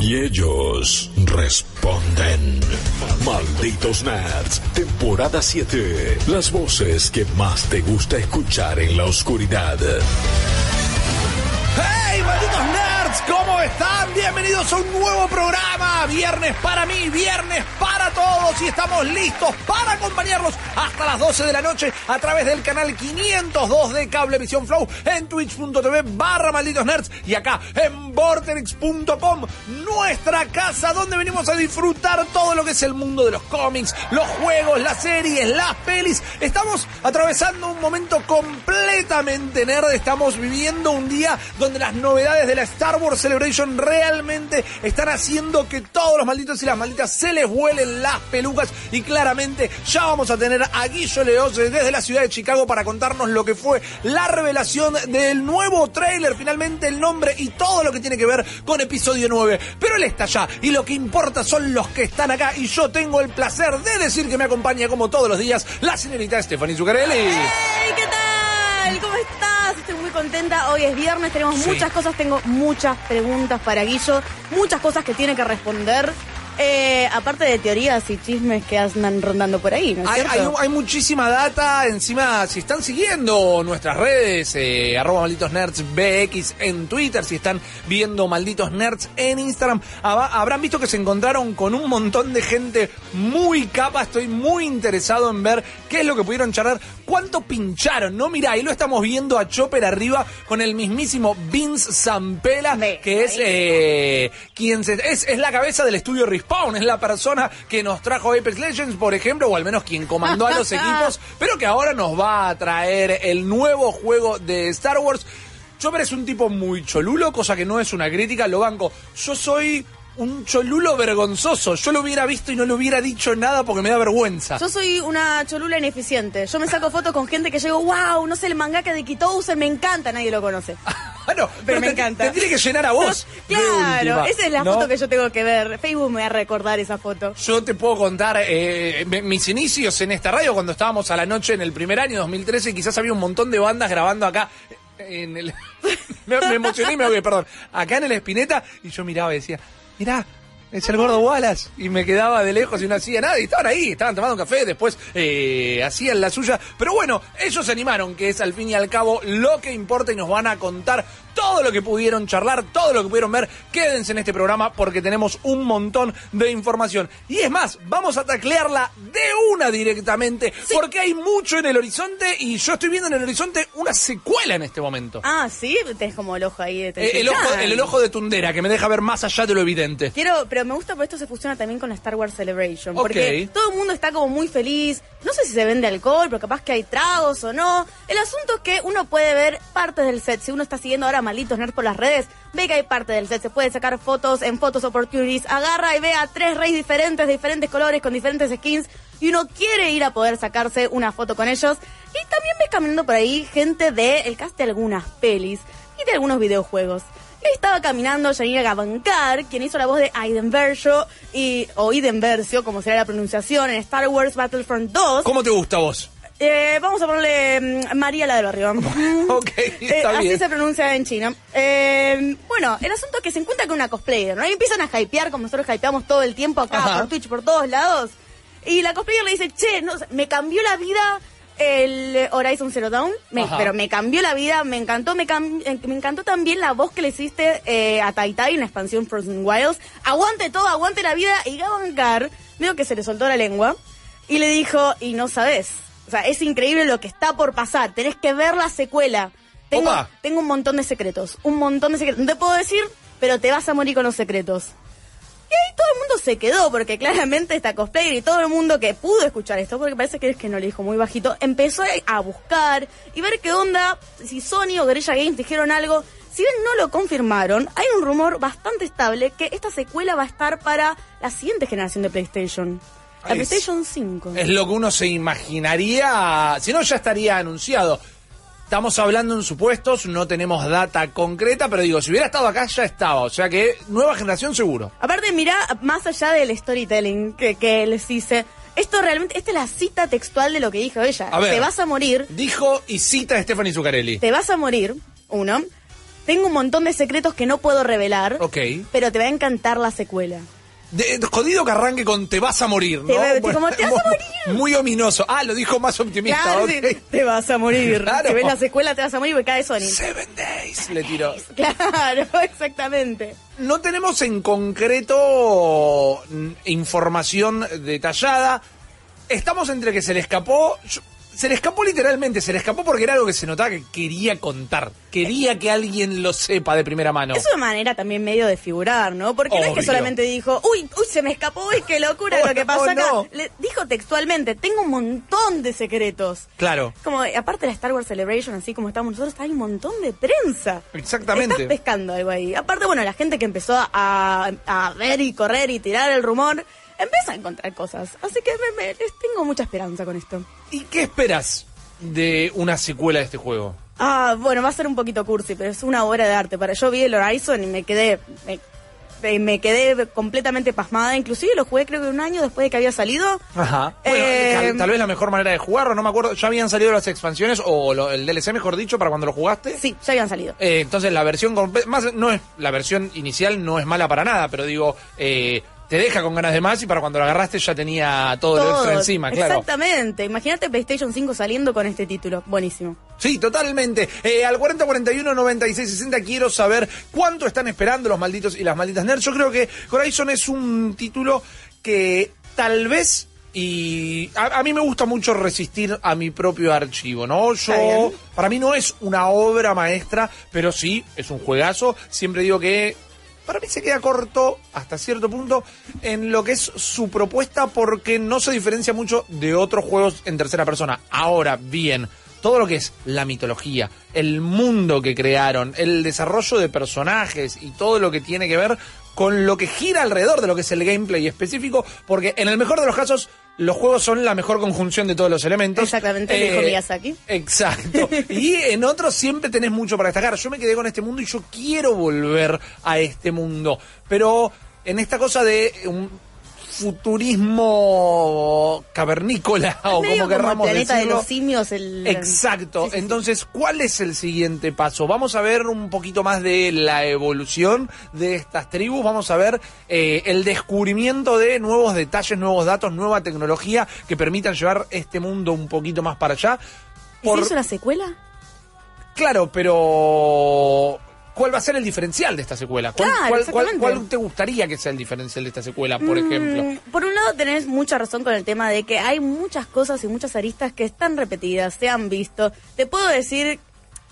Y ellos responden. Malditos Nerds, temporada 7. Las voces que más te gusta escuchar en la oscuridad. ¡Hey, malditos nerds! ¿Cómo están? Bienvenidos a un nuevo programa. Viernes para mí, viernes para todos. Y estamos listos para acompañarlos hasta las 12 de la noche a través del canal 502 de Cablevisión Flow en twitch.tv barra malditos nerds y acá en vorterix.com, nuestra casa donde venimos a disfrutar todo lo que es el mundo de los cómics, los juegos, las series, las pelis. Estamos atravesando un momento completamente nerd. Estamos viviendo un día donde las novedades de la Star Wars Celebration realmente están haciendo que todos los malditos y las malditas se les vuelen las pelucas y claramente ya vamos a tener a Guillo Leos desde la ciudad de Chicago para contarnos lo que fue la revelación del nuevo trailer, finalmente el nombre y todo lo que tiene que ver con episodio 9. Pero él está allá y lo que importa son los que están acá y yo tengo el placer de decir que me acompaña como todos los días la señorita Stephanie Zuccarelli. ¡Hey! ¿Qué tal? Estoy muy contenta. Hoy es viernes, tenemos Sí. muchas cosas. Tengo muchas preguntas para Guillo, muchas cosas que tiene que responder. Eh, aparte de teorías y chismes que andan rondando por ahí, ¿no es Hay, cierto? hay- hay muchísima data, encima si están siguiendo nuestras redes, eh, arroba malditos nerds BX en Twitter, si están viendo malditos nerds en Instagram, habrán visto que se encontraron con un montón de gente muy capa, estoy muy interesado en ver qué es lo que pudieron charlar, cuánto pincharon, ¿no? Mirá, ahí lo estamos viendo a Chopper arriba con el mismísimo Vince Zampella, Ve, que es eh, quien se- es, es la cabeza del estudio Respawn, es la persona que nos trajo Apex Legends, por ejemplo, o al menos quien comandó a los equipos, pero que ahora nos va a traer el nuevo juego de Star Wars. Chopper es un tipo muy cholulo, cosa que no es una crítica, lo banco. Yo soy un cholulo vergonzoso. Yo lo hubiera visto y no le hubiera dicho nada porque me da vergüenza. Yo soy una cholula ineficiente. Yo me saco fotos con gente que llego, wow, no sé, el mangaka de Kitousen me encanta, nadie lo conoce. Bueno, Pero me te- encanta. Te tiene que llenar a vos. claro, esa es la ¿no? foto que yo tengo que ver. Facebook me va a recordar esa foto. Yo te puedo contar eh, mis inicios en esta radio cuando estábamos a la noche en el primer año, 2013, y quizás había un montón de bandas grabando acá. En el, me, me emocioné y me ahogué, perdón. Acá en el Espineta, y yo miraba y decía, mirá, es el gordo Wallace. Y me quedaba de lejos y no hacía nada. Y estaban ahí, estaban tomando un café, después eh, hacían la suya. Pero bueno, ellos se animaron, que es al fin y al cabo lo que importa y nos van a contar todo lo que pudieron charlar, todo lo que pudieron ver. Quédense en este programa porque tenemos un montón de información. Y es más, vamos a taclearla de una directamente porque hay mucho en el horizonte y yo estoy viendo en el horizonte una secuela en este momento. Ah, sí, tenés como el ojo ahí de Eh, el, ojo, Tenchan. el, el ojo de Tundera que me deja ver más allá de lo evidente. Quiero, pero me gusta porque esto se fusiona también con la Star Wars Celebration. Porque todo el mundo está como muy feliz. No sé si se vende alcohol, pero capaz que hay tragos o no. El asunto es que uno puede ver partes del set. Si uno está siguiendo ahora Malditos Nerds por las redes, ve que hay parte del set. Se puede sacar fotos en Photos Opportunities. Agarra y ve a tres reyes diferentes, de diferentes colores, con diferentes skins. Y uno quiere ir a poder sacarse una foto con ellos. Y también ves caminando por ahí gente del el cast de algunas pelis y de algunos videojuegos. Y estaba caminando Janina Gavankar, quien hizo la voz de Aiden Versio, y, o Aiden Versio, como será la pronunciación, en Star Wars Battlefront 2. ¿Cómo te gusta vos? Eh, vamos a ponerle mm, María la del barrio. Ok, Eh, está así bien. se pronuncia en China. Eh, bueno, el asunto es que se encuentra con una cosplayer, ¿no? Y empiezan a hypear como nosotros hypeamos todo el tiempo acá, Ajá. por Twitch, por todos lados. Y la cosplayer le dice, che, no, me cambió la vida el Horizon Zero Dawn, me- pero me cambió la vida, me encantó, me, cam- eh, me encantó también la voz que le hiciste eh, a Tai Tai en la expansión Frozen Wilds. Aguante todo, aguante la vida. Y Gavankar, veo que se le soltó la lengua y le dijo, y no sabes. O sea, es increíble lo que está por pasar. Tenés que ver la secuela. Tengo, Opa. tengo un montón de secretos. Un montón de secretos. No te puedo decir, pero te vas a morir con los secretos. Y ahí todo el mundo se quedó, porque claramente esta cosplayer y todo el mundo que pudo escuchar esto, porque parece que es que no le dijo muy bajito, empezó a buscar y ver qué onda, si Sony o Guerrilla Games dijeron algo. Si bien no lo confirmaron, hay un rumor bastante estable que esta secuela va a estar para la siguiente generación de PlayStation. La Es- PlayStation 5. Es lo que uno se imaginaría, si no ya estaría anunciado. Estamos hablando en supuestos, no tenemos data concreta, pero digo, si hubiera estado acá ya estaba, o sea que nueva generación seguro. Aparte, mira, más allá del storytelling que, que les hice, esto realmente, esta es la cita textual de lo que dijo ella. A ver. Te vas a morir, Dijo y cita a Stephanie Zuccarelli. te vas a morir, uno. Tengo un montón de secretos que no puedo revelar, Ok. pero te va a encantar la secuela. De- jodido que arranque con te vas a morir, ¿no? Te va- como, "Te vas a muy- morir". Muy ominoso. Ah, lo dijo más optimista. Claro, ok. sí, te vas a morir. Claro. Si ves la secuela, te vas a morir porque cae Sony. Seven days, le tiró. Claro, exactamente. No tenemos en concreto mm, información detallada. Estamos entre que se le escapó. yo- se le escapó literalmente, se le escapó porque era algo que se notaba que quería contar. Quería que alguien lo sepa de primera mano. Es una manera también medio de figurar, ¿no? Porque no es que solamente dijo, uy, uy, se me escapó, uy, qué locura Oh, lo que pasó acá. no. Le dijo textualmente, tengo un montón de secretos. Claro. Como, aparte de la Star Wars Celebration, así como estamos nosotros, hay un montón de prensa. Exactamente. Estás pescando algo ahí. Aparte, bueno, la gente que empezó a, a ver y correr y tirar el rumor, empieza a encontrar cosas. Así que me- me- les tengo mucha esperanza con esto. ¿Y qué esperas de una secuela de este juego? Ah, bueno, va a ser un poquito cursi, pero es una obra de arte. Para yo vi el Horizon y me quedé me, quedé completamente pasmada. Inclusive lo jugué creo que un año después de que había salido. Ajá. Bueno, Eh, tal, tal vez la mejor manera de jugarlo, no me acuerdo. ¿Ya habían salido las expansiones o lo- el DLC, mejor dicho, para cuando lo jugaste? Sí, ya habían salido. Eh, entonces la versión más no es la versión inicial no es mala para nada, pero digo eh, te deja con ganas de más y para cuando lo agarraste ya tenía todo, lo extra encima, claro. Exactamente. Imagínate PlayStation 5 saliendo con este título. Buenísimo. Sí, totalmente. Eh, al 4041 96 60 quiero saber cuánto están esperando los malditos y las malditas nerds. Yo creo que Horizon es un título que tal vez y a, a mí me gusta mucho resistir a mi propio archivo, ¿no? Yo para mí no es una obra maestra, pero sí es un juegazo. Siempre digo que para mí se queda corto hasta cierto punto en lo que es su propuesta porque no se diferencia mucho de otros juegos en tercera persona. Ahora bien, todo lo que es la mitología, el mundo que crearon, el desarrollo de personajes y todo lo que tiene que ver con lo que gira alrededor de lo que es el gameplay específico, porque en el mejor de los casos los juegos son la mejor conjunción de todos los elementos. Exactamente, dijo Miyazaki. Exacto. Y en otros siempre tenés mucho para destacar. Yo me quedé con este mundo y yo quiero volver a este mundo. Pero en esta cosa de un futurismo cavernícola o Medio como querramos el planeta de decirlo. los simios. El... Exacto. Sí, sí, sí. Entonces, ¿cuál es el siguiente paso? Vamos a ver un poquito más de la evolución de estas tribus. Vamos a ver eh, el descubrimiento de nuevos detalles, nuevos datos, nueva tecnología que permitan llevar este mundo un poquito más para allá. ¿Y si es una secuela? Claro, pero ¿cuál va a ser el diferencial de esta secuela? ¿Cuál, Claro, cuál- cuál- exactamente. cuál te gustaría que sea el diferencial de esta secuela, por Mm, ejemplo? Por un lado tenés mucha razón con el tema de que hay muchas cosas y muchas aristas que están repetidas, se han visto. Te puedo decir,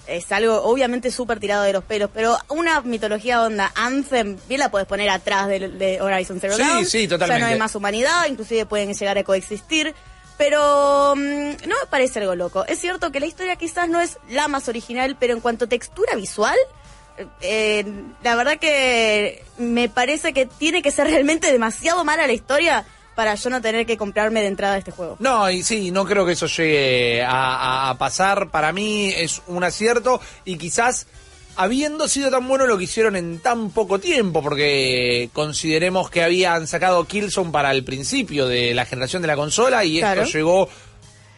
es algo obviamente súper tirado de los pelos, pero una mitología onda Anthem, bien la puedes poner atrás de, de Horizon Zero Sí, Dawn. sí, Ya no totalmente. hay más humanidad, inclusive pueden llegar a coexistir. Pero mm, no me parece algo loco. Es cierto que la historia quizás no es la más original, pero en cuanto a textura visual, eh, la verdad que me parece que tiene que ser realmente demasiado mala la historia para yo no tener que comprarme de entrada este juego. No, y sí, no creo que eso llegue a, pasar. Para mí es un acierto y quizás habiendo sido tan bueno lo que hicieron en tan poco tiempo, porque consideremos que habían sacado Killzone para el principio de la generación de la consola y Claro. esto llegó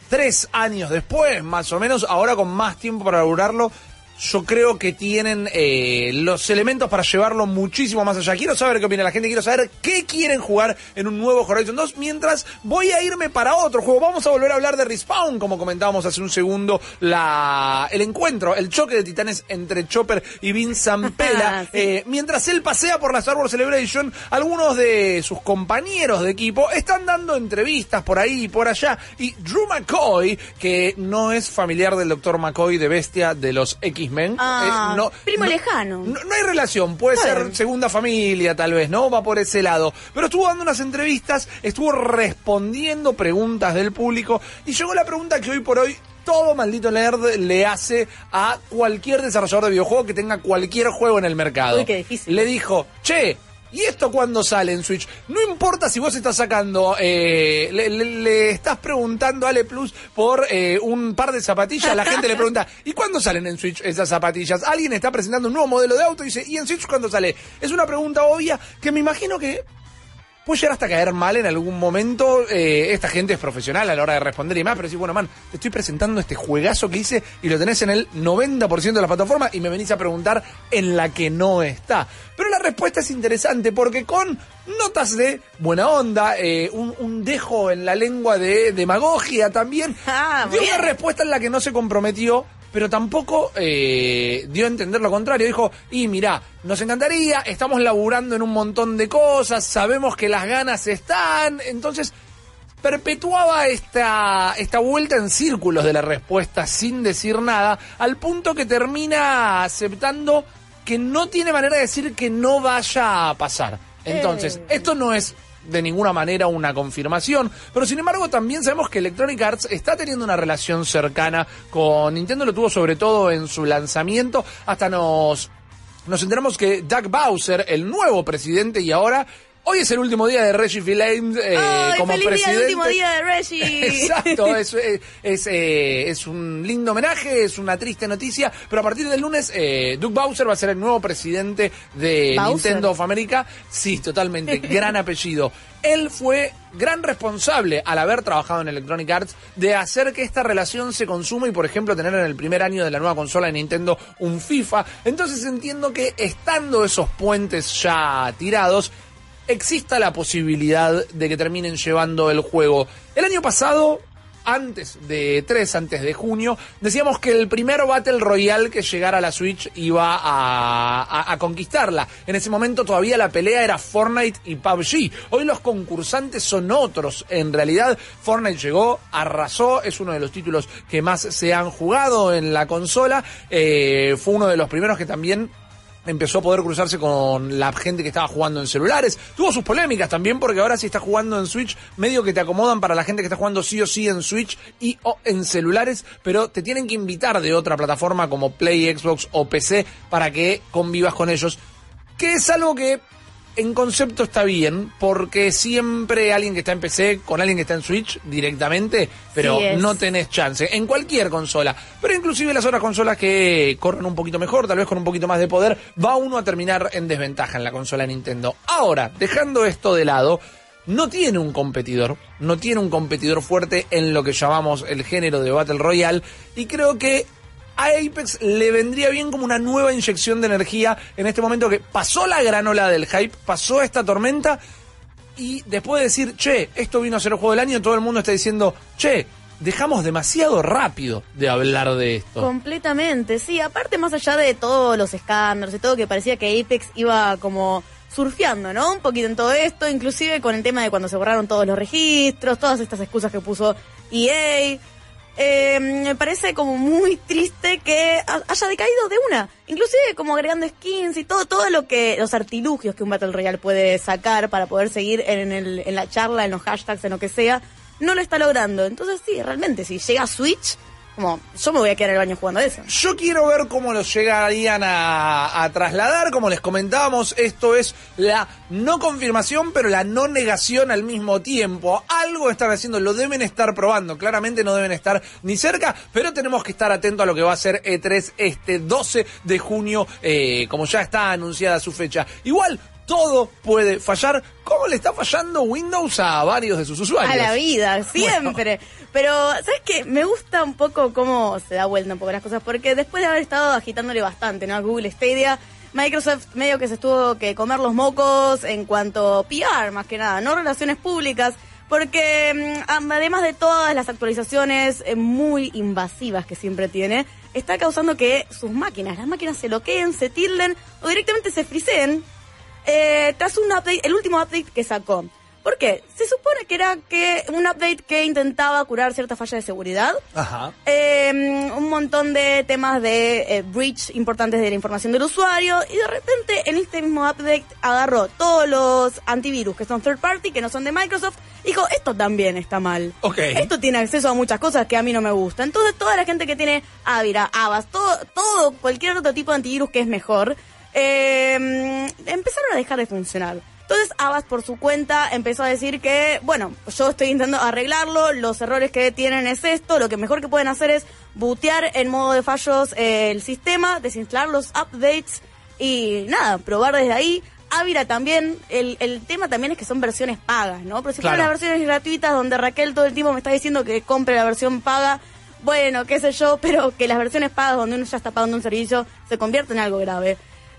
tres años después, más o menos, ahora con más tiempo para laburarlo. Yo creo que tienen eh, los elementos para llevarlo muchísimo más allá. Quiero saber qué opina la gente, quiero saber qué quieren jugar en un nuevo Horizon 2. Mientras voy a irme para otro juego. Vamos a volver a hablar de Respawn, como comentábamos hace un segundo. La, el encuentro, el choque de titanes entre Chopper y Vince Zampella. Sí. Eh, mientras él pasea por la Star Wars Celebration, algunos de sus compañeros de equipo están dando entrevistas por ahí y por allá. Y Drew McCoy, que no es familiar del Dr. McCoy de Bestia de los X-Men. Ah, eh, no, primo no- lejano. No, no hay relación, puede ser segunda familia tal vez, ¿no? Va por ese lado. Pero estuvo dando unas entrevistas, estuvo respondiendo preguntas del público y llegó la pregunta que hoy por hoy todo maldito nerd le hace a cualquier desarrollador de videojuego que tenga cualquier juego en el mercado. Uy, qué difícil. Le dijo, che, ¿Y esto cuando sale en Switch? No importa si vos estás sacando, eh, le, le- le estás preguntando a Ale Plus por eh, un par de zapatillas, la gente le pregunta, ¿y cuándo salen en Switch esas zapatillas? Alguien está presentando un nuevo modelo de auto y dice, ¿y en Switch cuándo sale? Es una pregunta obvia que me imagino que puede llegar hasta caer mal en algún momento. Eh, esta gente es profesional a la hora de responder y más, pero decís, bueno, man, te estoy presentando este juegazo que hice y lo tenés en el 90% de la plataforma y me venís a preguntar en la que no está. Pero la respuesta es interesante porque con notas de buena onda, eh, un, un dejo en la lengua de demagogia también, Ah, dio una respuesta en la que no se comprometió, pero tampoco eh, dio a entender lo contrario. Dijo, y mirá, nos encantaría, estamos laburando en un montón de cosas, sabemos que las ganas están, entonces perpetuaba esta, esta vuelta en círculos de la respuesta sin decir nada, al punto que termina aceptando que no tiene manera de decir que no vaya a pasar. Entonces, Eh. esto no es de ninguna manera una confirmación, pero sin embargo también sabemos que Electronic Arts está teniendo una relación cercana con Nintendo, lo tuvo sobre todo en su lanzamiento, hasta nos, nos enteramos que Doug Bowser, el nuevo presidente y ahora, hoy es el último día de Reggie Fils-Aime eh, ¡Ay, como feliz presidente. día, el último día de Reggie! Exacto, es, es, es, eh, es un lindo homenaje, es una triste noticia, pero a partir del lunes eh, Doug Bowser va a ser el nuevo presidente de Bowser. Nintendo of America. Sí, totalmente, gran apellido. Él fue gran responsable al haber trabajado en Electronic Arts de hacer que esta relación se consuma y, por ejemplo, tener en el primer año de la nueva consola de Nintendo un FIFA. Entonces entiendo que estando esos puentes ya tirados, exista la posibilidad de que terminen llevando el juego. El año pasado, antes de 3, antes de junio, decíamos que el primer Battle Royale que llegara a la Switch iba a, a- conquistarla. En ese momento todavía la pelea era Fortnite y PUBG. Hoy los concursantes son otros. En realidad, Fortnite llegó, arrasó, es uno de los títulos que más se han jugado en la consola. Eh, fue uno de los primeros que también empezó a poder cruzarse con la gente que estaba jugando en celulares. Tuvo sus polémicas también porque ahora si estás jugando en Switch, medio que te acomodan para la gente que está jugando sí o sí en Switch y o en celulares, pero te tienen que invitar de otra plataforma como Play, Xbox o PC para que convivas con ellos. Que es algo que en concepto está bien, porque siempre alguien que está en PC con alguien que está en Switch directamente, pero Sí no tenés chance en cualquier consola. Pero inclusive las otras consolas que corren un poquito mejor, tal vez con un poquito más de poder, va uno a terminar en desventaja en la consola Nintendo. Ahora, dejando esto de lado, no tiene un competidor, no tiene un competidor fuerte en lo que llamamos el género de Battle Royale y creo que a Apex le vendría bien como una nueva inyección de energía en este momento que pasó la granola del hype, pasó esta tormenta y después de decir, che, esto vino a ser el juego del año, todo el mundo está diciendo, che, dejamos demasiado rápido de hablar de esto. Completamente, sí. Aparte, más allá de todos los escándalos y todo, que parecía que Apex iba como surfeando, ¿no? Un poquito en todo esto, inclusive con el tema de cuando se borraron todos los registros, todas estas excusas que puso EA. Eh, me parece como muy triste que ha- haya decaído de una. Inclusive como agregando skins y todo, todo lo que, los artilugios que un Battle Royale puede sacar para poder seguir en, el, en la charla, en los hashtags, en lo que sea, no lo está logrando. Entonces sí, realmente, si llega Switch, como yo me voy a quedar en el baño jugando a eso. Yo quiero ver cómo los llegarían a, a trasladar, como les comentábamos, esto es la no confirmación, pero la no negación al mismo tiempo. Algo están haciendo, lo deben estar probando, claramente no deben estar ni cerca, pero tenemos que estar atentos a lo que va a ser E3 este 12 de junio, eh, como ya está anunciada su fecha. Igual, todo puede fallar, como le está fallando Windows a varios de sus usuarios. A la vida, siempre. Pero, ¿sabes qué? Me gusta un poco cómo se da vuelta un poco las cosas, porque después de haber estado agitándole bastante, ¿no? A Google Stadia, Microsoft medio que se estuvo que comer los mocos en cuanto a PR, más que nada, no relaciones públicas, porque mm, además de todas las actualizaciones eh, muy invasivas que siempre tiene, está causando que sus máquinas, las máquinas se bloqueen, se tilden o directamente se friseen eh, tras un update, el último update que sacó. ¿Por qué? Se supone que era que un update que intentaba curar cierta falla de seguridad. Ajá. Eh, un montón de temas de eh, breach importantes de la información del usuario y de repente en este mismo update agarró todos los antivirus que son third party, que no son de Microsoft, dijo, esto también está mal. Ok. Esto tiene acceso a muchas cosas que a mí no me gustan. Entonces toda la gente que tiene Avira, Avast, todo, todo, cualquier otro tipo de antivirus que es mejor, eh, empezaron a dejar de funcionar. Entonces Abbas por su cuenta empezó a decir que, bueno, yo estoy intentando arreglarlo, los errores que tienen es esto, lo que mejor que pueden hacer es bootear en modo de fallos eh, el sistema, desinstalar los updates y nada, probar desde ahí. Ávila también, el, el tema también es que son versiones pagas, ¿no? Pero si Claro. las versiones gratuitas donde Raquel todo el tiempo me está diciendo que compre la versión paga, bueno, qué sé yo, pero que las versiones pagas donde uno ya está pagando un servicio se convierte en algo grave.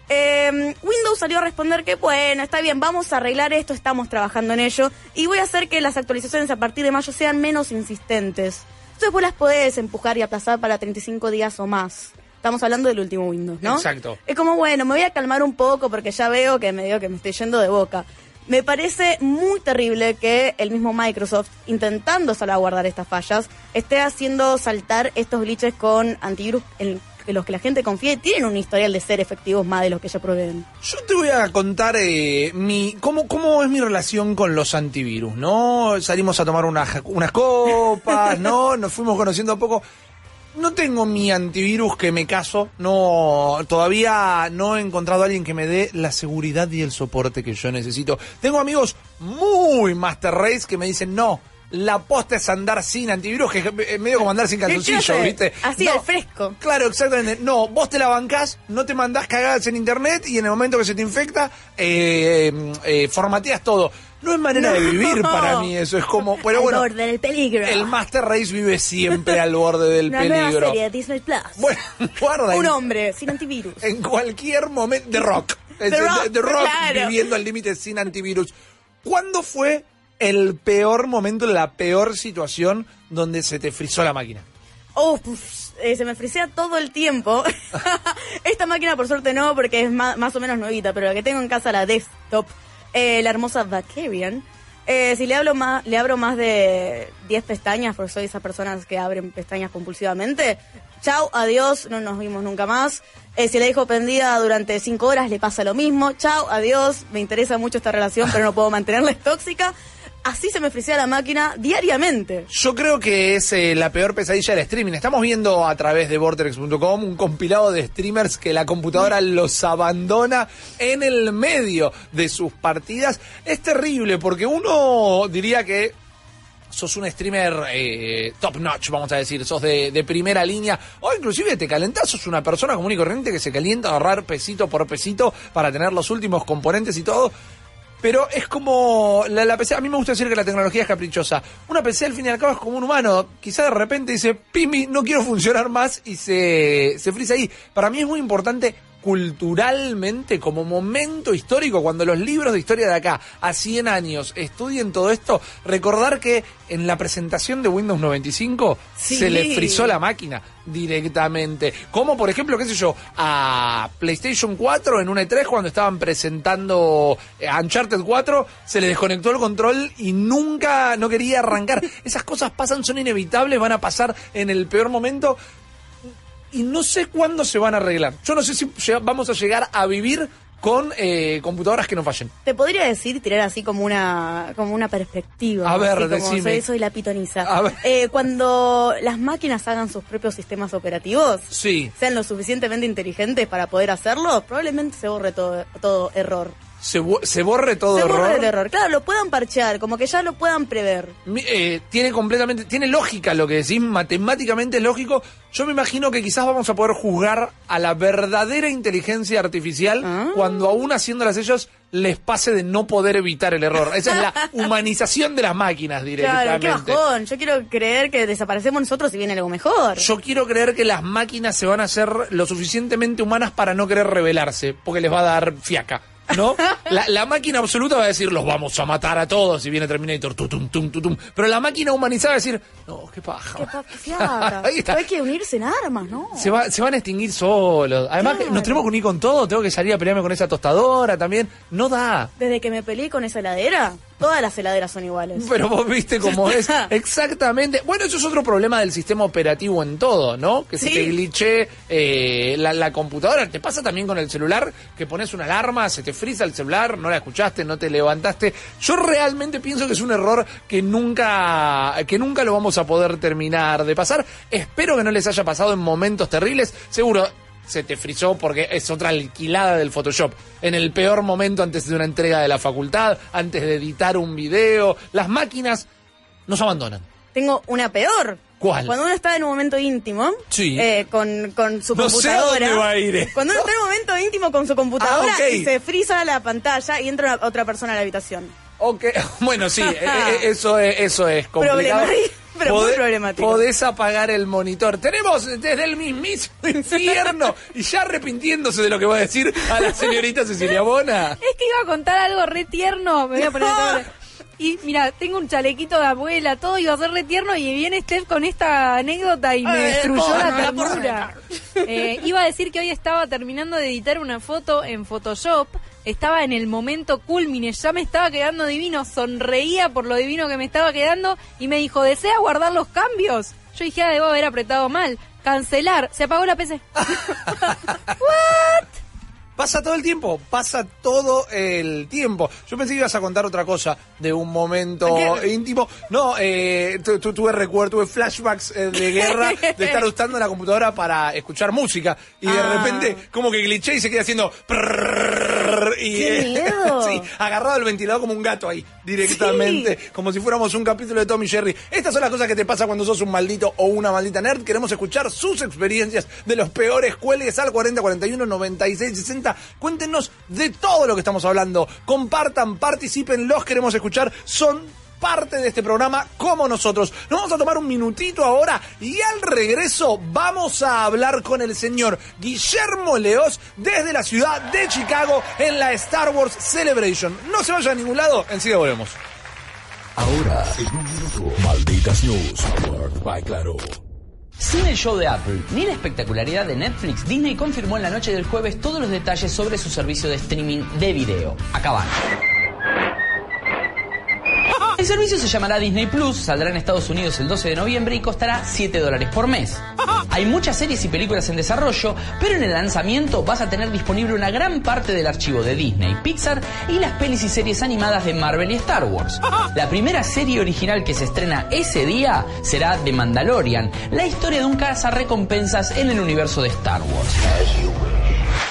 Eh, Windows salió a responder que bueno, está bien, vamos a arreglar esto, estamos trabajando en ello y voy a hacer que las actualizaciones a partir de mayo sean menos insistentes. Entonces vos las podés empujar y aplazar para 35 días o más. Estamos hablando del último Windows, ¿no? Exacto. Es como, bueno, me voy a calmar un poco porque ya veo que me digo que me estoy yendo de boca. Me parece muy terrible que el mismo Microsoft, intentando salvaguardar estas fallas, esté haciendo saltar estos glitches con antivirus en en los que la gente confía y tienen un historial de ser efectivos más de los que ya proveen. Yo te voy a contar eh, mi cómo, cómo es mi relación con los antivirus, ¿no? Salimos a tomar unas, unas copas, ¿no? Nos fuimos conociendo un poco. No tengo mi antivirus que me caso, no, todavía no he encontrado a alguien que me dé la seguridad y el soporte que yo necesito. Tengo amigos muy Master Race que me dicen, no, la posta es andar sin antivirus, que es medio como andar sin calzoncillo? ¿viste? Así, No. al fresco. Claro, exactamente. No, vos te la bancás, no te mandás cagadas en internet y en el momento que se te infecta, eh, eh, formateas todo. No es manera de vivir para mí eso, es como... Pero Al bueno, borde del peligro. el Master Race vive siempre al borde del Una nueva peligro. serie de Disney Plus. Bueno, guarda, Un en, hombre sin antivirus. en cualquier momento... De rock. Rock, de- de rock claro. viviendo al límite sin antivirus. ¿Cuándo fue el peor momento, la peor situación donde se te frizó la máquina? Oh, eh, se me frisea todo el tiempo. Esta máquina por suerte no, porque es ma- más, o menos nuevita, pero la que tengo en casa, la desktop, eh, la hermosa Vacarian. Eh, si le hablo más, le abro más de 10 pestañas, porque soy esas personas que abren pestañas compulsivamente. Chau, adiós, no nos vimos nunca más. Eh, si la dejo prendida durante 5 horas, le pasa lo mismo. Chau, adiós, me interesa mucho esta relación, pero no puedo mantenerla, es tóxica. Así se me frisea la máquina diariamente. Yo creo que es eh, la peor pesadilla del streaming. Estamos viendo a través de vortex.com un compilado de streamers que la computadora los abandona en el medio de sus partidas. Es terrible porque uno diría que sos un streamer eh, top notch, vamos a decir, sos de, de primera línea, o inclusive te calentás, sos una persona común y corriente que se calienta a ahorrar pesito por pesito para tener los últimos componentes y todo. Pero es como la, la PC, a mí me gusta decir que la tecnología es caprichosa. Una PC al fin y al cabo es como un humano. Quizá de repente dice, Pimi, no quiero funcionar más y se, se frisa ahí. Para mí es muy importante culturalmente, como momento histórico, cuando los libros de historia de acá, a 100 años, estudien todo esto, recordar que en la presentación de Windows 95 Sí. se le frizó la máquina directamente. Como por ejemplo, qué sé yo, a PlayStation 4 en un E3 cuando estaban presentando eh, Uncharted 4, se le desconectó el control y nunca, no quería arrancar. Esas cosas pasan, son inevitables, van a pasar en el peor momento y no sé cuándo se van a arreglar. Yo no sé si vamos a llegar a vivir con eh, computadoras que no fallen. Te podría decir, tirar así como una, como una perspectiva. A ver, así como decime. Soy, soy la pitoniza. A ver. Eh, cuando las máquinas hagan sus propios sistemas operativos, Sí. sean lo suficientemente inteligentes para poder hacerlo, probablemente se borre todo, todo error. Se, bo- se borre todo se error. borre el error. Claro, lo puedan parchear, como que ya lo puedan prever. Eh, tiene completamente, tiene lógica lo que decís, matemáticamente es lógico. Yo me imagino que quizás vamos a poder juzgar a la verdadera inteligencia artificial Ah. cuando aún haciéndolas ellos les pase de no poder evitar el error. Esa es la humanización de las máquinas Claro, directamente. qué bajón. Yo quiero creer que desaparecemos nosotros y viene algo mejor. Yo quiero creer que las máquinas se van a hacer lo suficientemente humanas para no querer rebelarse, porque les va a dar fiaca. ¿No? La, la máquina absoluta va a decir, los vamos a matar a todos y viene Terminator, tutum, tum, tutum. Pero la máquina humanizada va a decir, no, qué paja. Qué pa- qué fiaca. Ahí está. Pero hay que unirse en armas, ¿no? Se, va- se van a extinguir solos. Además, Claro. nos tenemos que unir con todo. Tengo que salir a pelearme con esa tostadora también. No da. Desde que me peleé con esa heladera, todas las heladeras son iguales. Pero vos viste cómo es. Exactamente. Bueno, eso es otro problema del sistema operativo en todo, ¿no? Que se te glitche eh, la, la computadora. Te pasa también con el celular, que pones una alarma, se te frisa el celular, no la escuchaste, no te levantaste. Yo realmente pienso que es un error que nunca, que nunca lo vamos a poder terminar de pasar. Espero que no les haya pasado en momentos terribles. Seguro, se te frizó porque es otra alquilada del Photoshop. En el peor momento antes de una entrega de la facultad, antes de editar un video, las máquinas nos abandonan. Tengo una peor. ¿Cuál? Cuando uno está en un momento íntimo Sí. eh, con, con su No sé computadora. dónde va a ir esto. Cuando uno está en un momento íntimo con su computadora Ah, ok. y se frisa la pantalla y entra una- otra persona a la habitación. Ok, bueno, sí, eh, eh, eso es, eso es complicado. pero muy problemático. Podés apagar el monitor. Tenemos desde el mismísimo infierno y ya arrepintiéndose de lo que va a decir a la señorita Cecilia Bona. Es que iba a contar algo re tierno. Me voy a poner. Y mira, tengo un chalequito de abuela, todo iba a ser re tierno y viene Steph con esta anécdota y me destruyó la ternura. Eh, iba a decir que hoy estaba terminando de editar una foto en Photoshop, estaba en el momento culmine, ya me estaba quedando divino, sonreía por lo divino que me estaba quedando y me dijo, ¿desea guardar los cambios? Yo dije, ah, debo haber apretado mal. Cancelar, se apagó la PC. Pasa todo el tiempo, pasa todo el tiempo. Yo pensé que ibas a contar otra cosa de un momento ¿Qué? íntimo. No, eh, tu- tu- tuve recuerdo, tuve flashbacks eh, de guerra, de estar usando la computadora para escuchar música. Y de Ah. repente, como que glitché y se queda haciendo... y, ¡Qué eh, miedo! sí, agarrado al ventilador como un gato ahí, directamente. Como si fuéramos un capítulo de Tommy Jerry. Estas son las cosas que te pasa cuando sos un maldito o una maldita nerd. Queremos escuchar sus experiencias de los peores cuelgues al 40 41 96 60. Cuéntenos de todo lo que estamos hablando. Compartan, participen, los queremos escuchar. Son parte de este programa como nosotros. Nos vamos a tomar un minutito ahora y al regreso vamos a hablar con el señor Guillermo Leos desde la ciudad de Chicago en la Star Wars Celebration. No se vaya a ningún lado, enseguida volvemos. Ahora, en un minuto, Malditas News, powered by Claro. Sin el show de Apple ni la espectacularidad de Netflix, Disney confirmó en la noche del jueves todos los detalles sobre su servicio de streaming de video. Acá van. El servicio se llamará Disney Plus, saldrá en Estados Unidos el 12 de noviembre y costará 7 dólares por mes. Hay muchas series y películas en desarrollo, pero en el lanzamiento vas a tener disponible una gran parte del archivo de Disney, Pixar y las pelis y series animadas de Marvel y Star Wars. La primera serie original que se estrena ese día será The Mandalorian, la historia de un recompensas en el universo de Star Wars.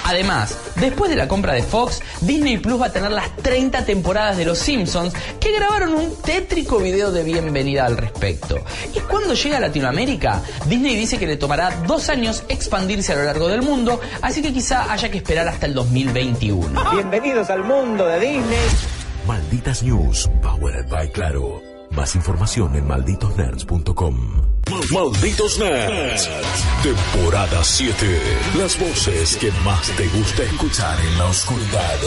Además, después de la compra de Fox, Disney Plus va a tener las 30 temporadas de Los Simpsons que grabaron un tétrico video de bienvenida al respecto. Y cuando llega a Latinoamérica, Disney dice que le tomará dos años expandirse a lo largo del mundo, así que quizá haya que esperar hasta el 2021. Bienvenidos al mundo de Disney. Malditas News, powered by Claro. Más información en malditosnerds.com. Malditos Nerds. Temporada 7. Las voces que más te gusta escuchar en la oscuridad.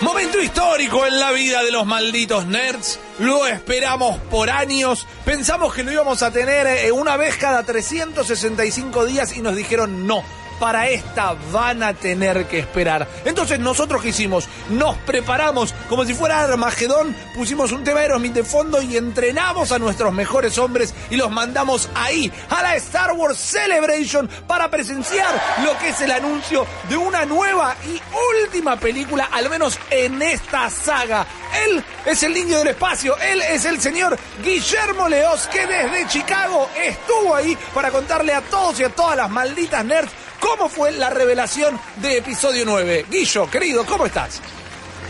Momento histórico en la vida de los malditos nerds. Lo esperamos por años. Pensamos que lo íbamos a tener eh, una vez cada 365 días y nos dijeron no. Para esta van a tener que esperar. Entonces nosotros qué hicimos? Nos preparamos como si fuera Armagedón, pusimos un tema Aerosmith de fondo y entrenamos a nuestros mejores hombres y los mandamos ahí, a la Star Wars Celebration, para presenciar lo que es el anuncio de una nueva y última película, al menos en esta saga. Él es el niño del espacio, él es el señor Guillermo Leos, que desde Chicago estuvo ahí para contarle a todos y a todas las malditas nerds cómo fue la revelación de episodio 9. Guillo, querido, ¿cómo estás?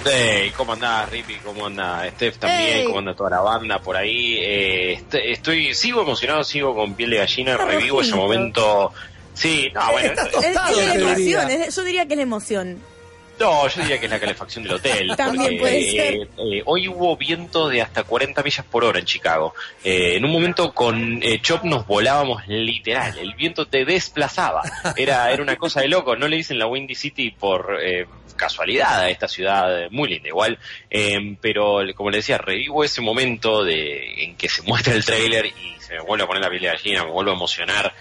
Hey, ¿cómo andás, Rippy? ¿Cómo anda Steph también? Hey. ¿Cómo anda toda la banda por ahí? Eh, est- estoy, sigo emocionado, sigo con piel de gallina, Está revivo ese momento. Sí, no, bueno, Está Es, tostado, es la te emoción, diría. es- yo diría que es la emoción. No, yo diría que es la calefacción del hotel. También porque, puede ser. eh, eh, hoy hubo viento de hasta 40 millas por hora en Chicago. Eh, en un momento con eh, Chop nos volábamos literal, el viento te desplazaba. Era, era una cosa de loco, no le dicen la Windy City por... eh, casualidad a esta ciudad muy linda igual eh, pero como le decía revivo ese momento de en que se muestra el tráiler y se me vuelve a poner la piel de gallina me vuelvo a emocionar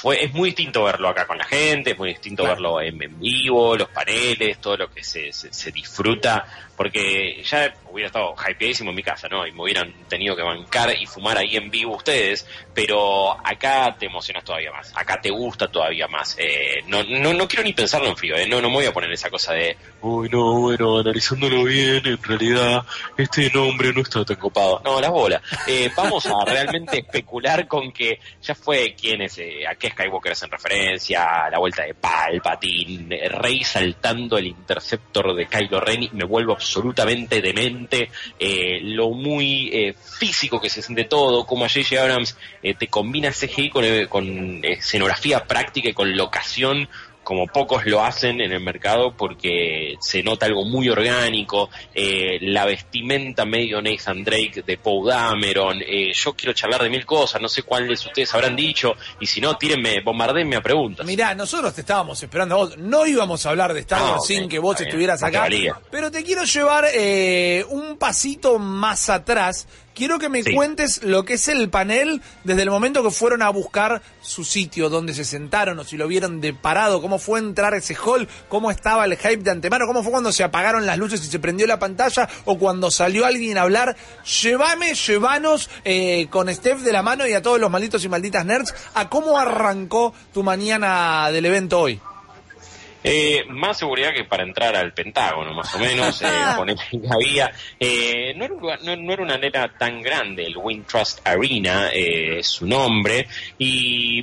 fue es muy distinto verlo acá con la gente, es muy distinto verlo en, en vivo, los paneles, todo lo que se, se, se disfruta, porque ya hubiera estado hypeadísimo en mi casa, ¿no? Y me hubieran tenido que bancar y fumar ahí en vivo ustedes, pero acá te emocionas todavía más, acá te gusta todavía más. Eh, no, no, no quiero ni pensarlo en frío, ¿eh? no, no me voy a poner esa cosa de, uy, no, bueno, analizándolo bien, en realidad este nombre no está tan copado. No, la bola. Eh, vamos a realmente especular con que ya fue quién es, eh, a qué Skywalker es en referencia, la vuelta de Palpatine, eh, Rey saltando el interceptor de Kylo Ren y me vuelvo absolutamente demente, eh, lo muy eh, físico que se siente todo, como a J.J. Abrams eh, te combina CGI con, eh, con escenografía práctica y con locación como pocos lo hacen en el mercado porque se nota algo muy orgánico, eh, la vestimenta medio Nathan Drake de Poe Dameron, eh, yo quiero charlar de mil cosas, no sé cuáles ustedes habrán dicho, y si no, tírenme, bombardenme a preguntas. Mirá, nosotros te estábamos esperando a vos. No íbamos a hablar de Star Ah, Wars sin que vos bien. estuvieras acá. Pero te quiero llevar eh, un pasito más atrás. Quiero que me Sí. cuentes lo que es el panel desde el momento que fueron a buscar su sitio, donde se sentaron o si lo vieron de parado, cómo fue entrar ese hall, cómo estaba el hype de antemano, cómo fue cuando se apagaron las luces y se prendió la pantalla o cuando salió alguien a hablar. Llévame, llévanos eh, con Steph de la mano y a todos los malditos y malditas nerds a cómo arrancó tu mañana del evento hoy. Eh, más seguridad que para entrar al Pentágono, más o menos, eh, con que había. Eh, no, era un lugar- no, no era una arena tan grande, el Wintrust Arena eh, es su nombre, y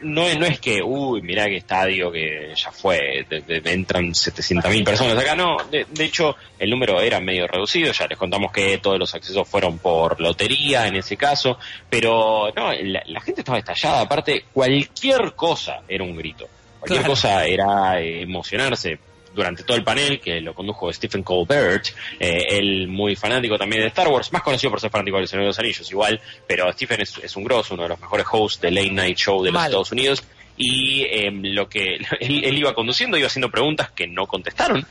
no, es- no es que, uy, mirá qué estadio que ya fue, de- de- entran 700.000 personas acá, no, de, de hecho el número era medio reducido, ya les contamos que todos los accesos fueron por lotería en ese caso, pero no, la, la gente estaba estallada, aparte cualquier cosa era un grito. Cualquier Claro. cosa era emocionarse durante todo el panel, que lo condujo Stephen Colbert, eh, él muy fanático también de Star Wars, más conocido por ser fanático del Señor de los Anillos igual, pero Stephen es, es un grosso, uno de los mejores hosts de Late Night Show de los Mal. Estados Unidos, y eh, lo que él, él iba conduciendo, iba haciendo preguntas que no contestaron,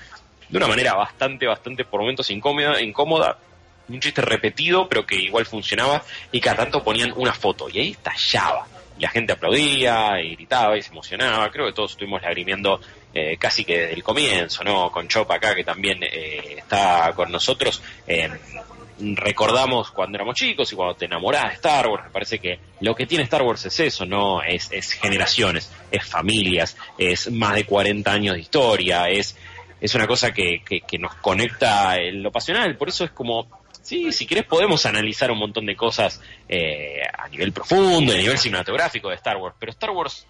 de una manera bastante, bastante por momentos incómoda, incómoda un chiste repetido, pero que igual funcionaba, y cada tanto ponían una foto, y ahí estallaba. Y la gente aplaudía, y gritaba, y se emocionaba. Creo que todos estuvimos lagrimiendo eh, casi que desde el comienzo, ¿no? Con Chop acá, que también eh, está con nosotros. Eh, recordamos cuando éramos chicos y cuando te enamorás de Star Wars, me parece que lo que tiene Star Wars es eso, ¿no? Es, es generaciones, es familias, es más de 40 años de historia, es, es una cosa que, que, que nos conecta en lo pasional, por eso es como, sí, si querés podemos analizar un montón de cosas eh, a nivel profundo, a nivel cinematográfico de Star Wars, pero Star Wars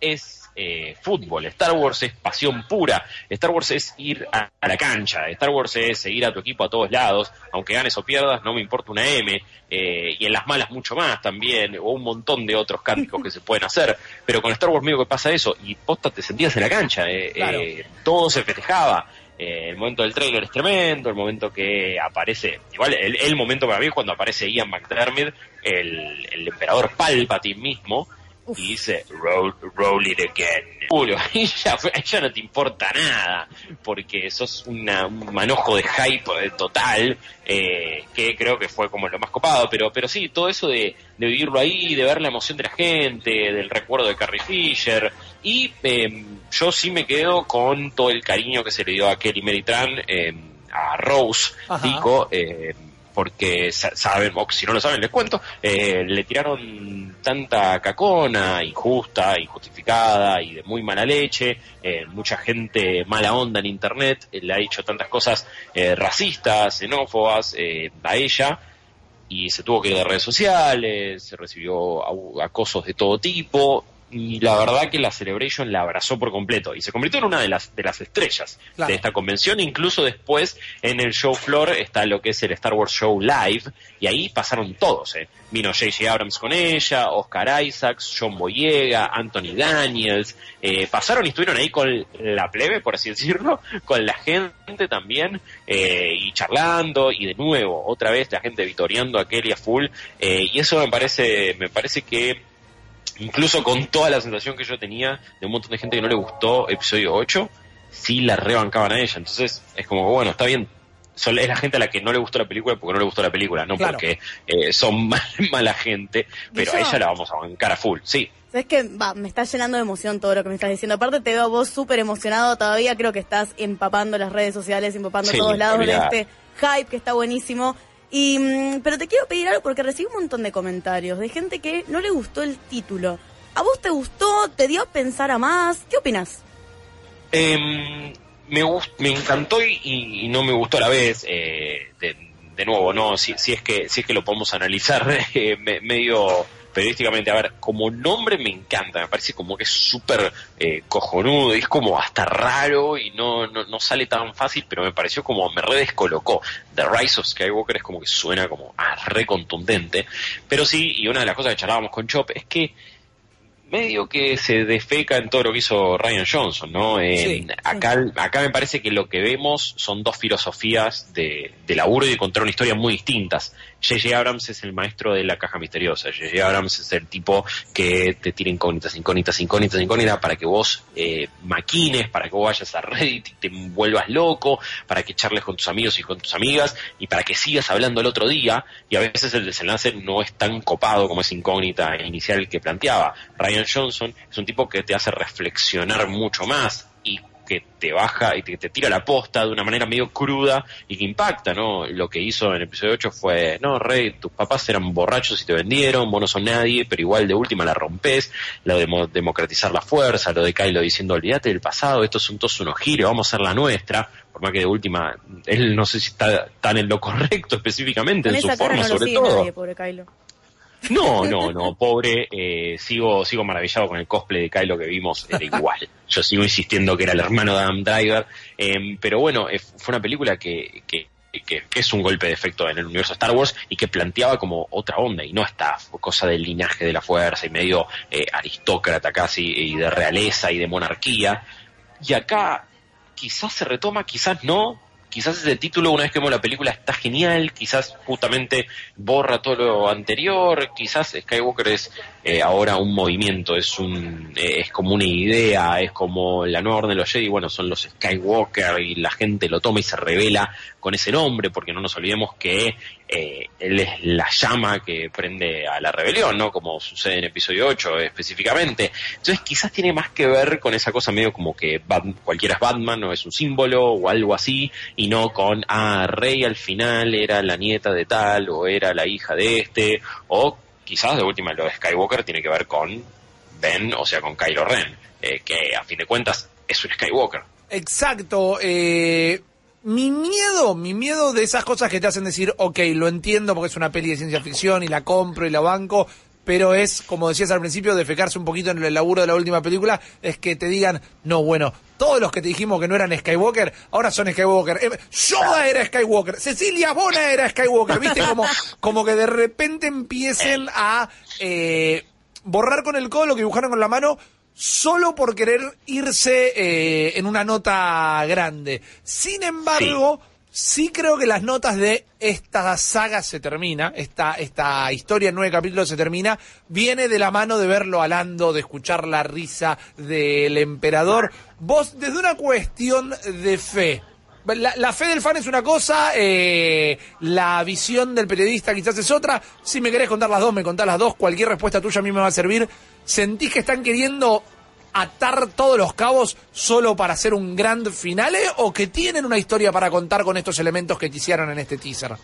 es eh, fútbol, Star Wars es pasión pura, Star Wars es ir a, a la cancha, Star Wars es seguir a tu equipo a todos lados, aunque ganes o pierdas, no me importa una M, eh, y en las malas mucho más también, o un montón de otros cánticos que se pueden hacer, pero con Star Wars medio que pasa eso, y posta te sentías en la cancha, eh, Claro. eh, todo se festejaba. Eh, el momento del trailer es tremendo, el momento que aparece, igual el, el momento para mí es cuando aparece Ian McDermott, el, el emperador Palpatine mismo, y dice, roll, roll it again. Julio, ahí ya no te importa nada, porque sos una- un manojo de hype eh, total, eh, que creo que fue como lo más copado, pero, pero sí, todo eso de, de vivirlo ahí, de ver la emoción de la gente, del recuerdo de Carrie Fisher, y eh, yo sí me quedo con todo el cariño que se le dio a Kelly Mary Tran, eh, a Rose, Ajá. Tico, eh, porque sa- saben, o si no lo saben les cuento, eh, le tiraron tanta cacona, injusta, injustificada y de muy mala leche, eh, mucha gente mala onda en internet, eh, le ha dicho tantas cosas eh, racistas, xenófobas eh, a ella, y se tuvo que ir de redes sociales, se recibió acosos de todo tipo, y la verdad que la Celebration la abrazó por completo y se convirtió en una de las de las estrellas Claro. de esta convención, incluso después en el show floor está lo que es el Star Wars Show Live y ahí pasaron todos, eh. vino J.J. Abrams con ella, Oscar Isaacs, John Boyega, Anthony Daniels, eh, pasaron y estuvieron ahí con la plebe, por así decirlo, con la gente también eh, y charlando y de nuevo otra vez la gente vitoreando a Kelly a full eh, y eso me parece me parece que incluso con toda la sensación que yo tenía de un montón de gente que no le gustó episodio 8, sí la rebancaban a ella. Entonces es como, bueno, está bien. Son- es la gente a la que no le gustó la película porque no le gustó la película, no Claro. porque eh, son mal- mala gente, pero a ella la vamos a bancar a full. Sí, Es que va, me está llenando de emoción todo lo que me estás diciendo. Aparte te veo a vos súper emocionado todavía. Creo que estás empapando las redes sociales, empapando Sí, todos lados de este hype que está buenísimo. Y, mm, pero te quiero pedir algo porque recibí un montón de comentarios de gente que no le gustó el título. ¿A vos te gustó? ¿Te dio a pensar a más? ¿Qué opinas? Em, me, me encantó y, y no me gustó a la vez. eh, de, de nuevo, no, si, si es que si es que lo podemos analizar eh, me- medio periodísticamente. A ver, como nombre me encanta, me parece como que es súper eh, cojonudo, es como hasta raro y no, no, no sale tan fácil, pero me pareció como me re descolocó. The Rise of Skywalker es como que suena como ah, re contundente, pero sí, y una de las cosas que charlábamos con Chop es que medio que se defeca en todo lo que hizo Ryan Johnson, ¿no? Sí. acá, acá me parece que lo que vemos son dos filosofías de, de laburo y de contar una historia muy distintas. J.J. Abrams es el maestro de la caja misteriosa. J.J. Abrams es el tipo que te tira incógnitas, incógnitas, incógnitas, incógnitas para que vos eh, maquines, para que vos vayas a Reddit y te vuelvas loco, para que charles con tus amigos y con tus amigas y para que sigas hablando el otro día. Y a veces el desenlace no es tan copado como esa incógnita inicial que planteaba. Ryan Johnson es un tipo que te hace reflexionar mucho más y que te baja y que te tira la posta de una manera medio cruda y que impacta, ¿no? Lo que hizo en el episodio 8 fue, no, Rey, tus papás eran borrachos y te vendieron, vos no sos nadie, pero igual de última la rompes, lo de mo- democratizar la fuerza, lo de Kylo diciendo, olvídate del pasado, estos son todos unos giros, vamos a hacer la nuestra, por más que de última, él no sé si está tan en lo correcto específicamente, en su forma no sobre todo. nadie, pobre Kylo. No, no, no, pobre, eh, sigo, sigo maravillado con el cosplay de Kylo que vimos, era igual. Yo sigo insistiendo que era el hermano de Adam Driver, em, pero bueno, eh, fue una película que, que, que- es un golpe de efecto en el universo Star Wars y que planteaba como otra onda y no esta cosa del linaje de la fuerza y medio eh, aristócrata casi y de realeza y de monarquía. Y acá quizás se retoma, quizás no. Quizás ese título, una vez que vemos la película, está genial. Quizás justamente borra todo lo anterior. Quizás Skywalker es eh, ahora un movimiento, es un eh, es como una idea, es como la nueva orden de los Jedi. Bueno, son los Skywalker y la gente lo toma y se revela con ese nombre, porque no nos olvidemos que eh, él es la llama que prende a la rebelión, ¿no? Como sucede en episodio 8 específicamente. Entonces quizás tiene más que ver con esa cosa medio como que Bat- cualquiera es Batman o es un símbolo o algo así, y no con, ah, Rey al final era la nieta de tal o era la hija de este, o quizás de última lo de Skywalker tiene que ver con Ben, o sea, con Kylo Ren, eh, que a fin de cuentas es un Skywalker. Exacto. eh, mi miedo, mi miedo de esas cosas que te hacen decir, ok, lo entiendo porque es una peli de ciencia ficción y la compro y la banco, pero es, como decías al principio, defecarse un poquito en el laburo de la última película, es que te digan, no, bueno, todos los que te dijimos que no eran Skywalker, ahora son Skywalker. Eh, Yoda era Skywalker, Cecilia Bona era Skywalker, ¿viste? Como, como que de repente empiecen a eh, borrar con el codo lo que dibujaron con la mano solo por querer irse eh, en una nota grande. Sin embargo, sí. creo que las notas de esta saga se termina, esta, esta historia en nueve capítulos se termina, viene de la mano de verlo alando, de escuchar la risa del emperador. Vos, desde una cuestión de fe, la, fe del fan es una cosa, eh, la visión del periodista quizás es otra. Si me querés contar las dos, me contás las dos. Cualquier respuesta tuya a mí me va a servir. ¿Sentís que están queriendo atar todos los cabos solo para hacer un gran finale o que tienen una historia para contar con estos elementos que te hicieron en este teaser?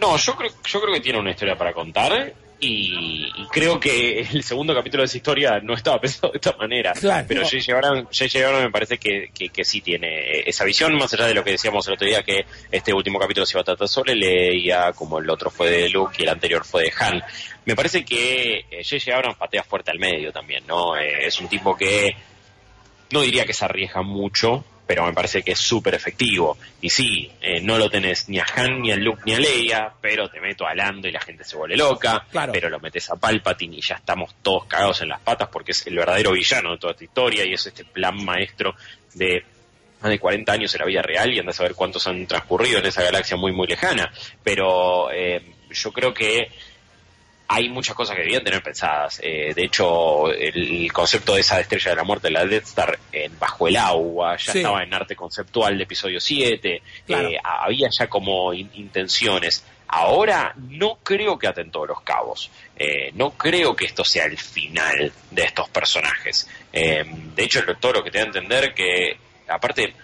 No, yo creo, yo creo que tiene una historia para contar y, y creo que el segundo capítulo de esa historia no estaba pensado de esta manera. Claro. Pero J.J. Abrams. Abrams me parece que, que, que sí tiene esa visión, más allá de lo que decíamos el otro día, que este último capítulo se iba a tratar sobre Leia, como el otro fue de Luke y el anterior fue de Han. Me parece que eh, J.J. Abrams patea fuerte al medio también, ¿no? Eh, es un tipo que no diría que se arriesga mucho, pero me parece que es súper efectivo. Y sí, eh, no lo tenés ni a Han, ni a Luke, ni a Leia, pero te meto a Lando y la gente se vuelve loca, Claro. pero lo metes a Palpatine y ya estamos todos cagados en las patas porque es el verdadero villano de toda esta historia y es este plan maestro de más de 40 años en la vida real y andas a ver cuántos han transcurrido en esa galaxia muy muy lejana. Pero eh, yo creo que hay muchas cosas que debían tener pensadas. Eh, de hecho, el, el concepto de esa estrella de la muerte, la Death Star, en bajo el agua, ya Sí. estaba en arte conceptual de episodio 7. Claro. Eh, había ya como in- intenciones. Ahora no creo que aten todos los cabos. Eh, no creo que esto sea el final de estos personajes. Eh, de hecho, todo lo que te da a entender que, aparte,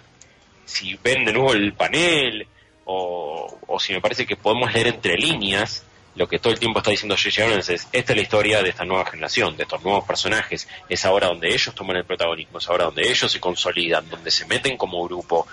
si ven de nuevo el panel, o, o si me parece que podemos leer entre líneas, lo que todo el tiempo está diciendo J.J. Abrams es, esta es la historia de esta nueva generación, de estos nuevos personajes, es ahora donde ellos toman el protagonismo, es ahora donde ellos se consolidan, donde se meten como grupo,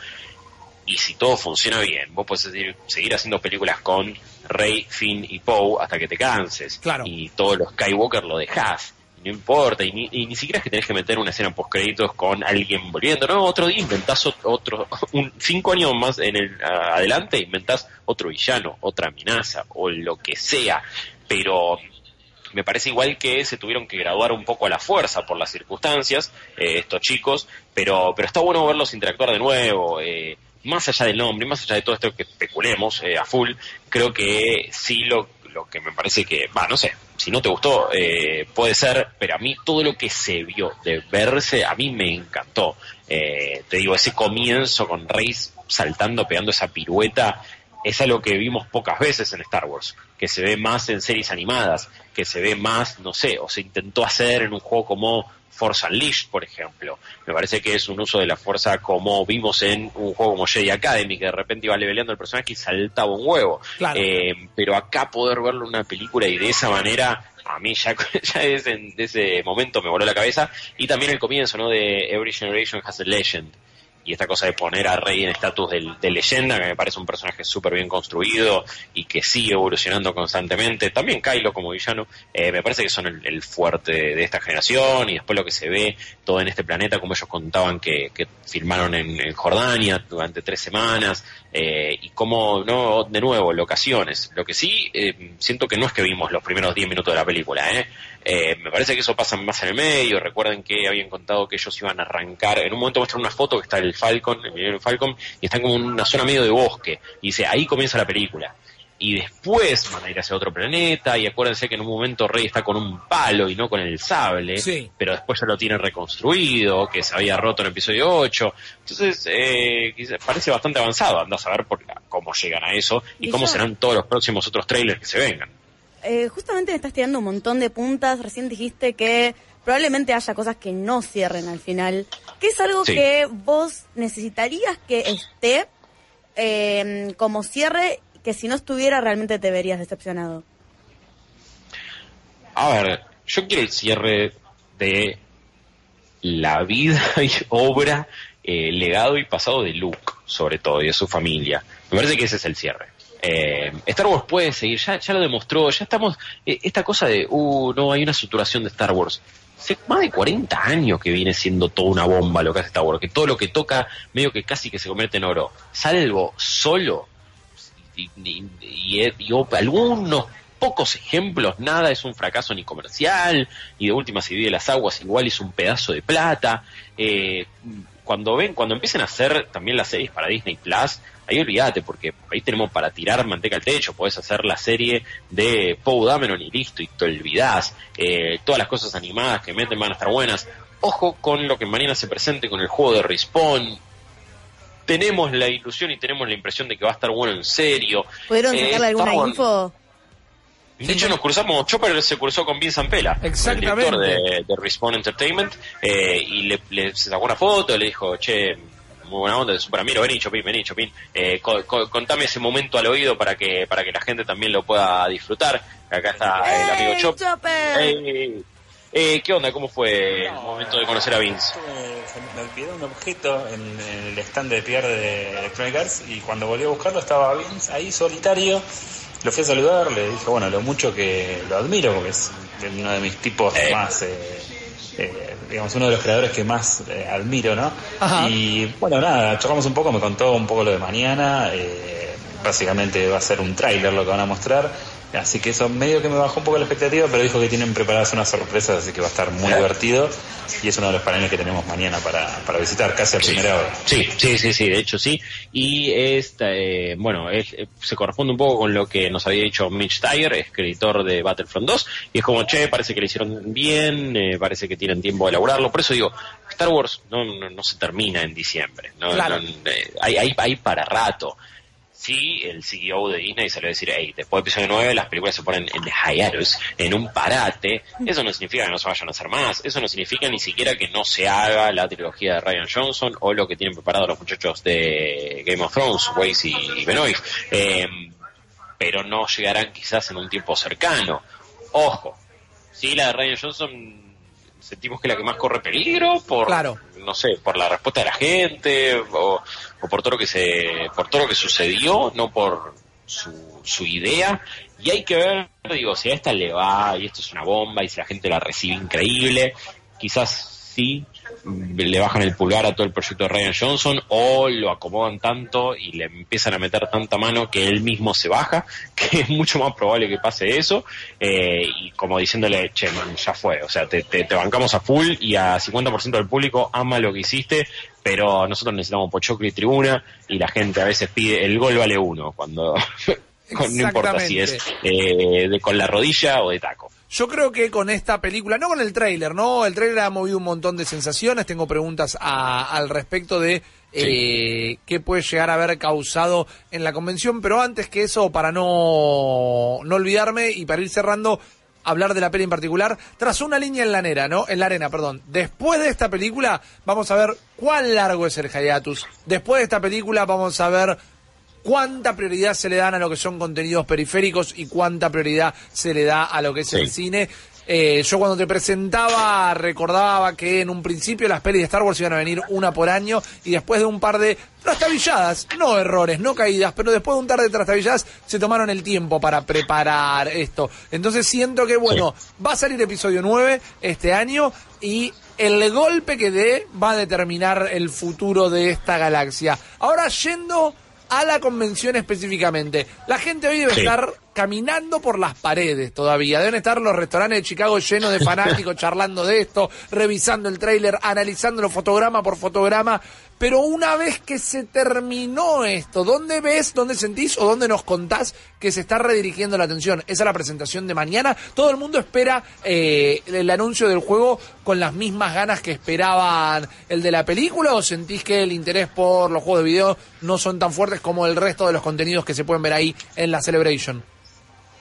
y si todo funciona bien, vos podés seguir, seguir haciendo películas con Rey, Finn y Poe hasta que te canses, Claro. y todos los Skywalker lo dejás, no importa, y ni, y ni siquiera es que tenés que meter una escena post créditos con alguien volviendo, no, otro día inventás ot- otro, un, cinco años más en el adelante inventás otro villano, otra amenaza, o lo que sea, pero me parece igual que se tuvieron que graduar un poco a la fuerza por las circunstancias, eh, estos chicos, pero, pero está bueno verlos interactuar de nuevo, eh, más allá del nombre, más allá de todo esto que especulemos eh, a full, creo que sí lo, lo que me parece que, va, no sé, si no te gustó, eh, puede ser, pero a mí todo lo que se vio de verse, a mí me encantó. Eh, te digo, ese comienzo con Reis saltando, pegando esa pirueta, es algo que vimos pocas veces en Star Wars, que se ve más en series animadas, que se ve más, no sé, o se intentó hacer en un juego como Force Unleashed, por ejemplo. Me parece que es un uso de la fuerza como vimos en un juego como Jedi Academy, que de repente iba leveleando el personaje y saltaba un huevo. Claro. Eh, pero acá poder verlo en una película y de esa manera, a mí ya, ya desde, desde ese momento me voló la cabeza. Y también el comienzo, ¿no? De Every Generation Has a Legend. Y esta cosa de poner a Rey en estatus de, leyenda, que me parece un personaje súper bien construido y que sigue evolucionando constantemente. También Kylo como villano, eh, me parece que son el, el fuerte de, esta generación y después lo que se ve todo en este planeta, como ellos contaban que, que filmaron en Jordania durante tres semanas eh, y como, no, de nuevo, locaciones. Lo que sí, eh, siento que no es que vimos los primeros 10 minutos de la película, ¿eh? Eh, me parece que eso pasa más en el medio. Recuerden que habían contado que ellos iban a arrancar. En un momento muestran una foto que está el Falcon, el Falcon, y están como en una zona medio de bosque. Y dice, ahí comienza la película. Y después van a ir hacia otro planeta. Y acuérdense que en un momento Rey está con un palo y no con el sable. Sí. Pero después ya lo tiene reconstruido, que se había roto en el episodio 8. Entonces, eh, parece bastante avanzado. Andás a ver por, cómo llegan a eso y Y cómo serán todos los próximos otros trailers que se vengan. Eh, justamente me estás tirando un montón de puntas. Recién dijiste que probablemente haya cosas que no cierren al final. ¿Qué es algo Sí. que vos necesitarías que esté eh, como cierre que si no estuviera realmente te verías decepcionado? A ver, yo quiero el cierre de la vida y obra, eh, legado y pasado de Luke, sobre todo, y de su familia. Me parece que ese es el cierre. Eh, Star Wars puede seguir, ya, ya lo demostró, ya estamos, eh, esta cosa de, uh, no, hay una saturación de Star Wars. Hace más de 40 años que viene siendo toda una bomba lo que hace Star Wars, que todo lo que toca medio que casi que se convierte en oro. Salvo solo y, algunos pocos ejemplos, nada es un fracaso ni comercial, y de última se divide las aguas, igual es un pedazo de plata. Eh, cuando ven, cuando empiecen a hacer también las series para Disney Plus, ahí olvídate, porque ahí tenemos para tirar manteca al techo, podés hacer la serie de Poe Dameron y listo, y te olvidás. Eh, todas las cosas animadas que meten van a estar buenas. Ojo con lo que mañana se presente con el juego de Respawn, tenemos la ilusión y tenemos la impresión de que va a estar bueno en serio. ¿Pudieron Eh, sacarle alguna info? De hecho, nos cruzamos, Chopper se cruzó con Vincent Pela, Exactamente. el director de, de Respawn Entertainment, eh, y le, le sacó una foto, le dijo, che, muy buena onda, de super amigo, vení Chopin, vení Chopin, eh, co- co- contame ese momento al oído para que para que la gente también lo pueda disfrutar. Acá está el amigo ¡Ey, Chop. Chopper! Eh, ¿Qué onda? ¿Cómo fue el momento de conocer a Vince? Me olvidó un objeto en, en el stand de PR de Electronic Arts y cuando volví a buscarlo estaba Vince ahí solitario. Lo fui a saludar, le dije, bueno, lo mucho que lo admiro porque es uno de mis tipos Eh. más, eh, eh, digamos, uno de los creadores que más eh, admiro, ¿no? Ajá. Y bueno, nada, chocamos un poco, me contó un poco lo de mañana. eh, básicamente va a ser un tráiler lo que van a mostrar. Así que eso medio que me bajó un poco la expectativa, pero dijo que tienen preparadas unas sorpresas, así que va a estar muy divertido. Y es uno de los paneles que tenemos mañana para, para visitar, casi a Sí. primera hora. Sí, sí, sí, sí, de hecho sí. Y esta, eh, bueno, es- eh, se corresponde un poco con lo que nos había dicho Mitch Dyer, escritor de Battlefront 2, y es como, che, parece que le hicieron bien, eh, parece que tienen tiempo de elaborarlo. Por eso digo, Star Wars no, no, no se termina en diciembre, ¿no? Claro. No, eh, hay, hay, hay para rato. Sí, el CEO de Disney salió a decir, hey, después de episodio 9 las películas se ponen en hiatus, en un parate. Eso no significa que no se vayan a hacer más. Eso no significa ni siquiera que no se haga la trilogía de Ryan Johnson o lo que tienen preparado los muchachos de Game of Thrones, Weiss y Benoit. Eh, pero no llegarán quizás en un tiempo cercano. Ojo, sí, la de Ryan Johnson sentimos que es la que más corre peligro por Claro. No sé por la respuesta de la gente o, o por todo lo que se por todo lo que sucedió no por su, su idea. Y hay que ver digo si a esta le va y esto es una bomba y si la gente la recibe increíble. Quizás sí le bajan el pulgar a todo el proyecto de Ryan Johnson o lo acomodan tanto y le empiezan a meter tanta mano que él mismo se baja, que es mucho más probable que pase eso, eh, y como diciéndole, che, man, ya fue, o sea, te, te, te bancamos a full y a 50% del público ama lo que hiciste, pero nosotros necesitamos pochoclo y tribuna y la gente a veces pide, el gol vale uno, cuando... no importa si es eh, de, con la rodilla o de taco. Yo creo que con esta película, no con el tráiler, ¿no? El tráiler ha movido un montón de sensaciones. Tengo preguntas a- al respecto de eh, qué puede llegar a haber causado en la convención. Pero antes que eso, para no, no olvidarme y para ir cerrando, hablar de la peli en particular, trazó una línea en la arena, ¿no? En la arena, perdón. Después de esta película, vamos a ver cuán largo es el hiatus. Después de esta película, vamos a ver cuánta prioridad se le dan a lo que son contenidos periféricos y cuánta prioridad se le da a lo que es el cine. Eh, yo cuando te presentaba recordaba que en un principio las pelis de Star Wars iban a venir una por año y después de un par de trastabilladas, no errores, no caídas, pero después de un par de trastabilladas se tomaron el tiempo para preparar esto. Entonces siento que, bueno, va a salir episodio 9 este año y el golpe que dé va a determinar el futuro de esta galaxia. Ahora yendo a la convención específicamente. La gente hoy debe Sí. estar caminando por las paredes todavía. Deben estar los restaurantes de Chicago llenos de fanáticos charlando de esto, revisando el tráiler, analizándolo fotograma por fotograma. Pero una vez que se terminó esto, ¿dónde ves, dónde sentís o dónde nos contás que se está redirigiendo la atención? Esa es la presentación de mañana. Todo el mundo espera eh, el anuncio del juego con las mismas ganas que esperaban el de la película o sentís que el interés por los juegos de video no son tan fuertes como el resto de los contenidos que se pueden ver ahí en la Celebration?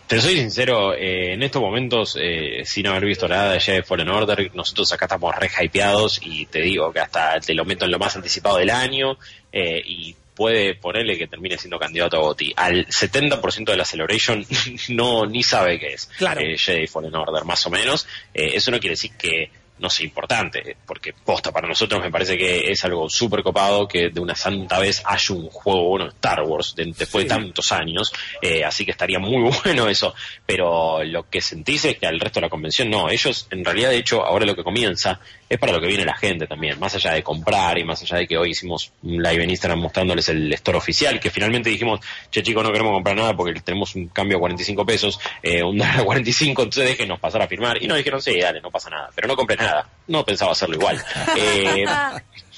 Te soy sincero, eh, en estos momentos, eh, sin haber visto nada de Jedi Fallen Order, nosotros acá estamos re hypeados y te digo que hasta te lo meto en lo más anticipado del año eh, y puede ponerle que termine siendo candidato a GOTY. Al 70% de la Celebration no ni sabe qué es Claro. eh, Jedi Fallen Order, más o menos. Eh, eso no quiere decir que no sea importante, porque posta para nosotros me parece que es algo súper copado que de una santa vez haya un juego bueno de Star Wars de- después de tantos años, eh, así que estaría muy bueno eso, pero lo que sentís es que al resto de la convención no, ellos en realidad de hecho ahora lo que comienza es para lo que viene la gente también, más allá de comprar y más allá de que hoy hicimos un live en Instagram mostrándoles el store oficial, que finalmente dijimos, che chicos no queremos comprar nada porque tenemos un cambio a 45 pesos, eh, un dólar a 45, entonces déjenos pasar a firmar, y nos dijeron, sí, dale, no pasa nada, pero no compres nada, no pensaba hacerlo igual. Eh,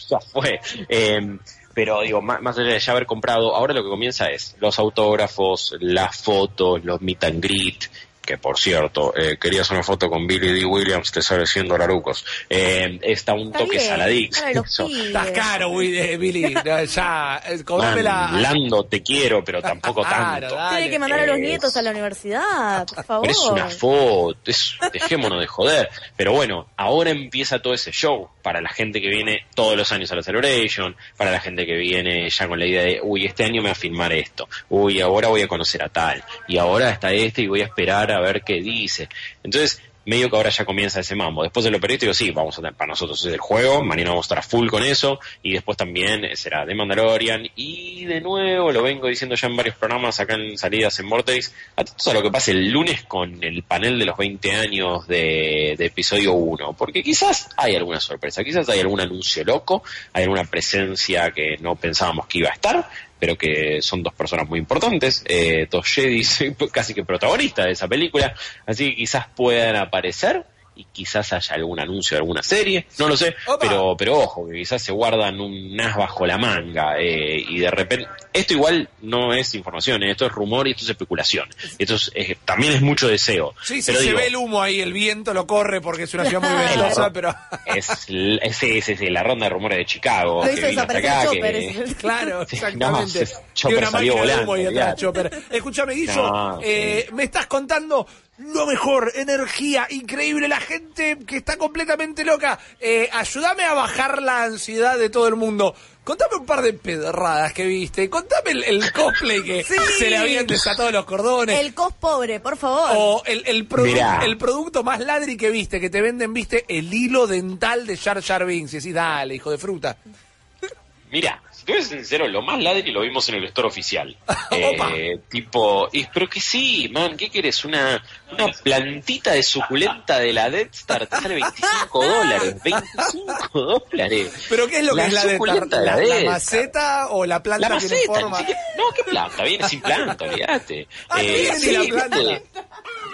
ya fue. Eh, pero digo, má- más, allá de ya haber comprado, ahora lo que comienza es los autógrafos, las fotos, los meet and greet, que por cierto, eh, querías una foto con Billy D. Williams, te sale 100 dolarucos. Eh, está un Está toque bien, saladix. para los Eso. pibes. Está caro, eh, Billy. No, ya, eh, comémela. Lando, te quiero, pero tampoco Claro, tanto. dale. Tiene que mandar a los nietos a la universidad, por favor. Pero es una foto, es, dejémonos de joder. Pero bueno, ahora empieza todo ese show para la gente que viene todos los años a la Celebration, para la gente que viene ya con la idea de, uy, este año me va a filmar esto, uy, ahora voy a conocer a tal, y ahora está este y voy a esperar a ver qué dice. Entonces, medio que ahora ya comienza ese mambo. Después de lo periodístico, sí, vamos a tener, para nosotros el juego, mañana vamos a estar full con eso, y después también será de Mandalorian, y de nuevo, lo vengo diciendo ya en varios programas acá en salidas en Vortex, atentos a lo que pase el lunes con el panel de los 20 años de, de episodio 1, porque quizás hay alguna sorpresa, quizás hay algún anuncio loco, hay alguna presencia que no pensábamos que iba a estar, pero que son dos personas muy importantes, eh, dos casi que protagonistas de esa película, así que quizás puedan aparecer y quizás haya algún anuncio de alguna serie, no lo sé, Opa. pero pero ojo, que quizás se guardan un as bajo la manga eh, y de repente, esto igual no es información, eh, esto es rumor y esto es especulación, esto es, eh, también es mucho deseo. Sí, sí, pero se digo, ve el humo ahí, el viento lo corre porque es una ciudad muy ventosa, pero es, es, es- es la ronda de rumores de Chicago. Lo que hizo vino hasta acá, Chopper. que- es- claro, exactamente. no, Chopper una salió volando. Escúchame, Guillo, No, eh, me estás contando lo mejor, energía, increíble, la gente que está completamente loca. Eh, ayúdame a bajar la ansiedad de todo el mundo. Contame un par de pedradas que viste. Contame el, el cosplay que Sí. se le habían desatado los cordones. El cos pobre, por favor. O el, el, produ- Mirá. el producto más ladri que viste, que te venden, viste, el hilo dental de Jar Jar Binks. Y decís, dale, hijo de fruta. Mira, te voy a ser sincero, lo más ladri lo vimos en el store oficial. Eh, tipo, y, pero que sí, man, ¿qué querés? Una, una plantita de suculenta de la Death Star te sale 25 dólares. 25 dólares. ¿Pero qué es lo La que es la de suculenta de la, la la Star. maceta o la planta La maceta, forma? ni siquiera- no, ¿qué planta? Viene sin planta, olvídate. Ah, no viene ni la planta. viste.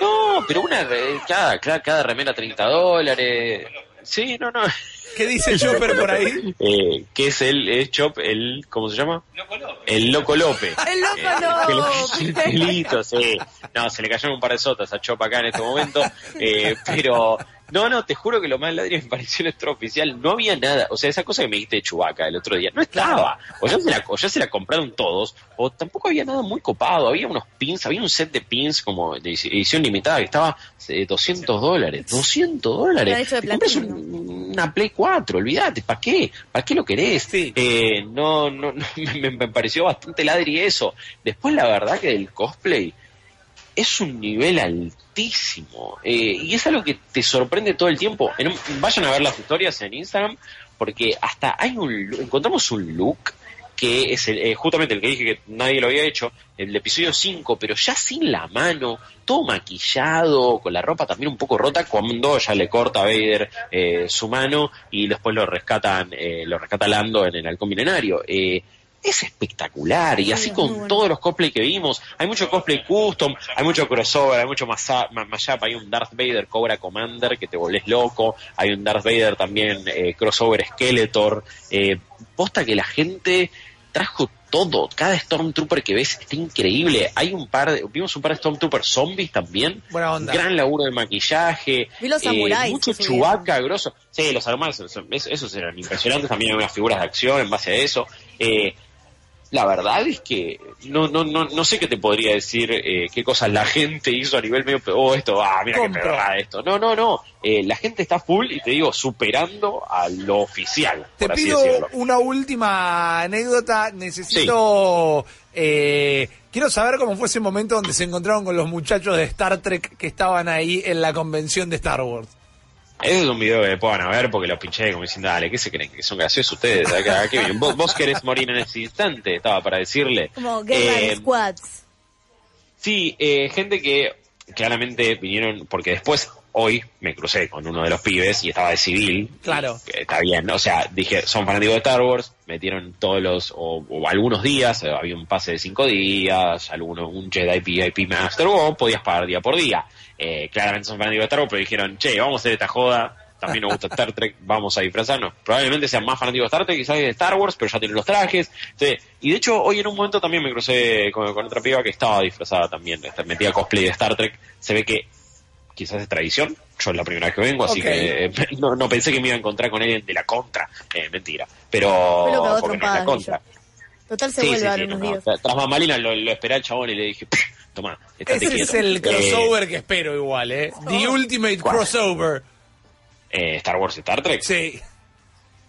No, pero una, re- cada, cada, cada remera 30 dólares. Sí, no, no. ¿Qué dice Chopper por ahí? Eh, que es el, es Chop, el, ¿cómo se llama? El Loco Lope. El Loco Eh, Lope. el pelito, sí. No, se le cayeron un par de sotas a Chop acá en este momento. Eh, pero, no, no, te juro que lo más ladrillo me pareció nuestro oficial. No había nada. O sea, esa cosa que me dijiste de Chubaca el otro día, no estaba. O ya, se la, o ya se la compraron todos, o tampoco había nada muy copado. Había unos pins, había un set de pins como de edición limitada que estaba eh, 200 dólares. 200 dólares. De compras un- una Play 4, olvídate, ¿para qué? ¿Para qué lo querés? Sí. Eh, no, no, no, me, me pareció bastante ladri eso. Después la verdad que del cosplay es un nivel altísimo eh, y es algo que te sorprende todo el tiempo. En un- vayan a ver las historias en Instagram porque hasta hay un encontramos un look que es el- eh, justamente el que dije que nadie lo había hecho, el episodio 5, pero ya sin la mano, todo maquillado, con la ropa también un poco rota, cuando ya le corta a Vader eh, su mano y después lo rescatan, eh, lo rescata Lando en el halcón milenario. Eh, es espectacular y así con todos los cosplay que vimos. Hay mucho cosplay custom, hay mucho crossover, hay mucho ma- mashup, hay un Darth Vader Cobra Commander que te volvés loco, hay un Darth Vader también eh, crossover Skeletor. Eh, posta que la gente trajo todo, cada Stormtrooper que ves está increíble. Hay un par de, vimos un par de Stormtrooper zombies también. Buena onda. Gran laburo de maquillaje. Vi los eh, samuráis mucho chubaca grosso. Sí, los es- esos eran impresionantes. También hay unas figuras de acción en base a eso. Eh, la verdad es que no no no no sé qué te podría decir eh, qué cosas la gente hizo a nivel medio oh esto ah mira qué pedorrada esto no no no Eh, la gente está full y te digo superando a lo oficial Te por pido una última anécdota. Necesito. eh, quiero saber cómo fue ese momento donde se encontraron con los muchachos de Star Trek que estaban ahí en la convención de Star Wars. Ese es un video que puedan ver porque lo pinché como diciendo dale qué se creen que son graciosos ustedes acá. ¿Vos, vos querés morir en ese instante estaba para decirle Como guerra de Eh, squads. Sí, eh, gente que claramente vinieron, porque después, hoy, me crucé con uno de los pibes y estaba de civil. Claro. Que Está bien, o sea, dije, son fanáticos de Star Wars, metieron todos los, o, o algunos días, eh, había un pase de cinco días, alguno, un Jedi VIP Master, o podías pagar día por día. Eh, claramente son fanáticos de Star Wars, pero dijeron, che, vamos a hacer esta joda, también nos gusta Star Trek, vamos a disfrazarnos. Probablemente sean más fanáticos de Star Trek, quizás de Star Wars, pero ya tienen los trajes. Entonces, y de hecho, hoy en un momento también me crucé con, con otra piba que estaba disfrazada también, metía cosplay de Star Trek. Se ve que quizás es tradición, yo es la primera vez que vengo, así que eh, no, no pensé que me iba a encontrar con alguien de la contra. Eh, mentira. Pero, porque no es la contra. Total se Sí, vuelve sí, a sí, unos no. días. Tras Tras bambalinas lo, lo esperé al chabón y le dije, toma, Ese quieto. es el Eh, crossover que espero igual, ¿eh? The Ultimate ¿cuál? Crossover. eh, Star Wars y Star Trek. Sí.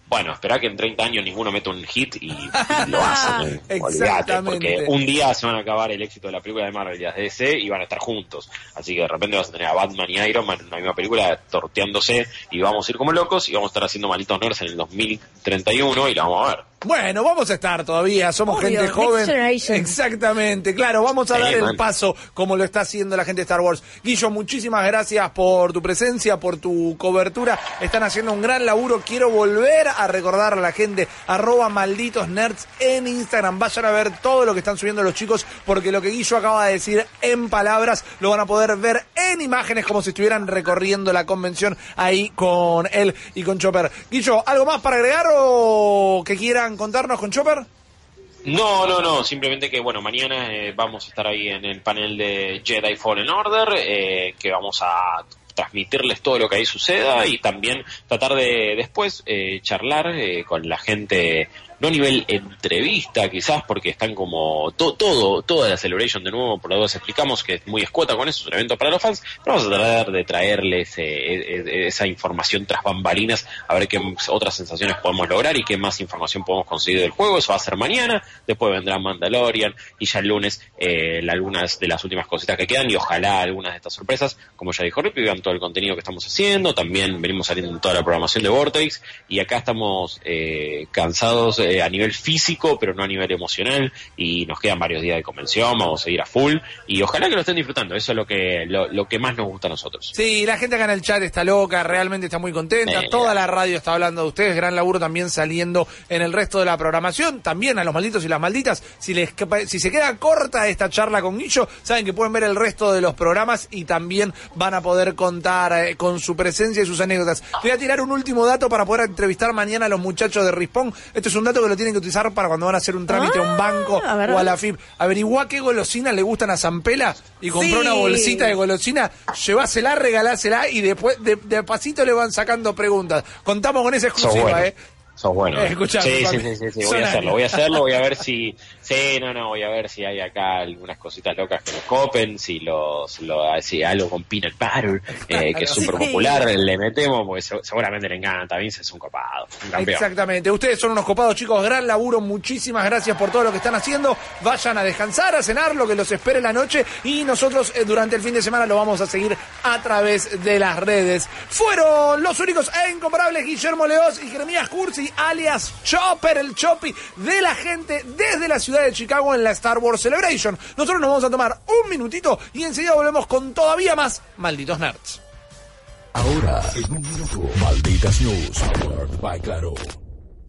Bueno, espera que en 30 años ninguno meta un hit y, y lo hacen. eh. Olvídate, porque un día se van a acabar el éxito de la película de Marvel y las DC y van a estar juntos. Así que de repente vas a tener a Batman y Iron Man en una misma película torteándose y vamos a ir como locos y vamos a estar haciendo malitos nerds en el 2031 y la vamos a ver. Bueno, vamos a estar todavía, somos Obvio, gente joven. Exactamente, claro, vamos a Sí, dar el man. paso como lo está haciendo la gente de Star Wars. Guillo, muchísimas gracias por tu presencia, por tu cobertura. Están haciendo un gran laburo. Quiero volver a recordar a la gente, arroba malditos nerds en Instagram. Vayan a ver todo lo que están subiendo los chicos, porque lo que Guillo acaba de decir en palabras lo van a poder ver en imágenes como si estuvieran recorriendo la convención ahí con él y con Chopper. Guillo, ¿algo más para agregar o que quieran contarnos con Chopper? No, no, no, simplemente que, bueno, mañana eh, vamos a estar ahí en el panel de Jedi Fallen Order, eh, que vamos a transmitirles todo lo que ahí suceda y también tratar de después eh, charlar eh, con la gente, no a nivel entrevista quizás, porque están como to- todo, toda la Celebration de nuevo, por lo menos explicamos que es muy escueta con eso, es un evento para los fans, pero vamos a tratar de traerles eh, eh, eh, esa información tras bambalinas, a ver qué otras sensaciones podemos lograr y qué más información podemos conseguir del juego, eso va a ser mañana, después vendrá Mandalorian y ya el lunes eh, algunas de las últimas cositas que quedan y ojalá algunas de estas sorpresas, como ya dijo Rippy, vean todo el contenido que estamos haciendo, también venimos saliendo en toda la programación de Vortex y acá estamos eh, cansados eh, a nivel físico, pero no a nivel emocional y nos quedan varios días de convención, vamos a seguir a full y ojalá que lo estén disfrutando, eso es lo que, lo, lo que más nos gusta a nosotros. Sí, la gente acá en el chat está loca, realmente está muy contenta. Eh, Toda la radio está hablando de ustedes. Gran laburo también saliendo en el resto de la programación. También a los malditos y las malditas. Si les si se queda corta esta charla con Guillo, saben que pueden ver el resto de los programas y también van a poder contar eh, con su presencia y sus anécdotas. Voy a tirar un último dato para poder entrevistar mañana a los muchachos de Rispón. Este es un dato que lo tienen que utilizar para cuando van a hacer un trámite a un Ah, banco a ver, o a la FIP. Averigua qué golosinas le gustan a Zampela y compró Sí. una bolsita de golosina, llevásela, regalásela y después de, de pasito le van sacando preguntas. Contamos con esa exclusiva, bueno. ¿eh? Sos bueno. Eh, sí, sí, sí, sí, sí, Son voy a hacerlo, voy a hacerlo, voy a ver si, sí, no, no, voy a ver si hay acá algunas cositas locas que nos copen, si los, lo, si algo con peanut butter, eh, que es súper popular, le metemos, porque se- seguramente le encanta, Vince es un copado, un campeón. Exactamente. Ustedes son unos copados, chicos. Gran laburo. Muchísimas gracias por todo lo que están haciendo. Vayan a descansar, a cenar, lo que los espere la noche. Y nosotros eh, durante el fin de semana lo vamos a seguir a través de las redes. Fueron los únicos e incomparables Guillermo Leos y Jeremías Cursi, alias Chopper, el Chopi de la gente desde la ciudad de Chicago en la Star Wars Celebration. Nosotros nos vamos a tomar un minutito y enseguida volvemos con todavía más malditos nerds. Ahora, en un minuto, Malditas News, powered by Claro.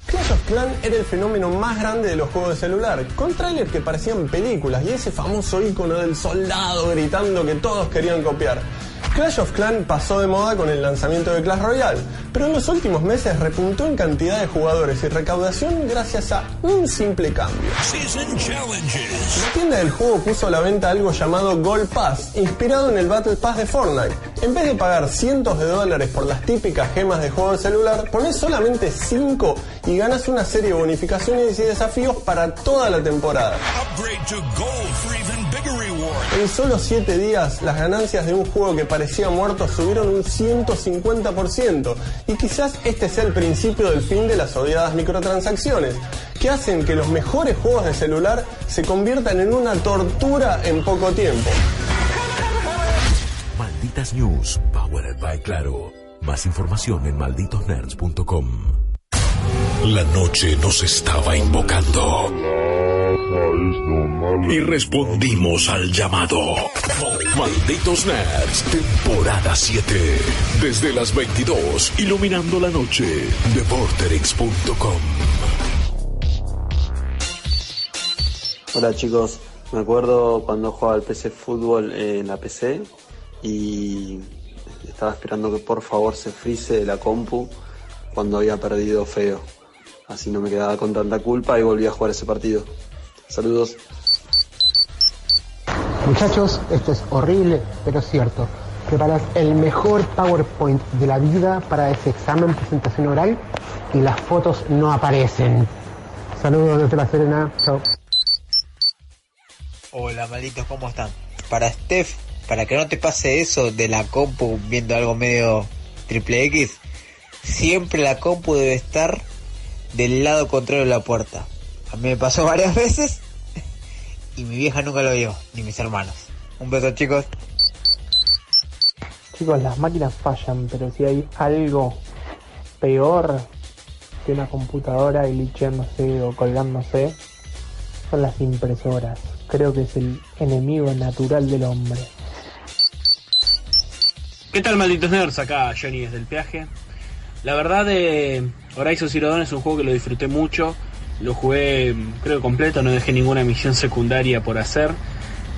Clash of Clans era el fenómeno más grande de los juegos de celular, con trailers que parecían películas y ese famoso icono del soldado gritando que todos querían copiar. Clash of Clans pasó de moda con el lanzamiento de Clash Royale, pero en los últimos meses repuntó en cantidad de jugadores y recaudación gracias a un simple cambio. La tienda del juego puso a la venta algo llamado Gold Pass, inspirado en el Battle Pass de Fortnite. En vez de pagar cientos de dólares por las típicas gemas de juego de celular, pones solamente 5 y ganas una serie de bonificaciones y desafíos para toda la temporada. En solo 7 días, las ganancias de un juego que parecía muerto subieron un 150%. Y quizás este sea el principio del fin de las odiadas microtransacciones, que hacen que los mejores juegos de celular se conviertan en una tortura en poco tiempo. Malditas News, powered by Claro. Más información en malditosnerds.com. La noche nos estaba invocando. Y respondimos al llamado. Malditos Nerds, temporada 7. Desde las 22, iluminando la noche. De Vorterix.com. Hola chicos, me acuerdo cuando jugaba al PC Fútbol en la PC y estaba esperando que por favor se frise la compu cuando había perdido feo. Así no me quedaba con tanta culpa y volví a jugar ese partido. Saludos. Muchachos, esto es horrible, pero cierto. Preparas el mejor PowerPoint de la vida para ese examen presentación oral y las fotos no aparecen. Saludos desde La Serena. Chao. Hola, malditos, ¿cómo están? Para Steph, para que no te pase eso de la compu viendo algo medio triple X, siempre la compu debe estar del lado contrario de la puerta. A mí me pasó varias veces y mi vieja nunca lo vio, ni mis hermanos. Un beso, chicos. Chicos, las máquinas fallan, pero si hay algo peor de una computadora glitchándose o colgándose son las impresoras. Creo que es el enemigo natural del hombre. ¿Qué tal malditos nerds? Acá Johnny desde el peaje. La verdad de Horizon Zero Dawn es un juego que lo disfruté mucho. Lo jugué creo completo, no dejé ninguna misión secundaria por hacer.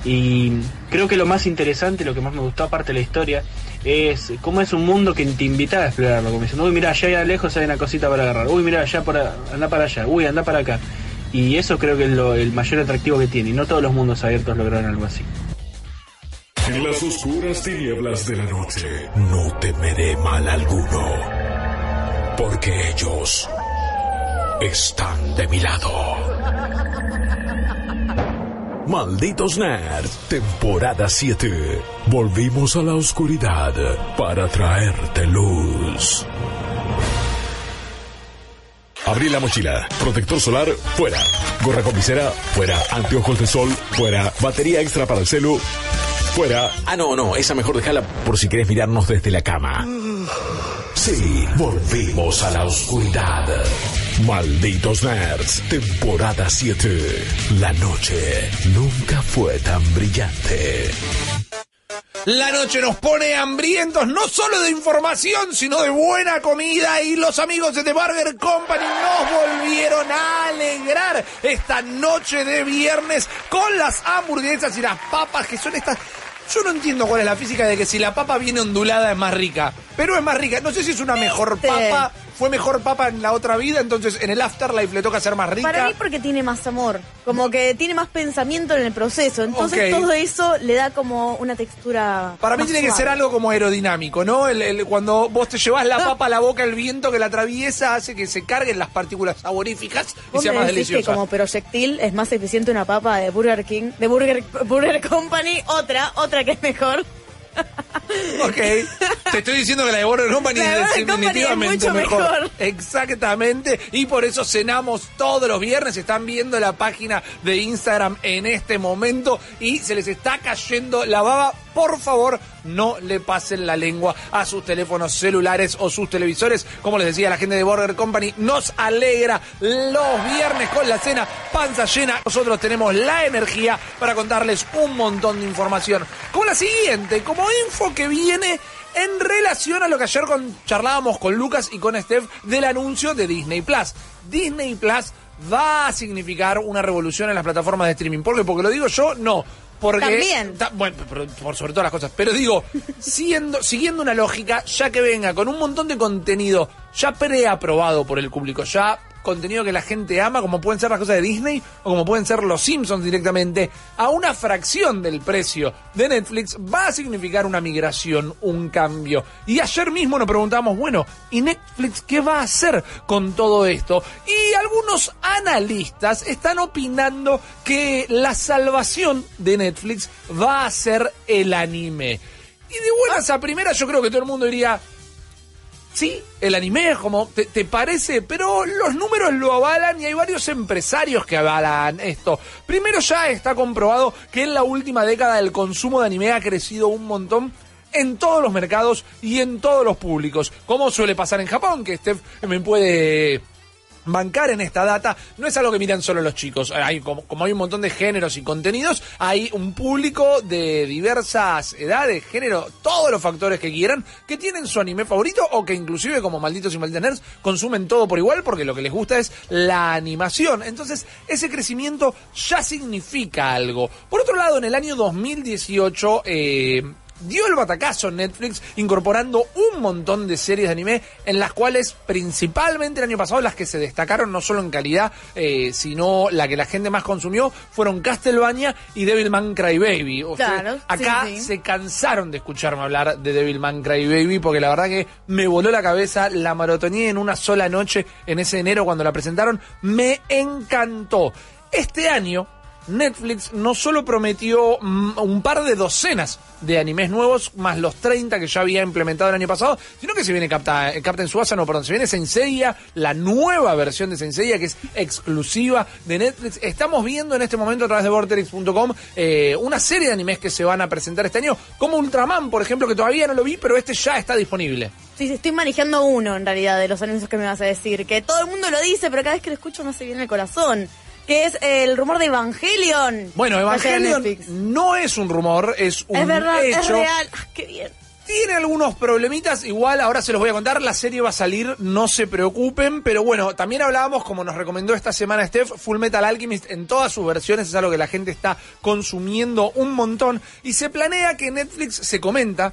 Y creo que lo más interesante, lo que más me gustó aparte de la historia, es cómo es un mundo que te invita a explorarlo. Como diciendo, uy, mira, allá lejos hay una cosita para agarrar. Uy, mira, allá por a- anda para allá. Uy, anda para acá. Y eso creo que es el mayor atractivo que tiene. Y no todos los mundos abiertos lograron algo así. En las oscuras tinieblas de la noche no temeré mal alguno, porque ellos están de mi lado. Malditos Nerds, temporada 7. Volvimos a la oscuridad para traerte luz. Abrí la mochila. Protector solar, fuera. Gorra con visera, fuera. Anteojos de sol, fuera. Batería extra para el celu, fuera. Ah, no, no, esa mejor déjala por si querés mirarnos desde la cama. Sí, volvimos a la oscuridad. Malditos Nerds, temporada 7. La noche nunca fue tan brillante. La noche nos pone hambrientos no solo de información, sino de buena comida y los amigos de The Burger Company nos volvieron a alegrar esta noche de viernes con las hamburguesas y las papas que son estas... Yo no entiendo cuál es la física de que si la papa viene ondulada es más rica, pero es más rica. No sé si es una mejor papa, fue mejor papa en la otra vida, entonces en el afterlife le toca ser más rica. Para mí porque tiene más amor, como que tiene más pensamiento en el proceso, entonces todo eso le da como una textura. Para mí tiene que ser algo como aerodinámico, ¿no? El- el- cuando vos te llevas la papa a la boca, el viento que la atraviesa hace que se carguen las partículas saboríficas y sea más decís que deliciosa. como proyectil es más eficiente una papa de Burger King, de Burger, Burger Company, otra, otra que es mejor. Ok. Te estoy diciendo que la de Burger Company La es definitivamente mejor. mejor. Exactamente. Y por eso cenamos todos los viernes. Están viendo la página de Instagram en este momento y se les está cayendo la baba. Por favor, no le pasen la lengua a sus teléfonos celulares o sus televisores. Como les decía la gente de Burger Company, nos alegra los viernes con la cena panza llena. Nosotros tenemos la energía para contarles un montón de información. Como la siguiente, como info que viene en relación a lo que ayer charlábamos con Lucas y con Steph del anuncio de Disney Plus. Disney Plus va a significar una revolución en las plataformas de streaming. ¿Por qué? Porque lo digo yo, no. Porque, También. Ta- bueno, por sobre todas las cosas. Pero digo, siendo, siguiendo una lógica, ya que venga con un montón de contenido ya preaprobado por el público, ya contenido que la gente ama, como pueden ser las cosas de Disney o como pueden ser los Simpsons directamente, a una fracción del precio de Netflix, va a significar una migración, un cambio. Y ayer mismo nos preguntamos, bueno, ¿y Netflix qué va a hacer con todo esto? Y algunos analistas están opinando que la salvación de Netflix va a ser el anime. Y de buenas a primeras yo creo que todo el mundo diría, Sí, el anime es como, te, parece? Pero los números lo avalan y hay varios empresarios que avalan esto. Primero ya está comprobado que en la última década el consumo de anime ha crecido un montón en todos los mercados y en todos los públicos. Como suele pasar en Japón, que Steph me puede bancar en esta data no es algo que miran solo los chicos. Hay, como, como hay un montón de géneros y contenidos, hay un público de diversas edades, género, todos los factores que quieran, que tienen su anime favorito o que inclusive como malditos y malditas nerds consumen todo por igual porque lo que les gusta es la animación. Entonces, ese crecimiento ya significa algo. Por otro lado, en el año 2018, eh, dio el batacazo en Netflix incorporando un montón de series de anime en las cuales principalmente el año pasado las que se destacaron no solo en calidad eh, sino la que la gente más consumió fueron Castlevania y Devilman Crybaby. Ustedes Claro, sí, acá sí. se cansaron de escucharme hablar de Devilman Crybaby porque la verdad que me voló la cabeza, la maratoné en una sola noche en ese enero cuando la presentaron, me encantó. Este año Netflix no solo prometió mm, un par de docenas de animes nuevos, más los 30 que ya había implementado el año pasado, sino que se viene Capta, eh, Captain Suasa, no, perdón, se viene Senseiya, la nueva versión de Senseiya que es exclusiva de Netflix. Estamos viendo en este momento a través de vortex.com eh, una serie de animes que se van a presentar este año, como Ultraman, por ejemplo, que todavía no lo vi, pero este ya está disponible. Sí, estoy manejando uno en realidad de los anuncios que me vas a decir. Que todo el mundo lo dice, pero cada vez que lo escucho no se viene el corazón. Que es el rumor de Evangelion. Bueno, Evangelion no es un rumor, es un Es verdad, hecho. es real. Ah, qué bien. Tiene algunos problemitas, igual ahora se los voy a contar, la serie va a salir, no se preocupen, pero bueno, también hablábamos, como nos recomendó esta semana Steph, Full Metal Alchemist en todas sus versiones, es algo que la gente está consumiendo un montón, y se planea que Netflix se comenta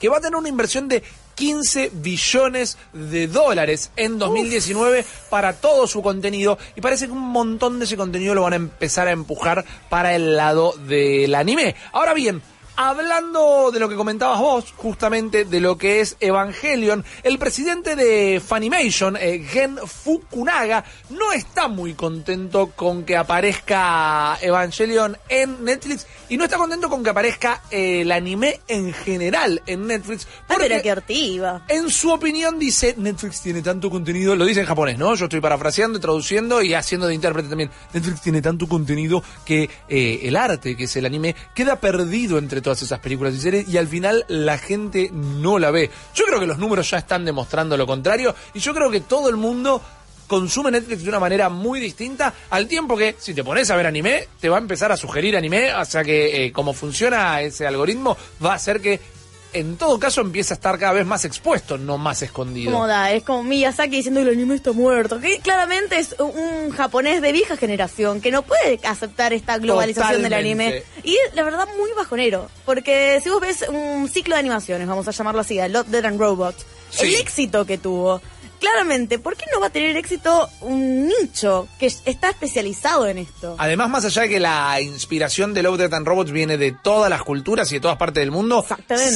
que va a tener una inversión de 15 billones de dólares en 2019 para todo su contenido y parece que un montón de ese contenido lo van a empezar a empujar para el lado del anime. Ahora bien, Hablando de lo que comentabas vos, justamente de lo que es Evangelion, el presidente de Funimation, eh, Gen Fukunaga, no está muy contento con que aparezca Evangelion en Netflix y no está contento con que aparezca eh, el anime en general en Netflix. Ah, porque pero qué en su opinión dice, Netflix tiene tanto contenido, lo dice en japonés, ¿no? Yo estoy parafraseando, traduciendo y haciendo de intérprete también. Netflix tiene tanto contenido que eh, el arte, que es el anime, queda perdido entre esas películas y series y al final la gente no la ve. Yo creo que los números ya están demostrando lo contrario y yo creo que todo el mundo consume Netflix de una manera muy distinta, al tiempo que si te pones a ver anime, te va a empezar a sugerir anime, o sea que eh, como funciona ese algoritmo, va a hacer que en todo caso empiece a estar cada vez más expuesto, no más escondido. Como da, es como Miyazaki diciendo que el anime está muerto. Que claramente es un japonés de vieja generación que no puede aceptar esta globalización del anime. Y la verdad, muy bajonero. Porque si vos ves un ciclo de animaciones, vamos a llamarlo así, a Love, Dead and Robots, Sí. el éxito que tuvo. Claramente, ¿por qué no va a tener éxito un nicho que está especializado en esto? Además, más allá de que la inspiración de Love, Death and Robots viene de todas las culturas y de todas partes del mundo,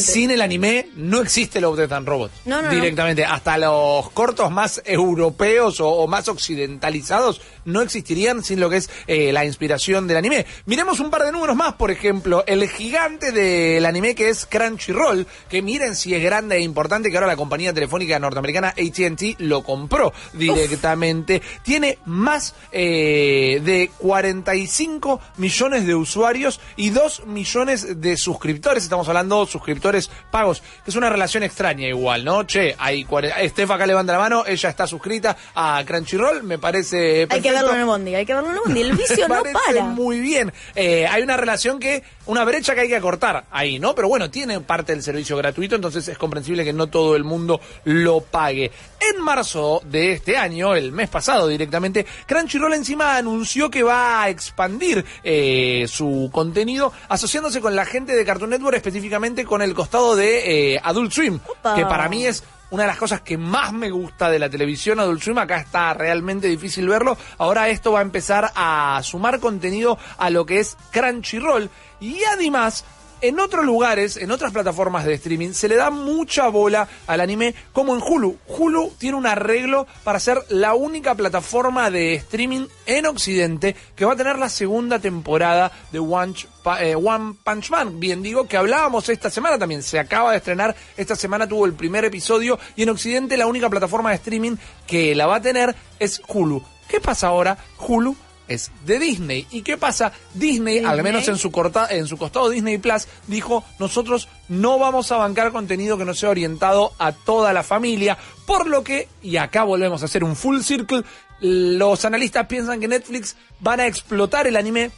sin el anime no existe Love, Death and Robots. No, no, no. Directamente, hasta los cortos más europeos o, o más occidentalizados no existirían sin lo que es eh, la inspiración del anime. Miremos un par de números más, por ejemplo, el gigante del anime que es Crunchyroll, que miren si es grande e importante, que ahora la compañía telefónica norteamericana AT&T lo compró directamente. Tiene más eh, de 45 millones de usuarios y 2 millones de suscriptores. Estamos hablando de suscriptores pagos, que es una relación extraña igual, ¿no? Che, hay cuare- Estef acá levanta la mano, ella está suscrita a Crunchyroll, me parece Hay que perfecto. verlo en el bondi, hay que verlo en el bondi. El vicio no para. muy bien. Eh, hay una relación que, una brecha que hay que acortar ahí, ¿no? Pero bueno, tiene parte del servicio gratuito, entonces es comprensible que no todo el mundo lo pague. En marzo de este año, el mes pasado directamente, Crunchyroll encima anunció que va a expandir eh, su contenido asociándose con la gente de Cartoon Network, específicamente con el costado de eh, Adult Swim, que para mí es una de las cosas que más me gusta de la televisión Adult Swim, acá está realmente difícil verlo. Ahora esto va a empezar a sumar contenido a lo que es Crunchyroll. Y además en otros lugares, en otras plataformas de streaming, se le da mucha bola al anime, como en Hulu. Hulu tiene un arreglo para ser la única plataforma de streaming en Occidente que va a tener la segunda temporada de One, eh, Punch Man. Bien digo que hablábamos esta semana también, se acaba de estrenar, esta semana tuvo el primer episodio y en Occidente la única plataforma de streaming que la va a tener es Hulu. ¿Qué pasa ahora? Hulu es de Disney. ¿Y qué pasa? Disney, al menos en su, corta, en su costado Disney Plus, dijo, nosotros no vamos a bancar contenido que no sea orientado a toda la familia, por lo que, y acá volvemos a hacer un full circle, los analistas piensan que Netflix van a explotar el anime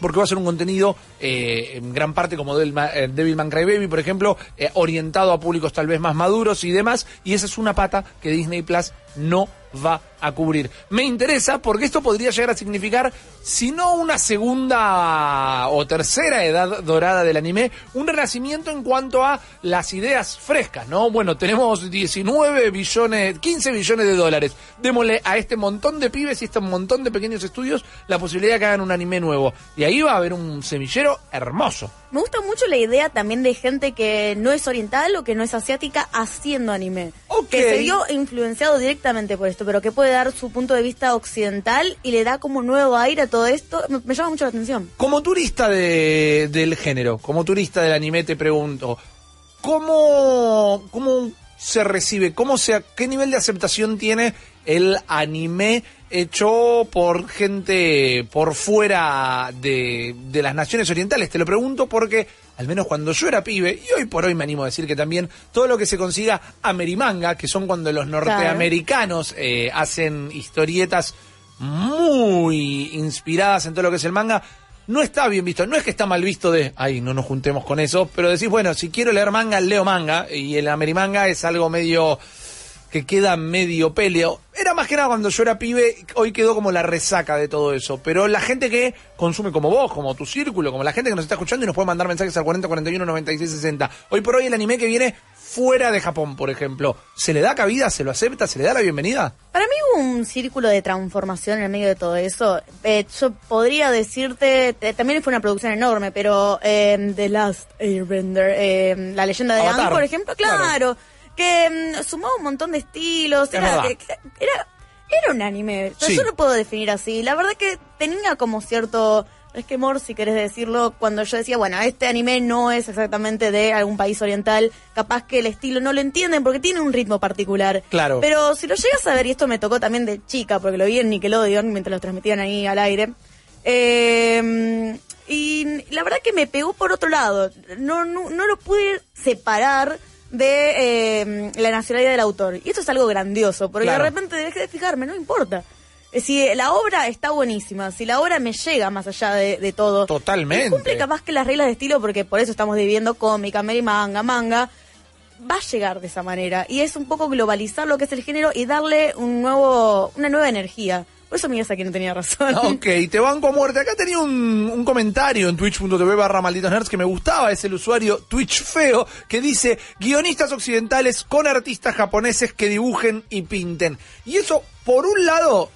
porque va a ser un contenido eh, en gran parte como Devil Ma- eh, Devilman Crybaby, por ejemplo, eh, orientado a públicos tal vez más maduros y demás, y esa es una pata que Disney Plus no va a cubrir. Me interesa porque esto podría llegar a significar, si no una segunda o tercera edad dorada del anime, un renacimiento en cuanto a las ideas frescas, ¿no? Bueno, tenemos 19 billones, 15 billones de dólares. Démosle a este montón de pibes y este montón de pequeños estudios la posibilidad de que hagan un anime nuevo. Y ahí va a haber un semillero hermoso. Me gusta mucho la idea también de gente que no es oriental o que no es asiática haciendo anime. Que se vio influenciado directamente por esto, pero que puede dar su punto de vista occidental y le da como nuevo aire a todo esto. Me, me llama mucho la atención. Como turista de- del género, como turista del anime, te pregunto, ¿cómo, cómo se recibe? ¿Cómo se, ¿Qué nivel de aceptación tiene el anime hecho por gente por fuera de, de las naciones orientales? Te lo pregunto porque, al menos cuando yo era pibe, y hoy por hoy me animo a decir que también todo lo que se consiga amerimanga, que son cuando los norteamericanos eh, hacen historietas muy inspiradas en todo lo que es el manga, no está bien visto. No es que está mal visto de, ay, no nos juntemos con eso, pero decís, bueno, si quiero leer manga, leo manga, y el amerimanga es algo medio que queda medio peleo. Era más que nada cuando yo era pibe, hoy quedó como la resaca de todo eso. Pero la gente que consume como vos, como tu círculo, como la gente que nos está escuchando y nos puede mandar mensajes al 40 41 96 60. Hoy por hoy el anime que viene fuera de Japón, por ejemplo, ¿se le da cabida, se lo acepta, se le da la bienvenida? Para mí hubo un círculo de transformación en el medio de todo eso. Eh, yo podría decirte, eh, también fue una producción enorme, pero eh, The Last Airbender, eh, la leyenda de Avatar. Aang, por ejemplo, claro, que mm, sumó un montón de estilos, Es era, verdad. que- que- era, era un anime, O sea, Sí. yo lo puedo definir así. La verdad que tenía como cierto resquemor, si querés decirlo, cuando yo decía, bueno, este anime no es exactamente de algún país oriental, capaz que el estilo no lo entienden porque tiene un ritmo particular. Claro. Pero si lo llegas a ver, y esto me tocó también de chica, porque lo vi en Nickelodeon mientras lo transmitían ahí al aire. eh, y la verdad que me pegó por otro lado. No, no, no lo pude separar de eh, la nacionalidad del autor. Y esto es algo grandioso, porque Claro. de repente dejé de fijarme, no importa. Eh, Si la obra está buenísima, si la obra me llega más allá de, de todo. Totalmente. Cumple capaz que las reglas de estilo, porque por eso estamos dividiendo cómica, y manga, manga va a llegar de esa manera y es un poco globalizar lo que es el género y darle un nuevo una nueva energía. Por eso aquí no tenía razón. Ok, te banco a muerte. Acá tenía un, comentario en twitch.tv barra malditos nerds que me gustaba. Es el usuario Twitch Feo que dice guionistas occidentales con artistas japoneses que dibujen y pinten. Y eso, por un lado,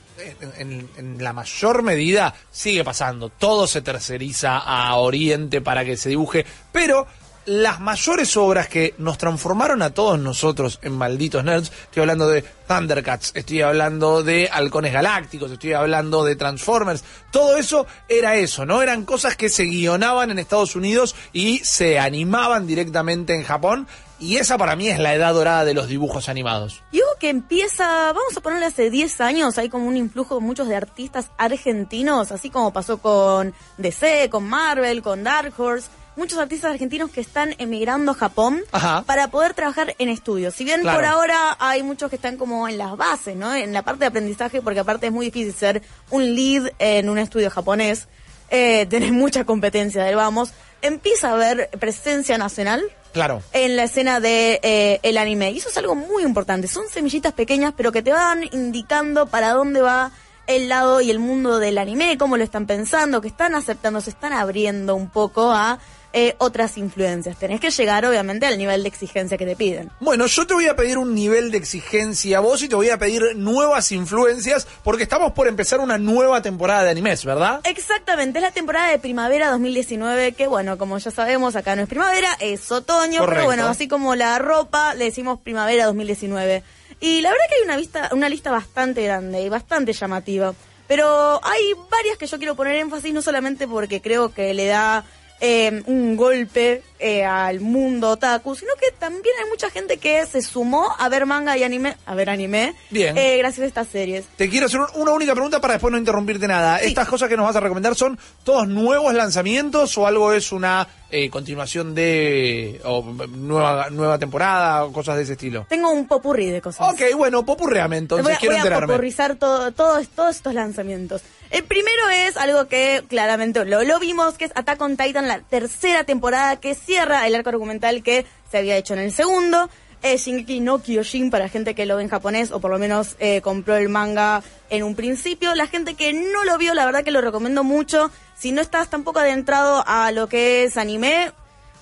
en la mayor medida sigue pasando. Todo se terceriza a Oriente para que se dibuje. Pero las mayores obras que nos transformaron a todos nosotros en malditos nerds, estoy hablando de Thundercats, estoy hablando de Halcones Galácticos, estoy hablando de Transformers, todo eso era eso, ¿no? Eran cosas que se guionaban en Estados Unidos y se animaban directamente en Japón. Y esa para mí es la edad dorada de los dibujos animados. Algo que empieza, vamos a ponerle hace 10 años, hay como un influjo de muchos de artistas argentinos, así como pasó con DC, con Marvel, con Dark Horse. Muchos artistas argentinos que están emigrando a Japón Ajá. para poder trabajar en estudios. Si bien Claro. por ahora hay muchos que están como en las bases, ¿no? En la parte de aprendizaje, porque aparte es muy difícil ser un lead en un estudio japonés. Eh, tenés mucha competencia del vamos. Empieza a haber presencia nacional Claro. en la escena de eh, el anime. Y eso es algo muy importante. Son semillitas pequeñas, pero que te van indicando para dónde va el lado y el mundo del anime, cómo lo están pensando, que están aceptando, se están abriendo un poco a eh, otras influencias. Tenés que llegar, obviamente, al nivel de exigencia que te piden. Bueno, yo te voy a pedir un nivel de exigencia a vos y te voy a pedir nuevas influencias porque estamos por empezar una nueva temporada de animes, ¿verdad? Exactamente, es la temporada de primavera 2019, que bueno, como ya sabemos, acá no es primavera, es otoño, Correcto. pero bueno, así como la ropa, le decimos primavera 2019. Y la verdad que hay una, vista, una lista bastante grande y bastante llamativa. Pero hay varias que yo quiero poner énfasis, no solamente porque creo que le da eh, un golpe eh, al mundo otaku, sino que también hay mucha gente que se sumó a ver manga y anime, a ver anime, Bien. eh, gracias a estas series. Te quiero hacer un- una única pregunta para después no interrumpirte nada. ¿Estas cosas que nos vas a recomendar son todos nuevos lanzamientos o algo es una eh, continuación de o, nueva, nueva temporada o cosas de ese estilo? Tengo un popurrí de cosas. Ok, bueno, popurreame entonces, voy a, quiero voy a enterarme. popurrizar todo, todos, todos estos lanzamientos. El primero es algo que claramente lo, vimos, que es Attack on Titan, la tercera temporada que cierra el arco argumental que se había hecho en el segundo. Shingeki no Kyojin para gente que lo ve en japonés o por lo menos eh, compró el manga en un principio. La gente que no lo vio, la verdad que lo recomiendo mucho. Si no estás tampoco adentrado a lo que es anime,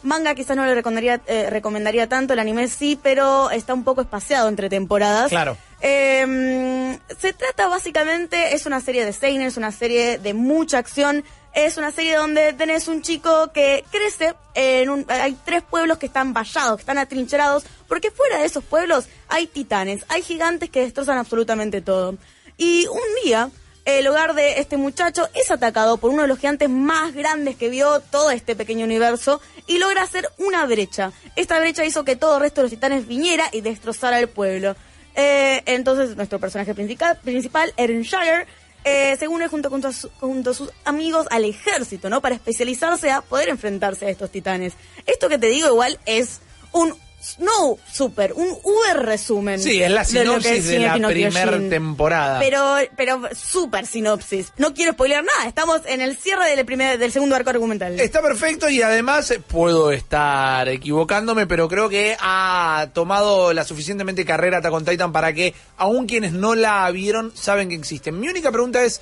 Manga quizás no le recomendaría, eh, recomendaría tanto, el anime sí, pero está un poco espaciado entre temporadas. Claro. Eh, se trata básicamente, es una serie de Seinen, es una serie de mucha acción, es una serie donde tenés un chico que crece en un... Hay tres pueblos que están vallados, que están atrincherados, porque fuera de esos pueblos hay titanes, hay gigantes que destrozan absolutamente todo. Y un día El hogar de este muchacho es atacado por uno de los gigantes más grandes que vio todo este pequeño universo y logra hacer una brecha. Esta brecha hizo que todo el resto de los titanes viniera y destrozara el pueblo. Eh, entonces, nuestro personaje principal, principal Eren Shire, eh, se une junto, su- junto a sus amigos al ejército, ¿no? Para especializarse a poder enfrentarse a estos titanes. Esto que te digo igual es un no super, un Uber resumen. Sí, es la sinopsis de la primera temporada. Pero, pero super sinopsis. No quiero spoilear nada. Estamos en el cierre del primer, del segundo arco argumental. Está perfecto y además puedo estar equivocándome, pero creo que ha tomado la suficientemente carrera Attack on Titan para que aún quienes no la vieron saben que existe. Mi única pregunta es,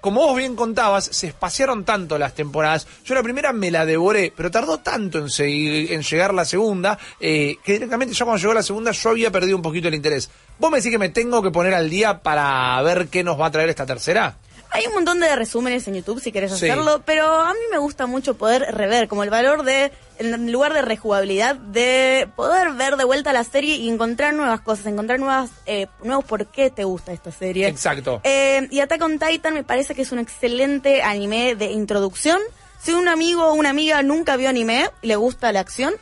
como vos bien contabas, se espaciaron tanto las temporadas. Yo la primera me la devoré, pero tardó tanto en, seguir- en llegar la segunda, eh, que directamente ya cuando llegó la segunda yo había perdido un poquito el interés. ¿Vos me decís que me tengo que poner al día para ver qué nos va a traer esta tercera? Hay un montón de resúmenes en YouTube si querés Sí. hacerlo, pero a mí me gusta mucho poder rever, como el valor de, en lugar de rejugabilidad, de poder ver de vuelta la serie y encontrar nuevas cosas, encontrar nuevas, eh, nuevos por qué te gusta esta serie. Exacto. Eh, y Attack on Titan me parece que es un excelente anime de introducción. Si un amigo o una amiga nunca vio anime y le gusta la acción,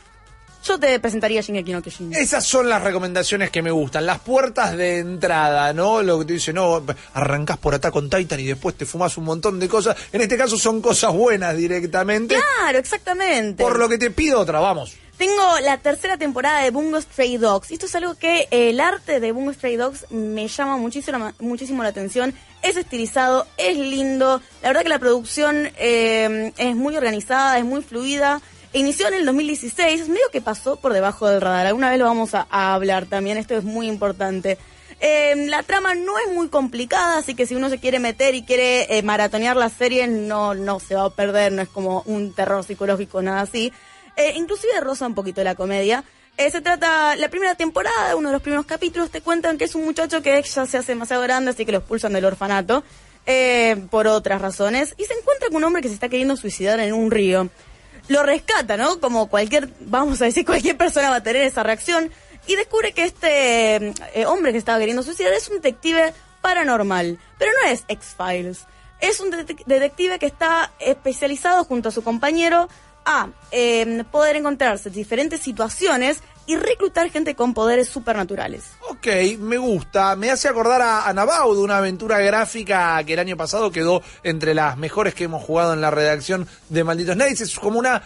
yo te presentaría Shingeki no Kyojin. Esas son las recomendaciones que me gustan, las puertas de entrada, ¿no? Lo que te dice, no, arrancás por Attack on Titan y después te fumas un montón de cosas. En este caso son cosas buenas directamente. Claro, exactamente. Por lo que te pido otra, vamos. Tengo la tercera temporada de Bungo Stray Dogs. Esto es algo que eh, el arte de Bungo Stray Dogs me llama muchísimo, muchísimo la atención. Es estilizado, es lindo. La verdad que la producción eh, es muy organizada, es muy fluida. Inició en el 2016, medio que pasó por debajo del radar. Alguna vez lo vamos a, hablar también, esto es muy importante. Eh, la trama no es muy complicada, así que si uno se quiere meter y quiere eh, maratonear la serie, no, no se va a perder, no es como un terror psicológico, nada así. Eh, inclusive roza un poquito la comedia. Eh, se trata, la primera temporada, uno de los primeros capítulos, te cuentan que es un muchacho que ya se hace demasiado grande, así que lo expulsan del orfanato, eh, por otras razones, y se encuentra con un hombre que se está queriendo suicidar en un río. Lo rescata, ¿no? Como cualquier, vamos a decir, cualquier persona va a tener esa reacción, y descubre que este eh, hombre que estaba queriendo suicidar es un detective paranormal, pero no es X-Files. Es un detec- detective que está especializado junto a su compañero a eh, poder encontrarse en diferentes situaciones y reclutar gente con poderes supernaturales. Ok, me gusta. Me hace acordar a Anabau de una aventura gráfica que el año pasado quedó entre las mejores que hemos jugado en la redacción de Malditos Nerds. Es como una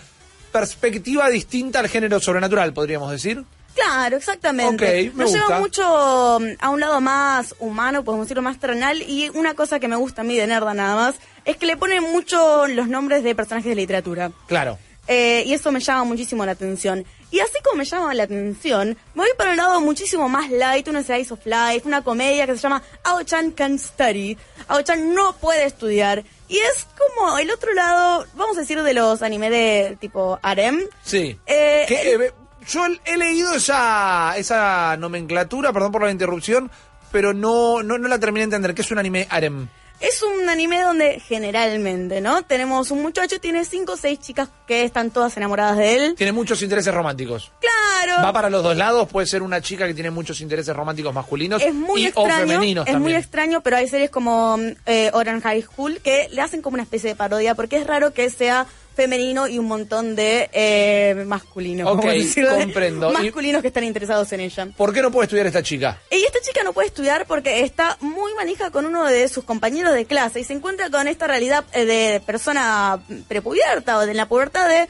perspectiva distinta al género sobrenatural, podríamos decir. Claro, exactamente. Ok, me Nos gusta. lleva mucho mm, a un lado más humano, podemos decirlo más terrenal, y una cosa que me gusta a mí de Nerda nada más, es que le pone mucho los nombres de personajes de literatura. Claro. Eh, y eso me llama muchísimo la atención. Y así como me llama la atención, me voy para un lado muchísimo más light, una slice of life, una comedia que se llama Ao-chan Can Study. Ao-chan no puede estudiar. Y es como el otro lado, vamos a decir, de los anime de tipo harem. Sí. Eh, Que, eh, yo he leído esa, esa nomenclatura, perdón por la interrupción, pero no, no, no la terminé de entender. ¿Qué es un anime harem? Es un anime donde generalmente, ¿no? Tenemos un muchacho, tiene cinco o seis chicas que están todas enamoradas de él. Tiene muchos intereses románticos. Claro. Va para los dos lados, puede ser una chica que tiene muchos intereses románticos masculinos es muy y o femeninos es muy también. extraño, pero hay series como eh, Orange High School que le hacen como una especie de parodia porque es raro que sea femenino y un montón de eh, masculinos. Ok, comprendo. Masculinos que están interesados en ella. ¿Por qué no puede estudiar esta chica? Y esta chica no puede estudiar porque está muy manija con uno de sus compañeros de clase y se encuentra con esta realidad eh, de persona prepubierta o de la pubertad de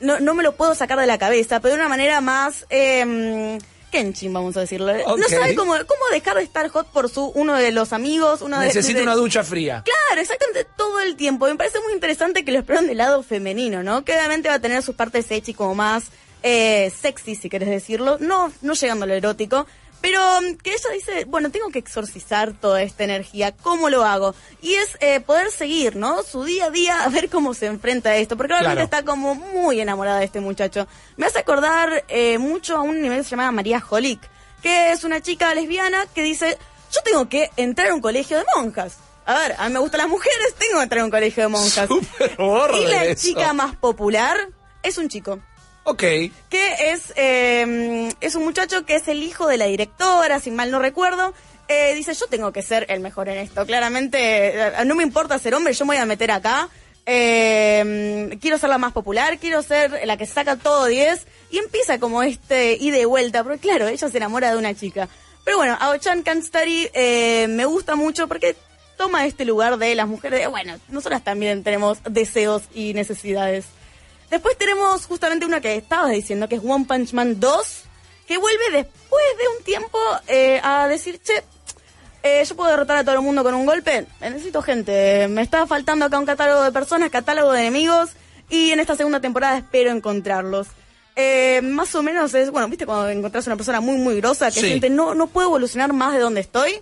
no, no me lo puedo sacar de la cabeza, pero de una manera más eh, Kenshin, vamos a decirlo. Ok. No sabe cómo, cómo dejar de estar hot por su uno de los amigos, uno de Necesita de- una ducha fría. Claro, exactamente todo el tiempo. Me parece muy interesante que lo exploran del lado femenino, ¿no? Que obviamente va a tener sus partes sexy como más eh, sexy, si querés decirlo. No, no llegando a lo erótico. Pero mm, que ella dice, bueno, tengo que exorcizar toda esta energía. ¿Cómo lo hago? Y es eh, poder seguir, ¿no? Su día a día a ver cómo se enfrenta a esto. Porque realmente Claro. está como muy enamorada de este muchacho. Me hace acordar eh, mucho a un nivel que se llama María Holick, que es una chica lesbiana que dice, yo tengo que entrar a un colegio de monjas. A ver, a mí me gustan las mujeres, tengo que entrar a un colegio de monjas. y la eso. chica más popular es un chico. Ok. que es, eh, es un muchacho que es el hijo de la directora, si mal no recuerdo. Eh, dice, yo tengo que ser el mejor en esto. Claramente, eh, no me importa ser hombre, yo me voy a meter acá. Eh, quiero ser la más popular, quiero ser la que saca todo 10. Y empieza como este ida y vuelta, porque claro, ella se enamora de una chica. Pero bueno, Ao-chan Study eh, me gusta mucho porque toma este lugar de las mujeres. Bueno, nosotras también tenemos deseos y necesidades. Después tenemos justamente una que estabas diciendo, que es One Punch Man 2, que vuelve después de un tiempo eh, a decir, che, eh, yo puedo derrotar a todo el mundo con un golpe. Necesito gente. Me está faltando acá un catálogo de personas, catálogo de enemigos. Y en esta segunda temporada espero encontrarlos. Eh, más o menos es, bueno, viste cuando encontrás una persona muy, muy grosa que Sí. siente, no, no puedo evolucionar más de donde estoy.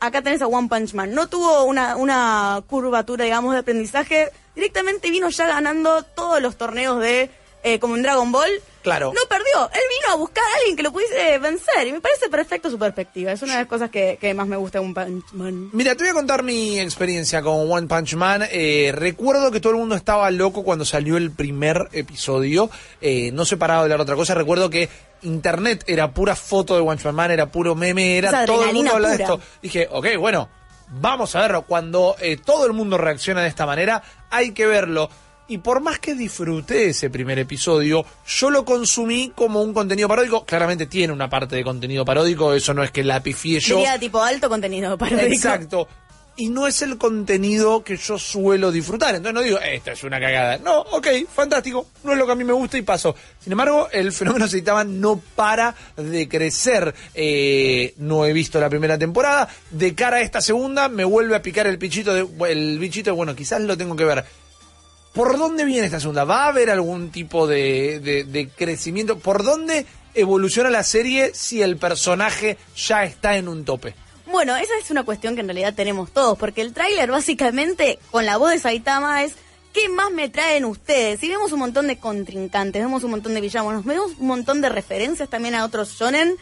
Acá tenés a One Punch Man. No tuvo una, una curvatura, digamos, de aprendizaje. Directamente vino ya ganando todos los torneos de, eh, como en Dragon Ball. Claro. No perdió. Él vino a buscar a alguien que lo pudiese vencer. Y me parece perfecto su perspectiva. Es una de las cosas que, que más me gusta de One Punch Man. Mira, te voy a contar mi experiencia con One Punch Man. Eh, recuerdo que todo el mundo estaba loco cuando salió el primer episodio. Eh, no se paraba de hablar de otra cosa. Recuerdo que internet era pura foto de One Punch Man, era puro meme, era Esa todo el mundo hablaba de esto. Dije, ok, bueno, vamos a verlo. Cuando eh, todo el mundo reacciona de esta manera, hay que verlo. Y por más que disfruté ese primer episodio, yo lo consumí como un contenido paródico. Claramente tiene una parte de contenido paródico, eso no es que la pifié yo. Sería tipo alto contenido paródico. Exacto. Y no es el contenido que yo suelo disfrutar. Entonces no digo, esta es una cagada. No, ok, fantástico. No es lo que a mí me gusta y paso. Sin embargo, el fenómeno Saitama no para de crecer. Eh, no he visto la primera temporada. De cara a esta segunda, me vuelve a picar el pichito de, el bichito de, bueno, quizás lo tengo que ver. ¿Por dónde viene esta segunda? ¿Va a haber algún tipo de crecimiento? ¿Por dónde evoluciona la serie si el personaje ya está en un tope? Bueno, esa es una cuestión que en realidad tenemos todos, porque el tráiler básicamente con la voz de Saitama es ¿qué más me traen ustedes? Y vemos un montón de contrincantes, vemos un montón de villanos, vemos un montón de referencias también a otros shonen,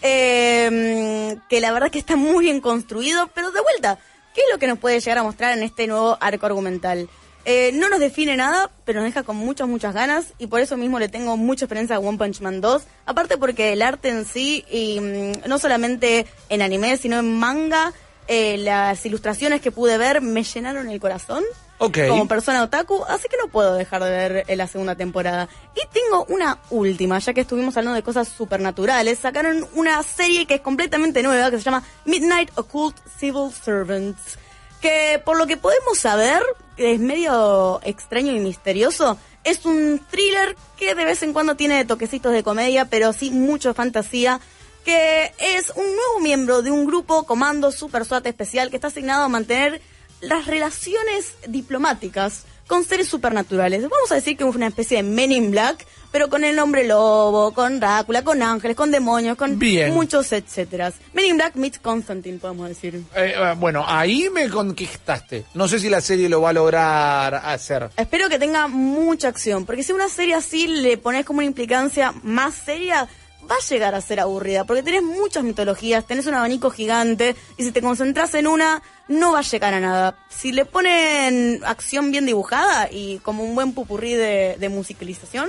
eh, que la verdad que está muy bien construido, pero de vuelta, ¿qué es lo que nos puede llegar a mostrar en este nuevo arco argumental? Eh, no nos define nada, pero nos deja con muchas, muchas ganas y por eso mismo le tengo mucha esperanza a One Punch Man 2. Aparte porque el arte en sí, y mm, no solamente en anime, sino en manga, eh, las ilustraciones que pude ver me llenaron el corazón Ok. como persona otaku, así que no puedo dejar de ver eh, la segunda temporada. Y tengo una última, ya que estuvimos hablando de cosas supernaturales, sacaron una serie que es completamente nueva, que se llama Midnight Occult Civil Servants, que por lo que podemos saber, es medio extraño y misterioso. Es un thriller que de vez en cuando tiene toquecitos de comedia, pero sí mucho fantasía que es un nuevo miembro de un grupo comando super SWAT especial que está asignado a mantener las relaciones diplomáticas con seres supernaturales. Vamos a decir que es una especie de Men in Black, pero con el nombre lobo, con Drácula, con ángeles, con demonios, con Bien. muchos etcétera. Men in Black meets Constantine, podemos decir. Eh, eh, bueno, ahí me conquistaste. No sé si la serie lo va a lograr hacer. Espero que tenga mucha acción, porque si una serie así le pones como una implicancia más seria, va a llegar a ser aburrida, porque tenés muchas mitologías, tenés un abanico gigante, y si te concentras en una, no va a llegar a nada. Si le ponen acción bien dibujada y como un buen pupurrí de, musicalización,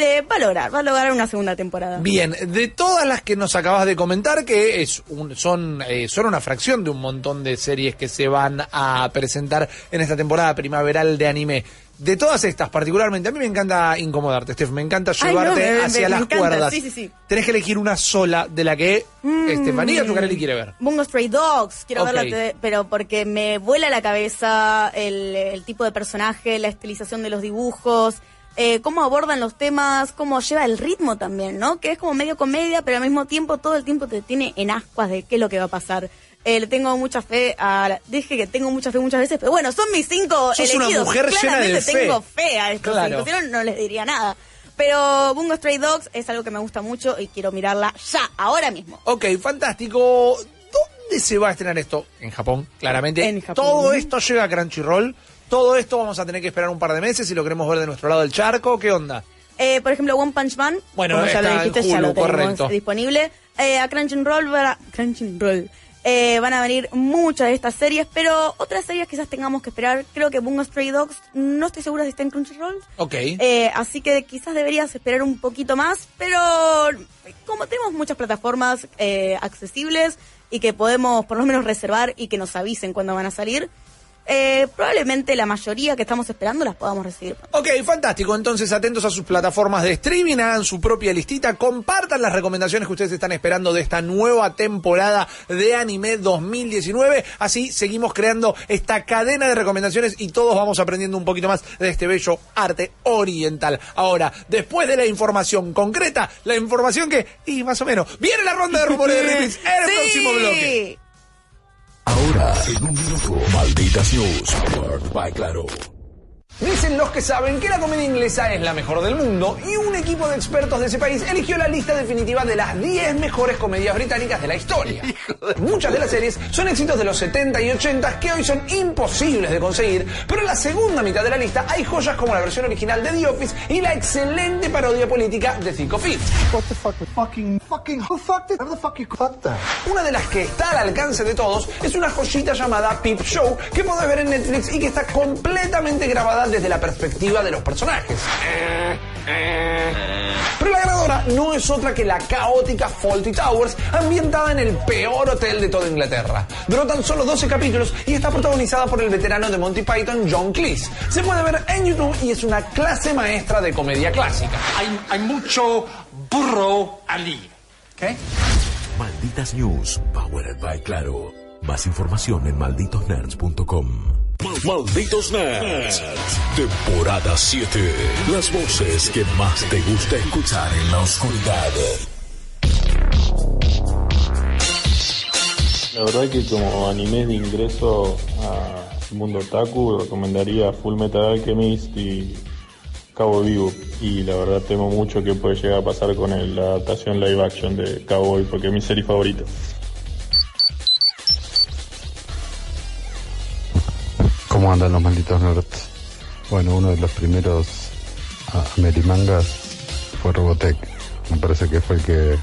eh, va a lograr, va a lograr una segunda temporada. Bien, de todas las que nos acabas de comentar, que es un- son, eh, son una fracción de un montón de series que se van a presentar en esta temporada primaveral de anime. De todas estas, particularmente, a mí me encanta incomodarte, Steph, me encanta Ay, no, llevarte me- hacia me las encanta, cuerdas. sí, sí, sí. Tenés que elegir una sola de la que Mm. Estefanía Zuccarelli quiere ver. Bungo Stray Dogs, quiero verla, pero porque me vuela la cabeza el, el tipo de personaje, la estilización de los dibujos, eh, cómo abordan los temas, cómo lleva el ritmo también, ¿no? Que es como medio comedia, pero al mismo tiempo todo el tiempo te tiene en ascuas de qué es lo que va a pasar. Eh, le tengo mucha fe a... la- Dije que tengo mucha fe muchas veces, pero bueno, son mis cinco Sos una elegidos. mujer llena de fe. tengo fe a estos Claro. cinco, si no, no les diría nada. Pero Bungo Stray Dogs es algo que me gusta mucho y quiero mirarla ya, ahora mismo. Ok, fantástico. ¿Dónde se va a estrenar esto? En Japón, claramente. En Japón. Todo esto llega a Crunchyroll. Todo esto vamos a tener que esperar un par de meses si lo queremos ver de nuestro lado del charco. ¿Qué onda? Eh, por ejemplo, One Punch Man, Bueno, como ya está lo en dijiste, ya Hulu, lo tenemos correcto. disponible. Eh, a Crunchyroll, va- Crunchyroll Eh, van a venir muchas de estas series, pero otras series quizás tengamos que esperar. Creo que Bungo Stray Dogs, no estoy segura si está en Crunchyroll. Ok. Eh, así que quizás deberías esperar un poquito más, pero como tenemos muchas plataformas eh, accesibles y que podemos por lo menos reservar y que nos avisen cuando van a salir, eh, probablemente la mayoría que estamos esperando las podamos recibir. Ok, fantástico. Entonces, atentos a sus plataformas de streaming, hagan su propia listita, compartan las recomendaciones que ustedes están esperando de esta nueva temporada de Anime 2019. Así seguimos creando esta cadena de recomendaciones y todos vamos aprendiendo un poquito más de este bello arte oriental. Ahora, después de la información concreta, la información que, y más o menos, viene la ronda de rumores de Ripley en el Sí. próximo bloque. Ahora, en un minuto, Malditas News, powered by Claro. Dicen los que saben que la comedia inglesa es la mejor del mundo y un equipo de expertos de ese país eligió la lista definitiva de las 10 mejores comedias británicas de la historia. Muchas de las series son éxitos de los 70 y 80 que hoy son imposibles de conseguir, pero en la segunda mitad de la lista hay joyas como la versión original de The Office y la excelente parodia política de fucked that? Una de las que está al alcance de todos es una joyita llamada Peep Show que podés ver en Netflix y que está completamente grabada desde la perspectiva de los personajes. Pero la ganadora no es otra que la caótica Faulty Towers, ambientada en el peor hotel de toda Inglaterra. Duró tan solo 12 capítulos y está protagonizada por el veterano de Monty Python, John Cleese. Se puede ver en YouTube y es una clase maestra de comedia clásica. Hay, hay mucho burro allí. ¿Ok? Malditas News, powered by Claro. Más información en malditosnerds.com. Malditos Nerds. Temporada 7. Las voces que más te gusta escuchar en la oscuridad. La verdad que como anime de ingreso al mundo otaku recomendaría Full Metal Alchemist y Cabo Vivo y la verdad temo mucho que puede llegar a pasar con el- la adaptación live action de Cowboy porque es mi serie favorita. ¿Cómo andan los malditos nerds? Bueno, uno de los primeros ah, Amerimangas fue Robotech. Me parece que fue el que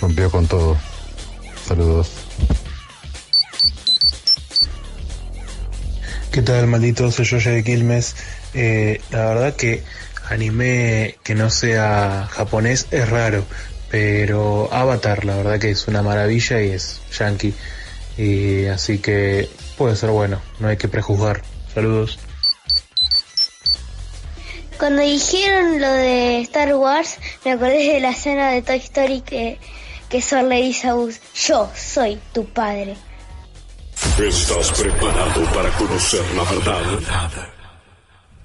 rompió con todo. Saludos. ¿Qué tal, malditos? Soy Yoya de Quilmes. Eh, la verdad que anime que no sea japonés es raro, pero Avatar, la verdad que es una maravilla y es yankee. Y así que puede ser bueno, no hay que prejuzgar. Saludos. Cuando dijeron lo de Star Wars, me acordé de la escena de Toy Story que, que Sor le dice a Buzz, yo soy tu padre. ¿Estás preparado para conocer la verdad?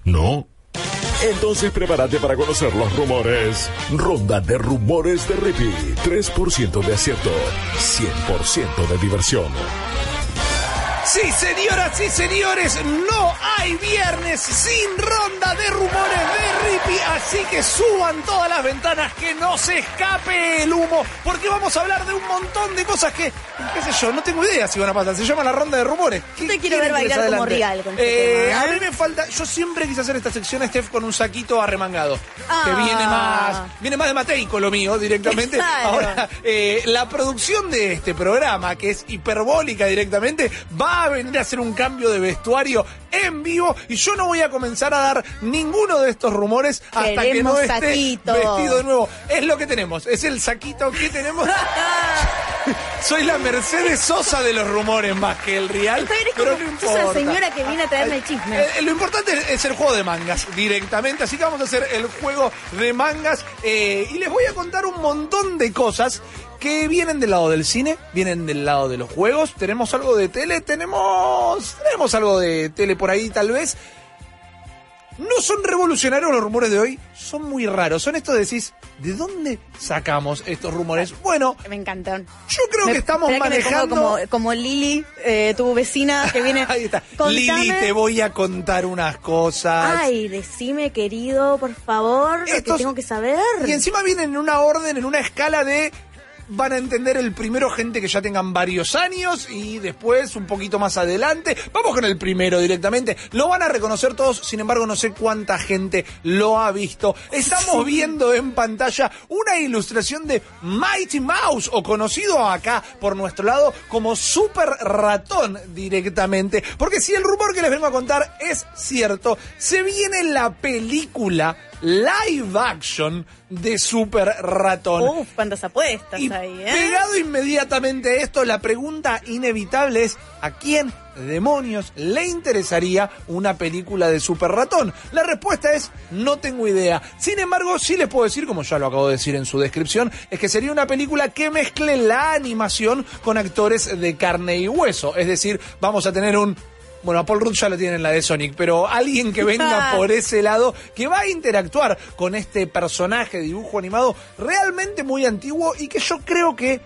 ¿No? Entonces prepárate para conocer los rumores. Ronda de rumores de Rippy. 3% de acierto. 100% de diversión. Sí, señoras y señores, no hay viernes sin ronda de rumores de Rippy, así que suban todas las ventanas, que no se escape el humo, porque vamos a hablar de un montón de cosas que, qué sé yo, no tengo idea si van a pasar. Se llama la ronda de rumores. ¿Qué Te quiero ver bailar como adelante? Real con este Eh, tema, A ¿eh? mí me falta, yo siempre quise hacer esta sección, Steph, con un saquito arremangado, Ah. que viene más, viene más de Mateico lo mío directamente. Claro. Ahora, eh, la producción de este programa, que es hiperbólica directamente, va a venir a hacer un cambio de vestuario en vivo y yo no voy a comenzar a dar ninguno de estos rumores hasta que no esté saquito. vestido de nuevo. Es lo que tenemos, es el saquito que tenemos. Soy la Mercedes Sosa de los rumores más que el real. Está bien, es pero como, no sos la importa. señora que viene a traerme el chisme. Eh, lo importante es el juego de mangas directamente, así que vamos a hacer el juego de mangas eh, y les voy a contar un montón de cosas que vienen del lado del cine, vienen del lado de los juegos, tenemos algo de tele, tenemos tenemos algo de tele por ahí tal vez. No son revolucionarios los rumores de hoy, son muy raros. Son estos de decís, ¿de dónde sacamos estos rumores? Bueno, Me encantan. yo creo Me- que estamos que manejando... como, como Lili, eh, tu vecina que viene. Ahí está. Contame- Lili, te voy a contar unas cosas. Ay, decime, querido, por favor, lo que Estos- tengo que saber. Y encima vienen en una orden, en una escala de van a entender el primero gente que ya tengan varios años y después un poquito más adelante. Vamos con el primero directamente. Lo van a reconocer todos, sin embargo no sé cuánta gente lo ha visto. Estamos viendo en pantalla una ilustración de Mighty Mouse o conocido acá por nuestro lado como Super Ratón directamente. Porque si el rumor que les vengo a contar es cierto, se viene la película live action de Super Ratón. Uf, cuántas apuestas Y ahí, ¿eh? Pegado inmediatamente a esto, la pregunta inevitable es ¿a quién demonios le interesaría una película de Super Ratón? La respuesta es no tengo idea. Sin embargo, sí les puedo decir, como ya lo acabo de decir en su descripción, es que sería una película que mezcle la animación con actores de carne y hueso. Es decir, vamos a tener un bueno, a Paul Rudd ya lo tienen en la de Sonic, pero alguien que venga por ese lado, que va a interactuar con este personaje de dibujo animado realmente muy antiguo y que yo creo que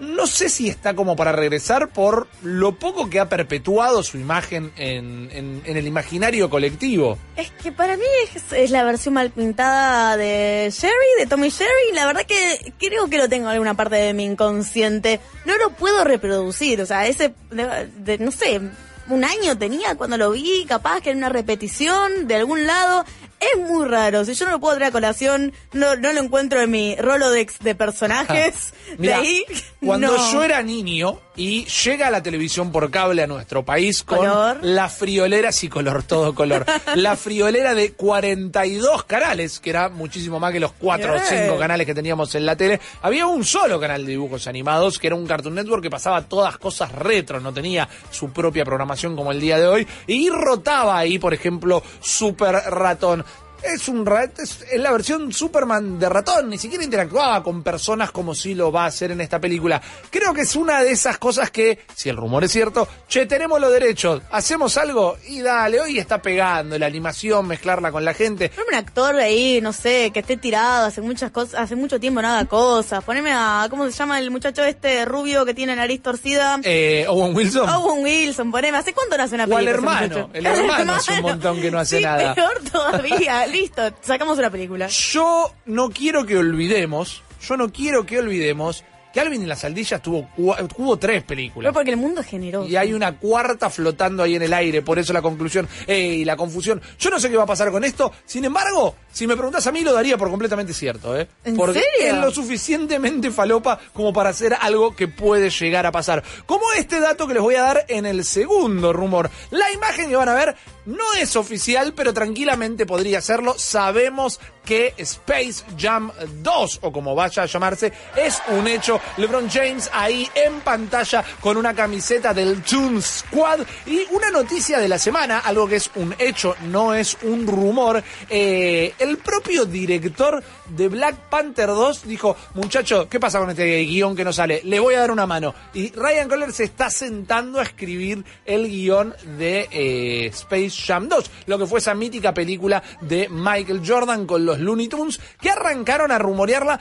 no sé si está como para regresar por lo poco que ha perpetuado su imagen en, en- en el imaginario colectivo. Es que para mí es, es la versión mal pintada de Sherry, de Tommy Sherry. La verdad que creo que lo tengo en alguna parte de mi inconsciente. No lo puedo reproducir. O sea, ese, de- de- no sé, un año tenía cuando lo vi, capaz que en una repetición de algún lado. Es muy raro. Si yo no lo puedo traer a colación, no, no lo encuentro en mi Rolodex de personajes. de ahí, cuando no. yo era niño y llega la televisión por cable a nuestro país con Color. la friolera, sí, color, todo color, la friolera de 42 canales, que era muchísimo más que los 4 o Bien. 5 canales que teníamos en la tele, había un solo canal de dibujos animados, que era un Cartoon Network que pasaba todas cosas retro, no tenía su propia programación como el día de hoy, y rotaba ahí, por ejemplo, Super Ratón. Es un ra- es, es la versión Superman de ratón, ni siquiera interactuaba con personas como si lo va a hacer en esta película. Creo que es una de esas cosas que, si el rumor es cierto, che, tenemos los derechos, hacemos algo y dale, hoy está pegando la animación, mezclarla con la gente. Poneme un actor ahí, no sé, que esté tirado, hace muchas cosas, hace mucho tiempo no haga cosas. Poneme a, ¿cómo se llama el muchacho este rubio que tiene nariz torcida? Eh, Owen Wilson. Owen Wilson, poneme. ¿Hace cuánto no hace una O al película? ese hermano, el hermano hace un montón que no hace Sí, nada. peor todavía. Listo, sacamos una película. Yo no quiero que olvidemos, yo no quiero que olvidemos que Alvin y las Aldillas tuvo, tuvo tres películas. Pero porque el mundo es generoso. Y hay una cuarta flotando ahí en el aire, por eso la conclusión eh, y la confusión. Yo no sé qué va a pasar con esto, sin embargo, si me preguntas a mí lo daría por completamente cierto, ¿eh? ¿En Porque serio? es lo suficientemente falopa como para hacer algo que puede llegar a pasar. Como este dato que les voy a dar en el segundo rumor. La imagen que van a ver no es oficial, pero tranquilamente podría serlo. Sabemos que Space Jam 2, o como vaya a llamarse, es un hecho. LeBron James ahí en pantalla con una camiseta del Toon Squad y una noticia de la semana, algo que es un hecho, no es un rumor. Eh, el propio director de Black Panther 2 dijo, muchacho, ¿qué pasa con este guion que no sale? Le voy a dar una mano. Y Ryan Coogler se está sentando a escribir el guion de eh, Space Jam 2, lo que fue esa mítica película de Michael Jordan con los Looney Tunes, que arrancaron a rumorearla.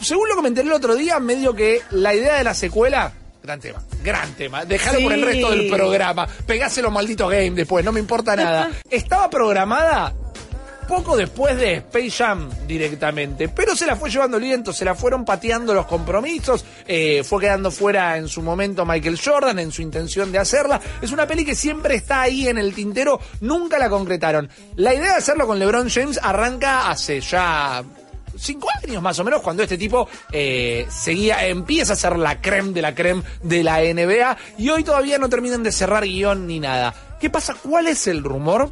Según lo comenté el otro día, medio que la idea de la secuela... Gran tema, gran tema. Dejalo por el resto del programa. Pegáselo maldito game después, no me importa nada. Estaba programada poco después de Space Jam directamente, pero se la fue llevando el viento, se la fueron pateando los compromisos, eh, fue quedando fuera en su momento Michael Jordan en su intención de hacerla. Es una peli que siempre está ahí en el tintero, nunca la concretaron. La idea de hacerlo con LeBron James arranca hace ya cinco años más o menos, cuando este tipo eh, seguía, empieza a ser la creme de la creme de la NBA y hoy todavía no terminan de cerrar guion ni nada. ¿Qué pasa? ¿Cuál es el rumor?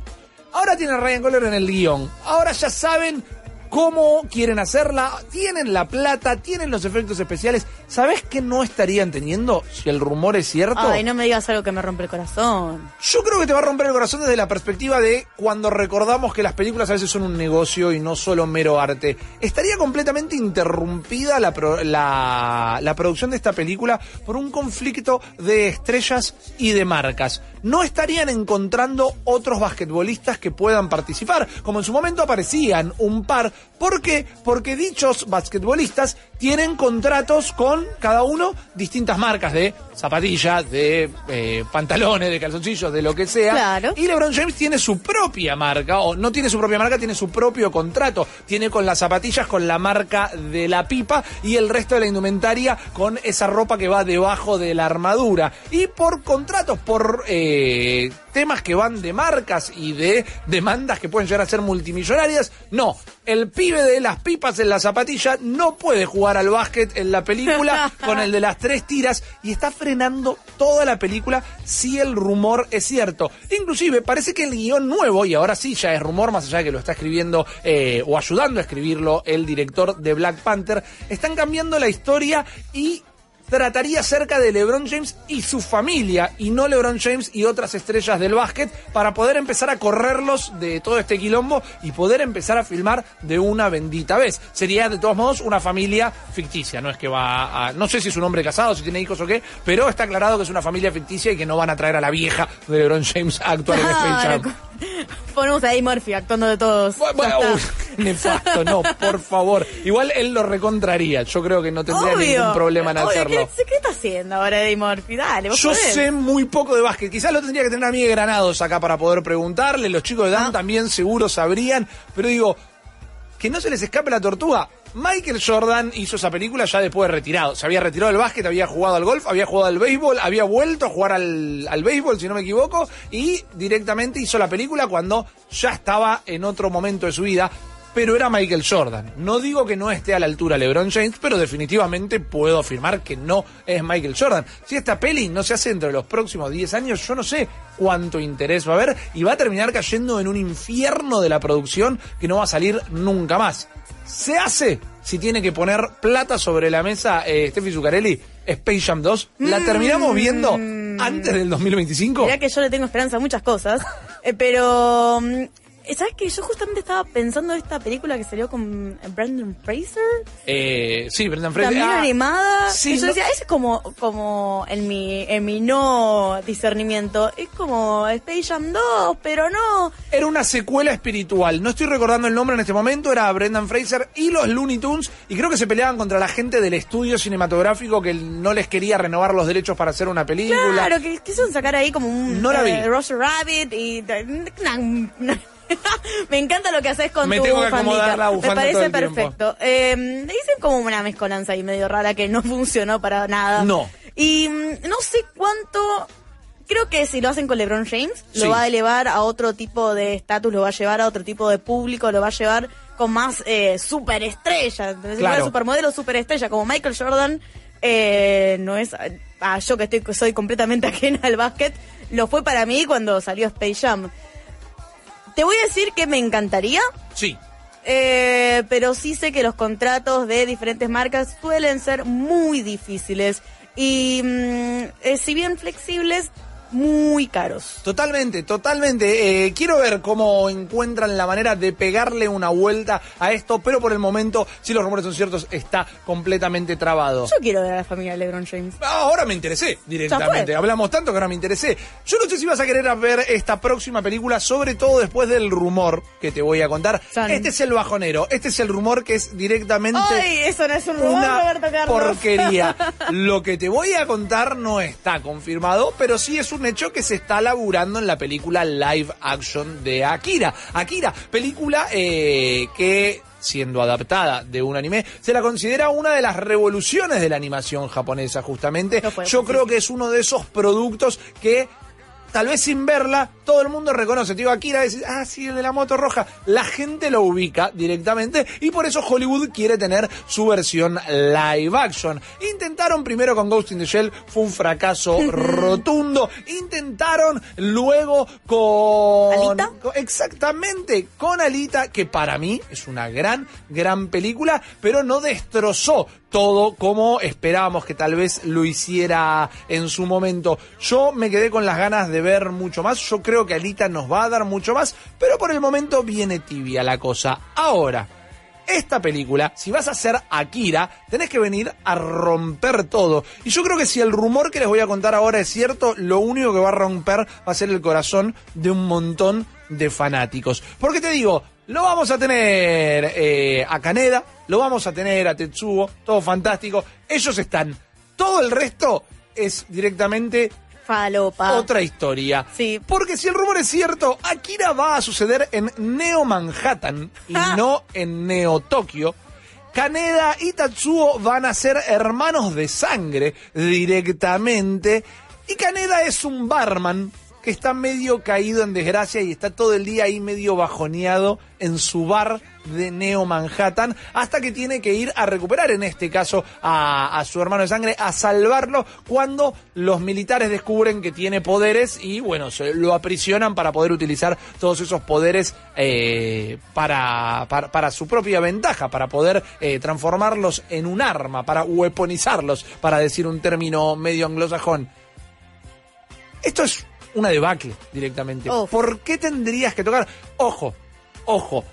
Ahora tiene a Ryan Coogler en el guion. Ahora ya saben cómo quieren hacerla, tienen la plata, tienen los efectos especiales. ¿Sabes qué no estarían teniendo si el rumor es cierto? Ay, no me digas algo que me rompe el corazón. Yo creo que te va a romper el corazón desde la perspectiva de cuando recordamos que las películas a veces son un negocio y no solo mero arte. Estaría completamente interrumpida la, pro- la, la producción de esta película por un conflicto de estrellas y de marcas. No estarían encontrando otros basquetbolistas que puedan participar, como en su momento aparecían un par. ¿Por qué? Porque dichos basquetbolistas tienen contratos con cada uno distintas marcas de zapatillas, de eh, pantalones, de calzoncillos, de lo que sea. Claro. Y LeBron James tiene su propia marca, o no tiene su propia marca, tiene su propio contrato. Tiene con las zapatillas con la marca de la pipa y el resto de la indumentaria con esa ropa que va debajo de la armadura. Y por contratos, por eh, temas que van de marcas y de demandas que pueden llegar a ser multimillonarias, no. El pibe de las pipas en la zapatilla no puede jugar al básquet en la película con el de las tres tiras y está frenando toda la película si el rumor es cierto. Inclusive parece que el guion nuevo, y ahora sí ya es rumor, más allá de que lo está escribiendo eh, o ayudando a escribirlo el director de Black Panther, están cambiando la historia y trataría acerca de LeBron James y su familia y no LeBron James y otras estrellas del básquet para poder empezar a correrlos de todo este quilombo y poder empezar a filmar de una bendita vez. Sería de todos modos una familia ficticia, no es que va a... No sé si es un hombre casado, si tiene hijos o qué, pero está aclarado que es una familia ficticia y que no van a traer a la vieja de LeBron James a actuar en Space Jam. Ponemos a Eddie Murphy actuando de todos. Bueno, nefasto, no, por favor. Igual él lo recontraría. Yo creo que no tendría Obvio. ningún problema en Obvio, hacerlo. ¿qué, ¿Qué está haciendo ahora Eddie Murphy? Dale, vos Yo podés. sé muy poco de básquet. Quizás lo tendría que tener a mí de Granados acá para poder preguntarle. Los chicos de Ah. Dan también seguro sabrían. Pero digo, que no se les escape la tortuga. Michael Jordan hizo esa película ya después de retirado. Se había retirado del básquet, había jugado al golf, había jugado al béisbol, había vuelto a jugar al, al béisbol, si no me equivoco, y directamente hizo la película cuando ya estaba en otro momento de su vida. Pero era Michael Jordan. No digo que no esté a la altura LeBron James, pero definitivamente puedo afirmar que no es Michael Jordan. Si esta peli no se hace dentro de los próximos 10 años, yo no sé cuánto interés va a haber y va a terminar cayendo en un infierno de la producción que no va a salir nunca más. Se hace si tiene que poner plata sobre la mesa eh, Steffi Zuccarelli, Space Jam 2. ¿La terminamos viendo antes del 2025? Mirá que yo le tengo esperanza a muchas cosas, eh, pero... ¿Sabes que Yo justamente estaba pensando en esta película que salió con Brandon Fraser. Eh, sí, Brendan Fraser. También Ah, animada. sí, y yo no- decía, es como, como en mi, en mi no discernimiento. Es como Space Jam 2, pero no. Era una secuela espiritual. No estoy recordando el nombre en este momento. Era Brendan Fraser y los Looney Tunes. Y creo que se peleaban contra la gente del estudio cinematográfico que no les quería renovar los derechos para hacer una película. Claro, que quisieron sacar ahí como un No la vi. eh, Roger Rabbit y... Me encanta lo que haces con Me tu tengo que bufandita. acomodar la bufanda Me parece perfecto. Eh, dicen como una mezcolanza ahí medio rara que no funcionó para nada. No. Y mm, no sé cuánto... Creo que si lo hacen con LeBron James, Sí. lo va a elevar a otro tipo de estatus, lo va a llevar a otro tipo de público, lo va a llevar con más eh, superestrella. Claro. supermodelo, superestrella, como Michael Jordan, eh, no es. Ah, yo que estoy, soy completamente ajena al básquet, lo fue para mí cuando salió Space Jam. Te voy a decir que me encantaría, Sí. eh, pero sí sé que los contratos de diferentes marcas suelen ser muy difíciles y mm, eh, si bien flexibles, muy caros. Totalmente, totalmente. Eh, quiero ver cómo encuentran la manera de pegarle una vuelta a esto, pero por el momento, si los rumores son ciertos, está completamente trabado. Yo quiero ver a la familia de LeBron James. Ah, Ahora me interesé directamente. Hablamos tanto que ahora me interesé. Yo no sé si vas a querer ver esta próxima película, sobre todo después del rumor que te voy a contar. Son- Este es el bajonero. Este es el rumor que es directamente ¡Ay! Eso no es un rumor, una Roberto Carlos. porquería. Lo que te voy a contar no está confirmado, pero sí es un hecho que se está laburando en la película live action de Akira. Akira, película eh, que siendo adaptada de un anime, se la considera una de las revoluciones de la animación japonesa, justamente. Yo creo que es uno de esos productos que tal vez sin verla, todo el mundo reconoce. Te digo, Akira, decís, ah, sí, el de la moto roja. La gente lo ubica directamente y por eso Hollywood quiere tener su versión live action. Intentaron primero con Ghost in the Shell, fue un fracaso rotundo. Intentaron luego con... con- Exactamente, con Alita, que para mí es una gran, gran película, pero no destrozó todo como esperábamos que tal vez lo hiciera en su momento. Yo me quedé con las ganas de ver mucho más. Yo creo que Alita nos va a dar mucho más, pero por el momento viene tibia la cosa. Ahora, esta película, si vas a hacer Akira, tenés que venir a romper todo. Y yo creo que si el rumor que les voy a contar ahora es cierto, lo único que va a romper va a ser el corazón de un montón de fanáticos. Porque te digo, Lo vamos a tener eh, a Kaneda, lo vamos a tener a Tetsuo, todo fantástico. Ellos están. Todo el resto es directamente Falopa. otra historia. Sí. Porque si el rumor es cierto, Akira va a suceder en Neo Manhattan y Ah. no en Neo Tokio. Kaneda y Tatsuo van a ser hermanos de sangre directamente. Y Kaneda es un barman que está medio caído en desgracia y está todo el día ahí medio bajoneado en su bar de Neo Manhattan hasta que tiene que ir a recuperar en este caso a, su hermano de sangre, a salvarlo cuando los militares descubren que tiene poderes y bueno, se lo aprisionan para poder utilizar todos esos poderes eh, para, para, para su propia ventaja, para poder eh, transformarlos en un arma, para weaponizarlos, para decir un término medio anglosajón. Esto es una debacle directamente. Uf. ¿Por qué tendrías que tocar? Ojo, ojo.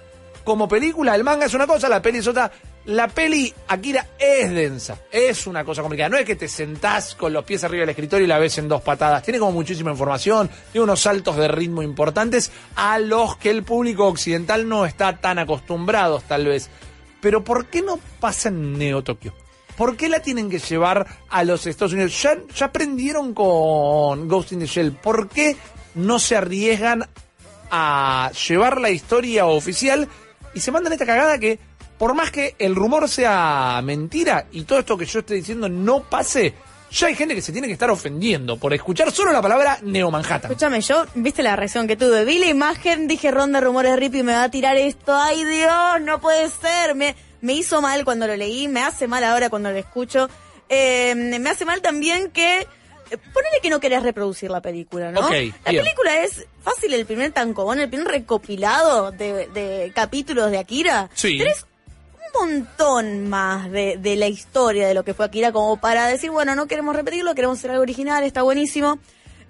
Como película, el manga es una cosa, la peli es otra. La peli Akira es densa, es una cosa complicada. No es que te sentás con los pies arriba del escritorio y la ves en dos patadas. Tiene como muchísima información, tiene unos saltos de ritmo importantes a los que el público occidental no está tan acostumbrado, tal vez. Pero ¿por qué no pasa en Neo Tokio? ¿Por qué la tienen que llevar a los Estados Unidos? Ya, aprendieron con Ghost in the Shell. ¿Por qué no se arriesgan a llevar la historia oficial y se mandan esta cagada que, por más que el rumor sea mentira y todo esto que yo estoy diciendo no pase, ya hay gente que se tiene que estar ofendiendo por escuchar solo la palabra Neo Manhattan. Escúchame, yo, viste la reacción que tuve. Vi la imagen, dije ronda rumores rip y me va a tirar esto. Ay Dios, no puede ser. Me, me hizo mal cuando lo leí, me hace mal ahora cuando lo escucho. Eh, me hace mal también que. eh, Ponele que no querés reproducir la película, ¿no? Ok, la bien. película es fácil, el primer tancobón, el primer recopilado de, de capítulos de Akira. Sí. Tenés un montón más de, de la historia de lo que fue Akira como para decir, bueno, no queremos repetirlo, queremos hacer algo original, está buenísimo.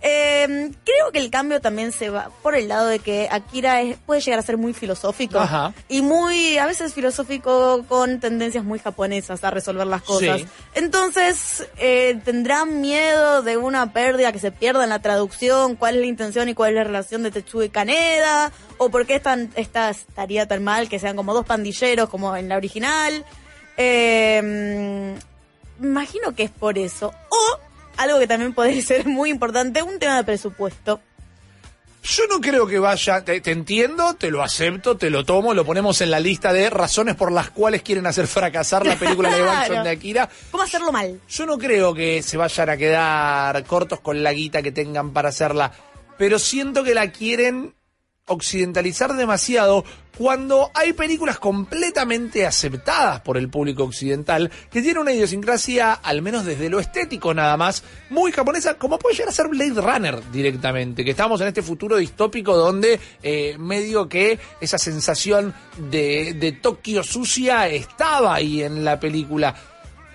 Eh, creo que el cambio también se va por el lado de que Akira es- puede llegar a ser muy filosófico Ajá. y muy, a veces filosófico con tendencias muy japonesas a resolver las cosas. Sí. Entonces, eh, ¿tendrán miedo de una pérdida que se pierda en la traducción? ¿Cuál es la intención y cuál es la relación de Tetsuo y Kaneda? ¿O por qué tan, esta, estaría tan mal que sean como dos pandilleros como en la original? Eh, imagino que es por eso. Algo que también puede ser muy importante, un tema de presupuesto. Yo no creo que vaya, te, te entiendo, te lo acepto, te lo tomo, lo ponemos en la lista de razones por las cuales quieren hacer fracasar la película live action de Akira. ¿Cómo hacerlo mal? Yo no creo que se vayan a quedar cortos con la guita que tengan para hacerla, pero siento que la quieren occidentalizar demasiado cuando hay películas completamente aceptadas por el público occidental que tienen una idiosincrasia, al menos desde lo estético nada más, muy japonesa, como puede llegar a ser Blade Runner directamente, que estamos en este futuro distópico donde eh, medio que esa sensación de, de Tokio sucia estaba ahí en la película.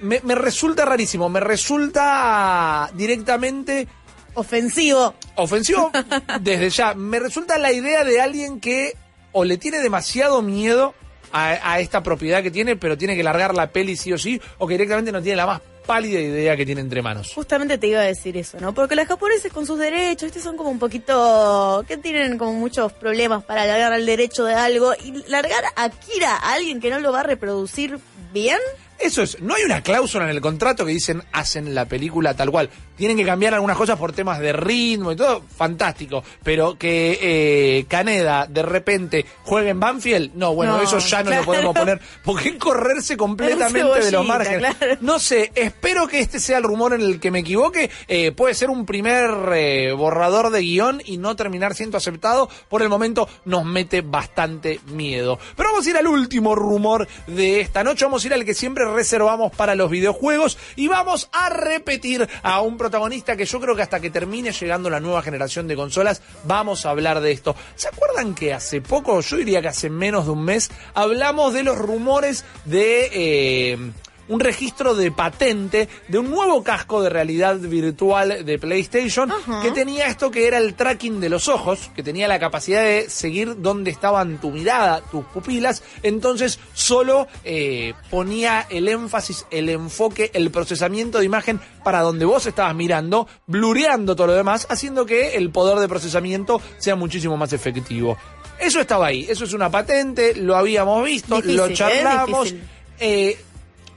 Me resulta rarísimo, me resulta directamente ofensivo. Ofensivo desde ya. Me resulta la idea de alguien que o le tiene demasiado miedo a, a esta propiedad que tiene, pero tiene que largar la peli sí o sí, o que directamente no tiene la más pálida idea que tiene entre manos. Justamente te iba a decir eso, ¿no? Porque los japoneses con sus derechos, estos son como un poquito... que tienen como muchos problemas para largar el derecho de algo. Y largar a Akira a alguien que no lo va a reproducir bien... Eso es, no hay una cláusula en el contrato que dicen hacen la película tal cual. Tienen que cambiar algunas cosas por temas de ritmo y todo, fantástico. Pero que eh, Caneda de repente juegue en Banfield, no, bueno, No, eso ya no claro. lo podemos poner. ¿Por qué correrse completamente de los márgenes? claro. No sé, espero que este sea el rumor en el que me equivoque. Eh, puede ser un primer eh, borrador de guion y no terminar siendo aceptado. Por el momento nos mete bastante miedo. Pero vamos a ir al último rumor de esta noche. Vamos a ir al que siempre reservamos para los videojuegos y vamos a repetir a un protagonista que yo creo que hasta que termine llegando la nueva generación de consolas vamos a hablar de esto. ¿Se acuerdan que hace poco, yo diría que hace menos de un mes, hablamos de los rumores de... eh, un registro de patente de un nuevo casco de realidad virtual de PlayStation que tenía esto que era el tracking de los ojos, que tenía la capacidad de seguir dónde estaban tu mirada, tus pupilas, entonces solo eh, ponía el énfasis, el enfoque, el procesamiento de imagen para donde vos estabas mirando, blureando todo lo demás, haciendo que el poder de procesamiento sea muchísimo más efectivo. Eso estaba ahí, eso es una patente, lo habíamos visto, Difícil, lo ¿eh? charlamos. Eh,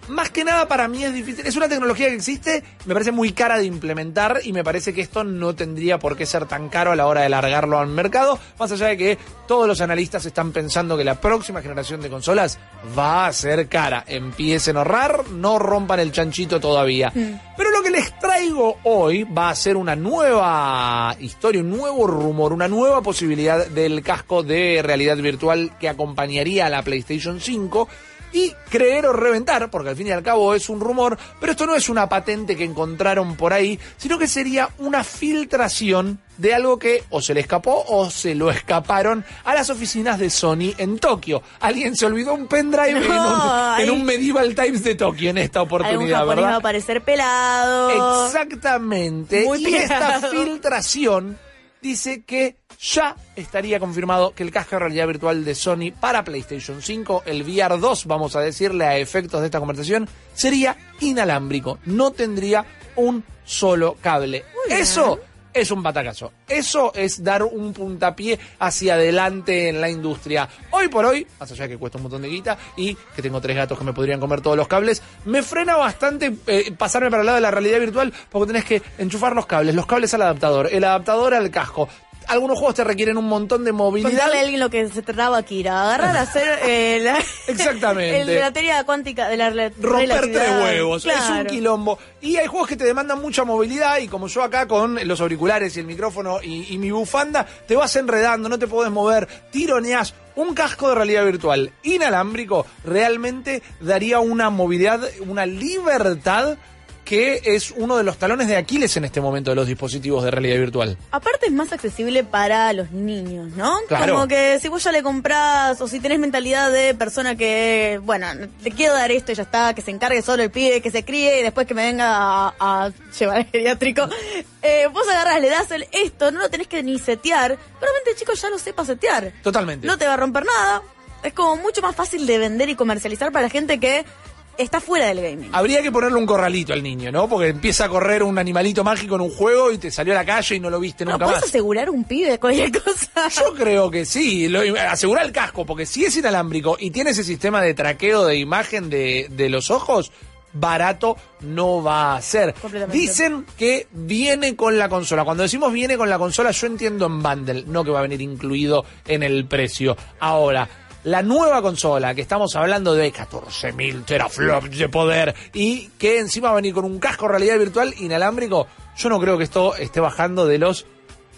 más que nada para mí es difícil. Es una tecnología que existe, me parece muy cara de implementar y me parece que esto no tendría por qué ser tan caro a la hora de largarlo al mercado. Más allá de que todos los analistas están pensando que la próxima generación de consolas va a ser cara. Empiecen a ahorrar, no rompan el chanchito todavía. Pero lo que les traigo hoy va a ser una nueva historia, un nuevo rumor, una nueva posibilidad del casco de realidad virtual que acompañaría a la PlayStation 5 y creer o reventar, porque al fin y al cabo es un rumor, pero esto no es una patente que encontraron por ahí, sino que sería una filtración de algo que o se le escapó o se lo escaparon a las oficinas de Sony en Tokio. Alguien se olvidó un pendrive en, un, ay. en un Medieval Times de Tokio en esta oportunidad, japonés va a ¿verdad? aparecer pelado. Exactamente. Muy y esta filtración dice que ya estaría confirmado que el casco de realidad virtual de Sony para PlayStation 5, el VR 2, vamos a decirle a efectos de esta conversación, sería inalámbrico. No tendría un solo cable. Eso es un batacazo. Eso es dar un puntapié hacia adelante en la industria. Hoy por hoy, más allá de que cuesta un montón de guita y que tengo tres gatos que me podrían comer todos los cables, me frena bastante eh, pasarme para el lado de la realidad virtual porque tenés que enchufar los cables, los cables al adaptador, el adaptador al casco. Algunos juegos te requieren un montón de movilidad. Contarle a alguien lo que se trataba Kira. Agarrar, hacer eh, la, Exactamente. el- la teoría cuántica de la romper tres huevos. Es un quilombo. Y hay juegos que te demandan mucha movilidad y como yo acá con los auriculares y el micrófono y, y mi bufanda, te vas enredando, no te podés mover, tironeás. Un casco de realidad virtual inalámbrico realmente daría una movilidad, una libertad que es uno de los talones de Aquiles en este momento de los dispositivos de realidad virtual. Aparte es más accesible para los niños, ¿no? Claro. Como que si vos ya le comprás o si tenés mentalidad de persona que, bueno, le quiero dar esto y ya está, que se encargue solo el pibe, que se críe y después que me venga a, a llevar al geriátrico, eh, vos agarrás, le das el esto, no lo tenés que ni setear, probablemente el chico ya lo sepa setear. Totalmente. No te va a romper nada. Es como mucho más fácil de vender y comercializar para la gente que está fuera del gaming. Habría que ponerle un corralito al niño, ¿no? Porque empieza a correr un animalito mágico en un juego y te salió a la calle y no lo viste ¿No nunca puedes más. asegurar un pibe de cualquier cosa? Yo creo que sí, lo, asegurar el casco, porque si es inalámbrico y tiene ese sistema de traqueo de imagen de, de los ojos, barato no va a ser. Dicen que viene con la consola. Cuando decimos viene con la consola, yo entiendo en bundle, no que va a venir incluido en el precio. Ahora, la nueva consola, que estamos hablando de 14.000 teraflops de poder y que encima va a venir con un casco realidad virtual inalámbrico, yo no creo que esto esté bajando de los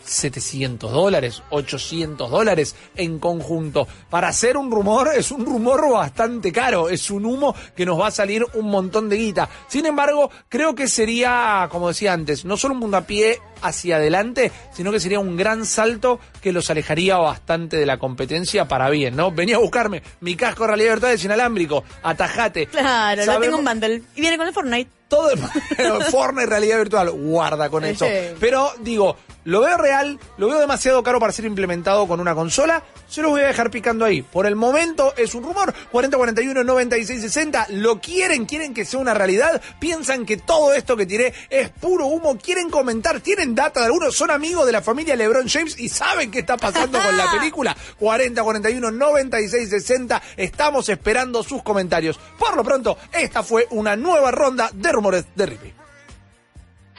700 dólares, 800 dólares en conjunto. Para hacer un rumor, es un rumor bastante caro, es un humo que nos va a salir un montón de guita. Sin embargo, creo que sería, como decía antes, no solo un puntapié hacia adelante, sino que sería un gran salto que los alejaría bastante de la competencia para bien, ¿no? Venía a buscarme mi casco de realidad virtual es inalámbrico, atajate. Claro, lo tengo en bundle. Y viene con el Fortnite. todo el Fortnite realidad virtual, guarda con eso. Pero digo, lo veo real, lo veo demasiado caro para ser implementado con una consola, se los voy a dejar picando ahí. Por el momento es un rumor, 4041 96 60, lo quieren, quieren que sea una realidad, piensan que todo esto que tiré es puro humo, quieren comentar, tienen data de algunos, son amigos de la familia LeBron James y saben qué está pasando con la película. 4041 96 60, estamos esperando sus comentarios. Por lo pronto, esta fue una nueva ronda de rumores de Rippy.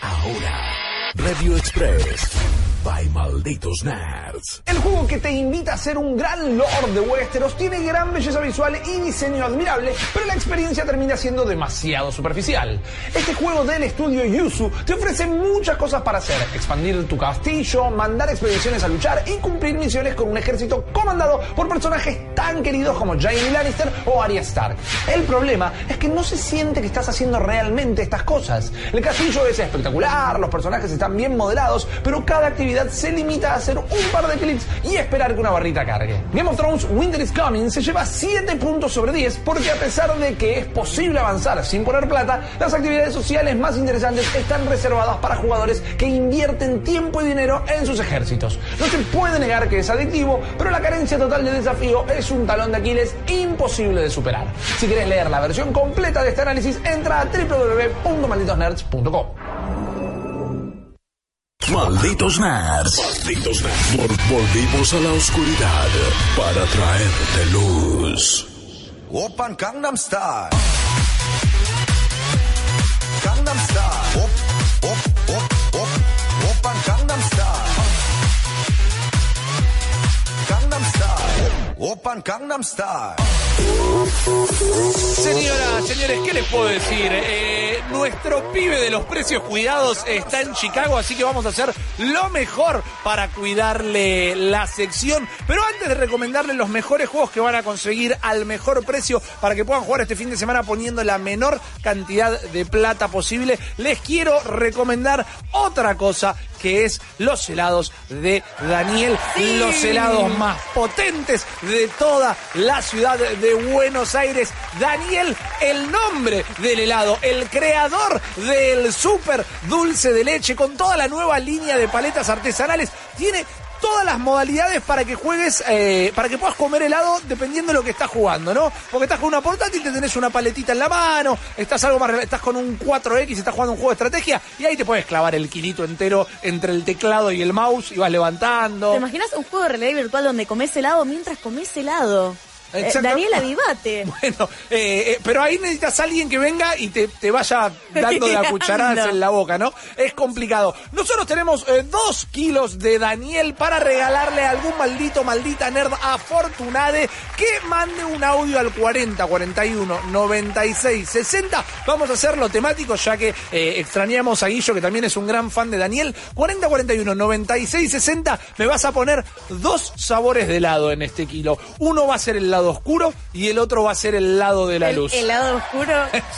Ahora, Review Express by Malditos Nerds. El juego que te invita a ser un gran lord de Westeros tiene gran belleza visual y diseño admirable, pero la experiencia termina siendo demasiado superficial. Este juego del estudio Yuzu te ofrece muchas cosas para hacer, expandir tu castillo, mandar expediciones a luchar y cumplir misiones con un ejército comandado por personajes tan queridos como Jaime Lannister o Arya Stark. El problema es que no se siente que estás haciendo realmente estas cosas. El castillo es espectacular, los personajes están bien modelados, pero cada actividad se limita a hacer un par de clics y esperar que una barrita cargue. Game of Thrones Winter is Coming se lleva 7 puntos sobre 10 porque a pesar de que es posible avanzar sin poner plata, las actividades sociales más interesantes están reservadas para jugadores que invierten tiempo y dinero en sus ejércitos. No se puede negar que es adictivo, pero la carencia total de desafío es un talón de Aquiles imposible de superar. Si quieres leer la versión completa de este análisis, entra a www.malditosnerds.com. Malditos nerds. Malditos nerds. Vol- volvimos a la oscuridad para traerte luz. Open Gangnam Style. Gangnam Style. Open Gangnam. Señoras, señores, ¿qué les puedo decir? Eh, nuestro pibe de los precios cuidados está en Chicago, así que vamos a hacer lo mejor para cuidarle la sección. Pero antes de recomendarles los mejores juegos que van a conseguir al mejor precio para que puedan jugar este fin de semana poniendo la menor cantidad de plata posible, les quiero recomendar otra cosa que es los helados de Daniel, Sí. los helados más potentes de toda la ciudad de Buenos Aires. Daniel, el nombre del helado, el creador del super dulce de leche con toda la nueva línea de paletas artesanales, tiene todas las modalidades para que juegues, eh, para que puedas comer helado dependiendo de lo que estás jugando, ¿no? Porque estás con una portátil, te tenés una paletita en la mano, estás algo más, estás con un 4X, estás jugando un juego de estrategia y ahí te puedes clavar el kilito entero entre el teclado y el mouse y vas levantando. ¿Te imaginas un juego de realidad virtual donde comes helado mientras comes helado? Eh. Daniel Avivate. Bueno, eh, eh, pero ahí necesitas a alguien que venga y te, te vaya dando de a cucharadas Guiando. en la boca, ¿no? Es complicado. Nosotros tenemos dos kilos de Daniel para regalarle a algún maldito, maldita nerd afortunade que mande un audio al 40 41 96 60. Vamos a hacerlo temático ya que extrañamos a Guillo que también es un gran fan de Daniel. 40 41 96 60. Me vas a poner dos sabores de helado en este kilo. Uno va a ser el lado oscuro y el otro va a ser el lado de la El luz. helado oscuro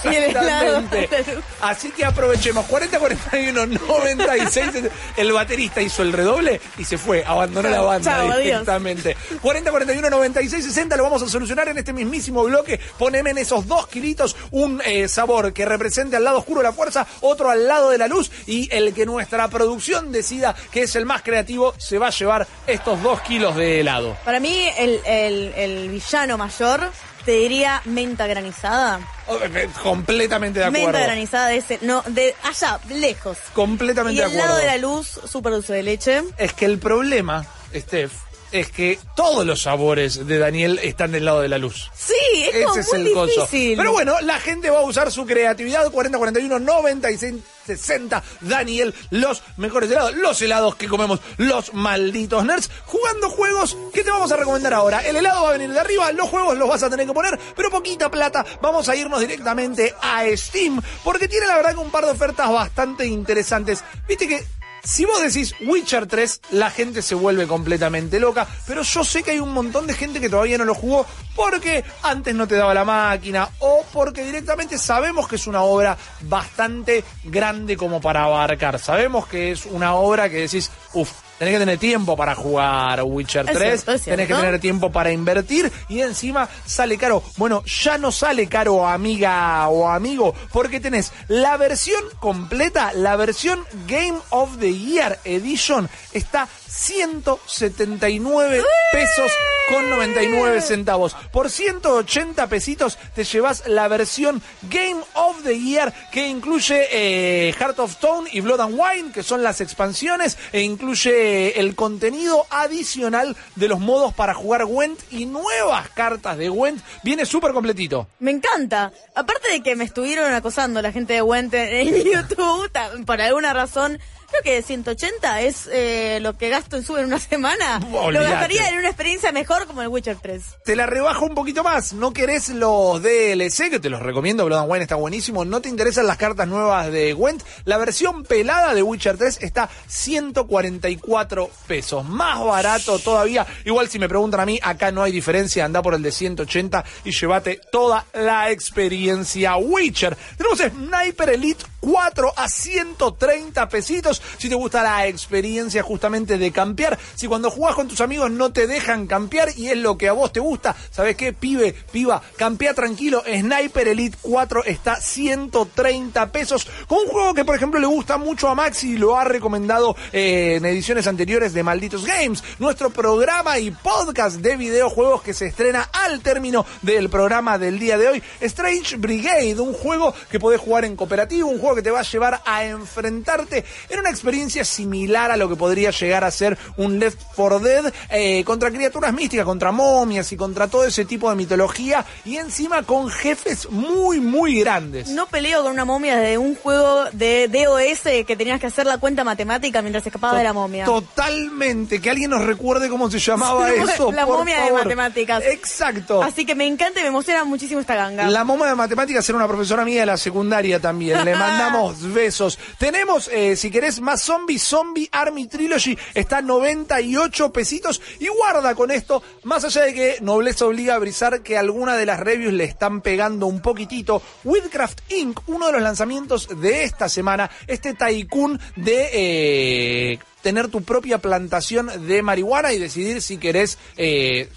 y el Exactamente. de luz. Así que aprovechemos. 40, 41, 96. El baterista hizo el redoble y se fue. Abandonó la banda Chao, adiós. directamente. 40, 41, 96, 60. Lo vamos a solucionar en este mismísimo bloque. Poneme en esos dos kilitos un eh, sabor que represente al lado oscuro la fuerza, otro al lado de la luz. Y el que nuestra producción decida que es el más creativo se va a llevar estos dos kilos de helado. Para mí, el, el, el villano mayor, te diría menta granizada. Oh, eh, Completamente de acuerdo. Menta granizada de ese, no, de allá, lejos. Completamente Y de acuerdo. lado de la luz, súper dulce de leche. Es que el problema, Steph, es que todos los sabores de Daniel están del lado de la luz. Sí, es Ese es muy el coso. difícil. Pero bueno, la gente va a usar su creatividad. 40, 41, 96, 60. Daniel, los mejores helados. Los helados que comemos los malditos nerds. Jugando juegos que te vamos a recomendar ahora. El helado va a venir de arriba. Los juegos los vas a tener que poner. Pero poquita plata. Vamos a irnos directamente a Steam. Porque tiene la verdad que un par de ofertas bastante interesantes. Viste que si vos decís Witcher 3, la gente se vuelve completamente loca, pero yo sé que hay un montón de gente que todavía no lo jugó porque antes no te daba la máquina o porque directamente sabemos que es una obra bastante grande como para abarcar. Sabemos que es una obra que decís, uff, tenés que tener tiempo para jugar Witcher Es 3, cierto, es tenés que tener tiempo para invertir y encima sale caro. Bueno, ya no sale caro amiga o amigo porque tenés la versión completa, la versión Game of the Year Edition está 179 pesos con 99 centavos. Por 180 pesitos te llevas la versión Game of the Year que incluye eh, Heart of Stone y Blood and Wine, que son las expansiones, e incluye el contenido adicional de los modos para jugar Gwent y nuevas cartas de Gwent. Viene súper completito. Me encanta. Aparte de que me estuvieron acosando la gente de Wente en YouTube, por alguna razón, creo que 180 es eh, lo que gasto en sube en una semana. Lo Olvídate. gastaría en una experiencia mejor como el Witcher 3. Te la rebajo un poquito más. No querés los DLC, que te los recomiendo. Blood and Wine está buenísimo. No te interesan las cartas nuevas de Gwent. La versión pelada de Witcher 3 está 144 pesos. Más barato todavía. Igual si me preguntan a mí, acá no hay diferencia. Anda por el de 180 y llévate toda la experiencia Witcher. Tenemos Sniper Elite 4 a 130 pesitos. Si te gusta la experiencia justamente de campear, si cuando jugás con tus amigos no te dejan campear y es lo que a vos te gusta, ¿sabes qué? Pibe, piba, campea tranquilo, Sniper Elite 4 está 130 pesos, con un juego que por ejemplo le gusta mucho a Maxi y lo ha recomendado eh, en ediciones anteriores de Malditos Games, nuestro programa y podcast de videojuegos que se estrena al término del programa del día de hoy, Strange Brigade, un juego que podés jugar en cooperativo, un juego que te va a llevar a enfrentarte en una experiencia similar a lo que podría llegar a ser un Left 4 Dead eh, contra criaturas místicas, contra momias y contra todo ese tipo de mitología y encima con jefes muy muy grandes. No peleo con una momia de un juego de DOS que tenías que hacer la cuenta matemática mientras escapaba de la momia. Totalmente, que alguien nos recuerde cómo se llamaba eso. la por momia de matemáticas. Exacto. Así que me encanta y me emociona muchísimo esta ganga. La momia de matemáticas era una profesora mía de la secundaria también. Le mandamos besos. Tenemos, eh, si querés, más Zombie, Zombie Army Trilogy. Está 98 pesitos. Y guarda con esto, más allá de que Nobleza obliga a brisar que alguna de las reviews le están pegando un poquitito. Wildcraft Inc., uno de los lanzamientos de esta semana, este tycoon de... eh, tener tu propia plantación de marihuana y decidir si querés eh,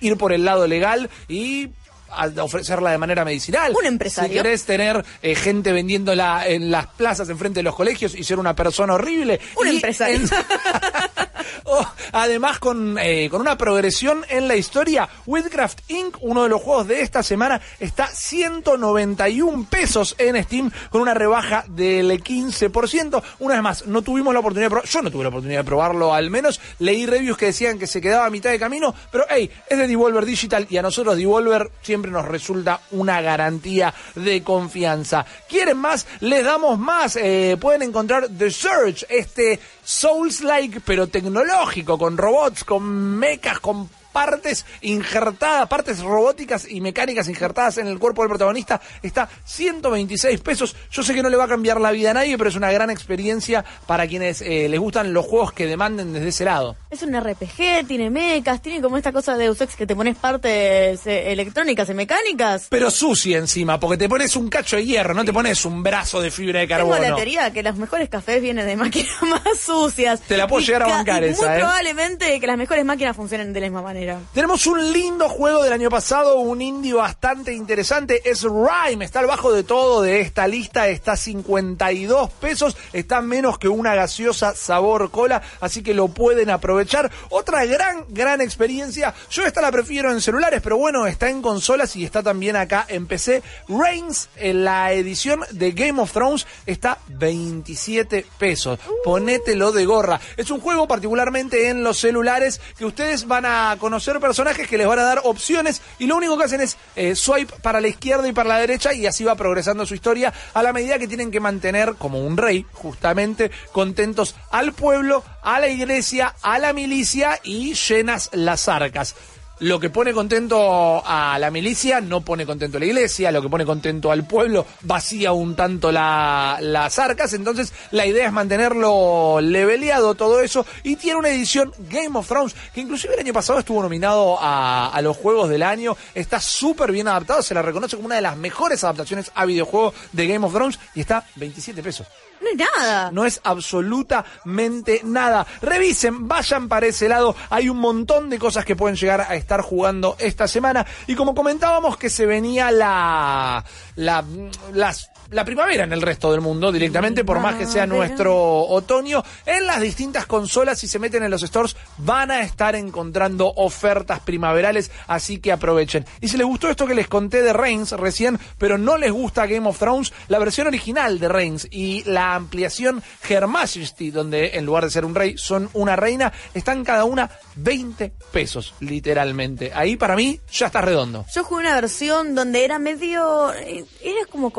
ir por el lado legal y a ofrecerla de manera medicinal. Un empresario. Si querés tener eh, gente vendiéndola en las plazas enfrente de los colegios y ser una persona horrible. Un Y empresario. en- Oh, además, con, eh, con una progresión en la historia, Wildcraft Inc., uno de los juegos de esta semana, está 191 pesos en Steam con una rebaja del 15%. Una vez más, no tuvimos la oportunidad de probar, yo no tuve la oportunidad de probarlo al menos. Leí reviews que decían que se quedaba a mitad de camino, pero hey, es de Devolver Digital y a nosotros Devolver siempre nos resulta una garantía de confianza. ¿Quieren más? Les damos más. Eh, pueden encontrar The Search, este Souls-like pero tecnológico, con robots, con mechas, con partes injertadas, partes robóticas y mecánicas injertadas en el cuerpo del protagonista, está 126 pesos. Yo sé que no le va a cambiar la vida a nadie, pero es una gran experiencia para quienes eh, les gustan los juegos que demanden desde ese lado. Es un RPG, tiene mecas, tiene como esta cosa de Deus Ex que te pones partes eh, electrónicas y mecánicas. Pero sucia encima, porque te pones un cacho de hierro, no te pones un brazo de fibra de Tengo la carbono. teoría que los mejores cafés vienen de máquinas más sucias. Te la puedo Y llegar a ca- bancar y esa, Muy ¿eh? probablemente que las mejores máquinas funcionen de la misma manera. Tenemos un lindo juego del año pasado, un indie bastante interesante, es Rhyme, está al bajo de todo de esta lista, está 52 pesos, está menos que una gaseosa sabor cola, así que lo pueden aprovechar. Otra gran, gran experiencia, yo esta la prefiero en celulares, pero bueno, está en consolas y está también acá en PC. Reigns, la edición de Game of Thrones, está 27 pesos, ponételo de gorra. Es un juego particularmente en los celulares que ustedes van a conocer personajes que les van a dar opciones y lo único que hacen es eh, swipe para la izquierda y para la derecha y así va progresando su historia a la medida que tienen que mantener como un rey justamente contentos al pueblo, a la iglesia, a la milicia y llenas las arcas. Lo que pone contento a la milicia no pone contento a la iglesia, lo que pone contento al pueblo vacía un tanto la- las arcas, entonces la idea es mantenerlo leveleado todo eso. Y tiene una edición Game of Thrones que inclusive el año pasado estuvo nominado a, a los Juegos del Año, está súper bien adaptado, se la reconoce como una de las mejores adaptaciones a videojuego de Game of Thrones y está 27 pesos. No es nada. No es absolutamente nada. Revisen, vayan para ese lado. Hay un montón de cosas que pueden llegar a estar jugando esta semana. Y como comentábamos que se venía la, la, las la primavera en el resto del mundo directamente, por más que sea nuestro otoño, en las distintas consolas, si se meten en los stores, van a estar encontrando ofertas primaverales, así que aprovechen. Y si les gustó esto que les conté de Reigns recién, pero no les gusta Game of Thrones, la versión original de Reigns y la ampliación Her Majesty, donde en lugar de ser un rey son una reina, están cada una 20 pesos, literalmente. Ahí para mí ya está redondo. Yo jugué una versión donde era medio. eh, Era como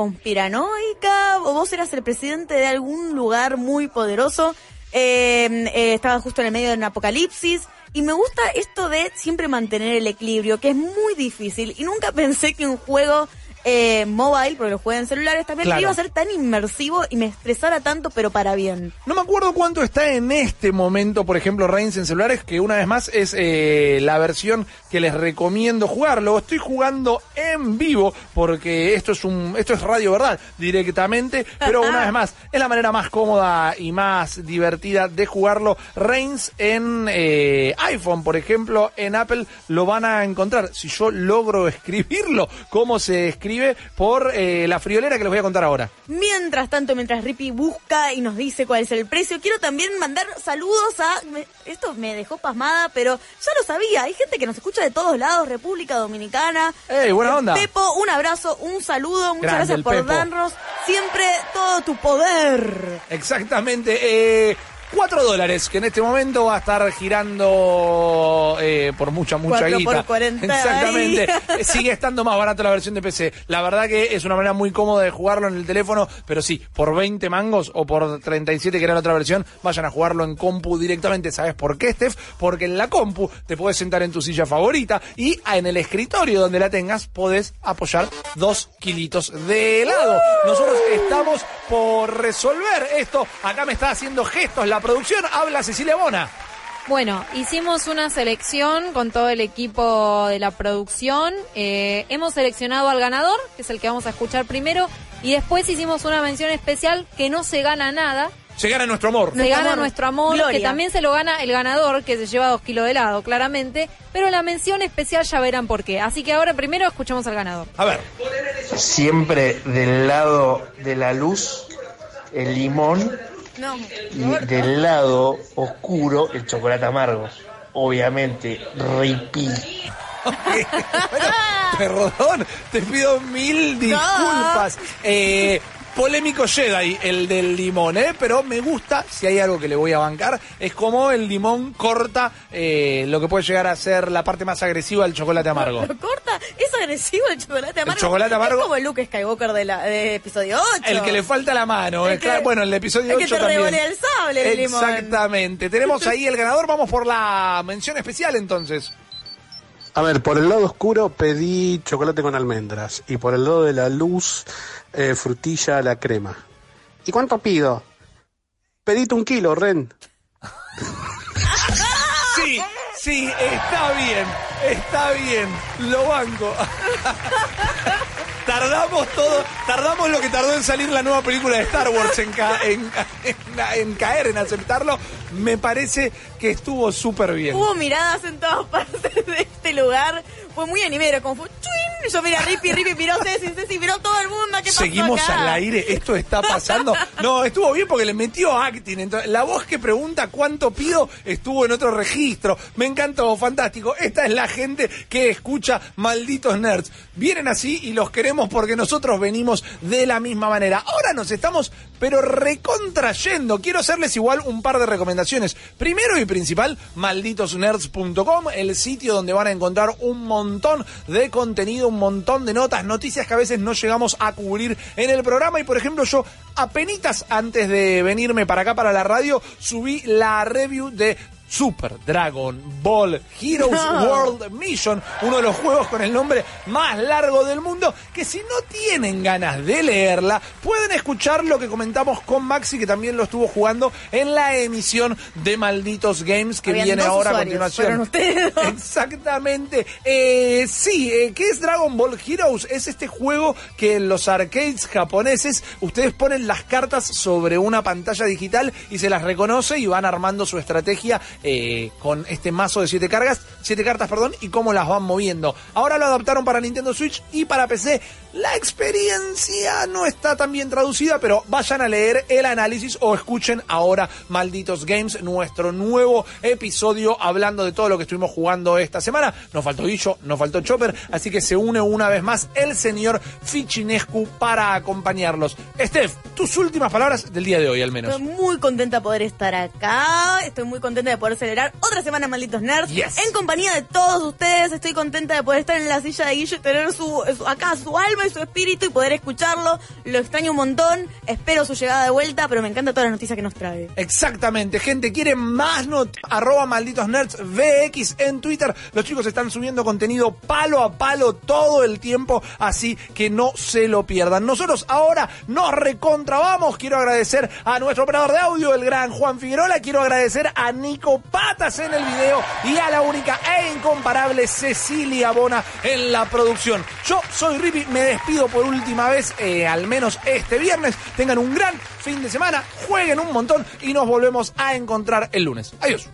conspiranoica, o vos eras el presidente de algún lugar muy poderoso. eh, eh, estaba justo en el medio de un apocalipsis. Y me gusta esto de siempre mantener el equilibrio, que es muy difícil. Y nunca pensé que un juego eh, mobile, porque lo jugué en celulares también, Claro. iba a ser tan inmersivo y me estresara tanto, pero para bien. No me acuerdo cuánto está en este momento, por ejemplo, Reigns en celulares, que una vez más es eh, la versión que les recomiendo jugar. Lo estoy jugando en vivo porque esto es un esto es radio verdad directamente, pero una vez más es la manera más cómoda y más divertida de jugarlo. Reigns en eh, iPhone, por ejemplo, en Apple lo van a encontrar. Si yo logro escribirlo, cómo se escribe por eh, la friolera que les voy a contar ahora. Mientras tanto, mientras Rippy busca y nos dice cuál es el precio, quiero también mandar saludos a... esto me dejó pasmada, pero ya lo sabía. Hay gente que nos escucha de todos lados, República Dominicana. ¡Ey, buena onda! Pepo, un abrazo, un saludo. Muchas Grande gracias por Pepo. darnos siempre todo tu poder. Exactamente. Eh, 4 dólares, que en este momento va a estar girando eh, por mucha, mucha Cuatro guita. por 40 Exactamente. ahí. Eh, Sigue estando más barato la versión de PC. La verdad que es una manera muy cómoda de jugarlo en el teléfono, pero sí, por 20 mangos o por 37, que era la otra versión, vayan a jugarlo en compu directamente. ¿Sabes por qué, Steph? Porque en la compu te puedes sentar en tu silla favorita y en el escritorio donde la tengas podés apoyar dos kilitos de helado. Nosotros estamos por resolver esto. Acá me está haciendo gestos la producción. Habla Cecilia Bona. Bueno, hicimos una selección con todo el equipo de la producción. Eh, hemos seleccionado al ganador, que es el que vamos a escuchar primero, y después hicimos una mención especial que no se gana nada. Se gana nuestro amor. Se gana nuestro amor, Gloria. que también se lo gana el ganador, que se lleva dos kilos de helado, claramente. Pero la mención especial ya verán por qué. Así que ahora primero escuchamos al ganador. A ver. Siempre del lado de la luz, el limón. Y del lado oscuro, el chocolate amargo. Obviamente, ripí. Perdón, te pido mil disculpas. Eh, polémico Jedi, el del limón, ¿eh? Pero me gusta, si hay algo que le voy a bancar, es como el limón corta eh, lo que puede llegar a ser la parte más agresiva del chocolate amargo. Lo corta, es agresivo el chocolate amargo. chocolate amargo- Es como el Luke Skywalker de, la, de episodio 8. El que le falta la mano, El eh, que- claro, bueno, el episodio el que 8 te también. el sable, el limón. Exactamente. Tenemos ahí el ganador, vamos por la mención especial entonces. A ver, por el lado oscuro pedí chocolate con almendras y por el lado de la luz eh, frutilla a la crema. ¿Y cuánto pido? Pedite un kilo, Ren. Sí, sí, está bien, está bien, lo banco. Tardamos todo, tardamos lo que tardó en salir la nueva película de Star Wars en, ca- en, en- caer, en aceptarlo. Me parece que estuvo súper bien. Hubo miradas en todas partes de este lugar. Fue muy animero, como fue ¡chuin! Yo miré a Rippy, Rippy miró a Ceci, Ceci miró a todo el mundo. ¿Qué pasó Seguimos acá? al aire, esto está pasando. No, estuvo bien porque le metió acting. Entonces, la voz que pregunta cuánto pido estuvo en otro registro. Me encantó, fantástico. Esta es la gente que escucha malditos nerds. Vienen así y los queremos porque nosotros venimos de la misma manera. Ahora nos estamos, pero recontrayendo. Quiero hacerles igual un par de recomendaciones. Primero y principal, malditosnerds.com, el sitio donde van a encontrar un montón de contenido, un montón de notas, noticias que a veces no llegamos a cubrir en el programa. Y por ejemplo, yo apenitas antes de venirme para acá para la radio, subí la review de Super Dragon Ball Heroes No. World Mission, uno de los juegos con el nombre más largo del mundo, que si no tienen ganas de leerla, pueden escuchar lo que comentamos con Maxi, que también lo estuvo jugando en la emisión de Malditos Games, que Habían viene ahora a continuación. ustedes. Exactamente. Eh, sí, eh, ¿qué es Dragon Ball Heroes? Es este juego que en los arcades japoneses ustedes ponen las cartas sobre una pantalla digital y se las reconoce y van armando su estrategia eh, con este mazo de siete cargas, siete cartas, perdón, y cómo las van moviendo. Ahora lo adaptaron para Nintendo Switch y para PC. La experiencia no está tan bien traducida, pero vayan a leer el análisis o escuchen ahora Malditos Games, nuestro nuevo episodio hablando de todo lo que estuvimos jugando esta semana. Nos faltó Guillo, nos faltó Chopper, así que se une una vez más el señor Fichinescu para acompañarlos. Steph, tus últimas palabras del día de hoy al menos. Estoy muy contenta de poder estar acá. Estoy muy contenta de poder celebrar otra semana Malditos Nerds. Yes. En compañía de todos ustedes, estoy contenta de poder estar en la silla de Guille y tener su, su- acá su alma su espíritu y poder escucharlo. Lo extraño un montón, espero su llegada de vuelta, pero me encanta todas las noticias que nos trae. Exactamente, gente, quieren más not arroba malditos nerds VX en Twitter. Los chicos están subiendo contenido palo a palo todo el tiempo, así que no se lo pierdan. Nosotros ahora nos recontrabamos. Quiero agradecer a nuestro operador de audio, el gran Juan Figueroa. Quiero agradecer a Nico Patas en el video y a la única e incomparable Cecilia Bona en la producción. Yo soy Rippy, me despido por última vez, eh, al menos este viernes. Tengan un gran fin de semana, jueguen un montón y nos volvemos a encontrar el lunes. Adiós.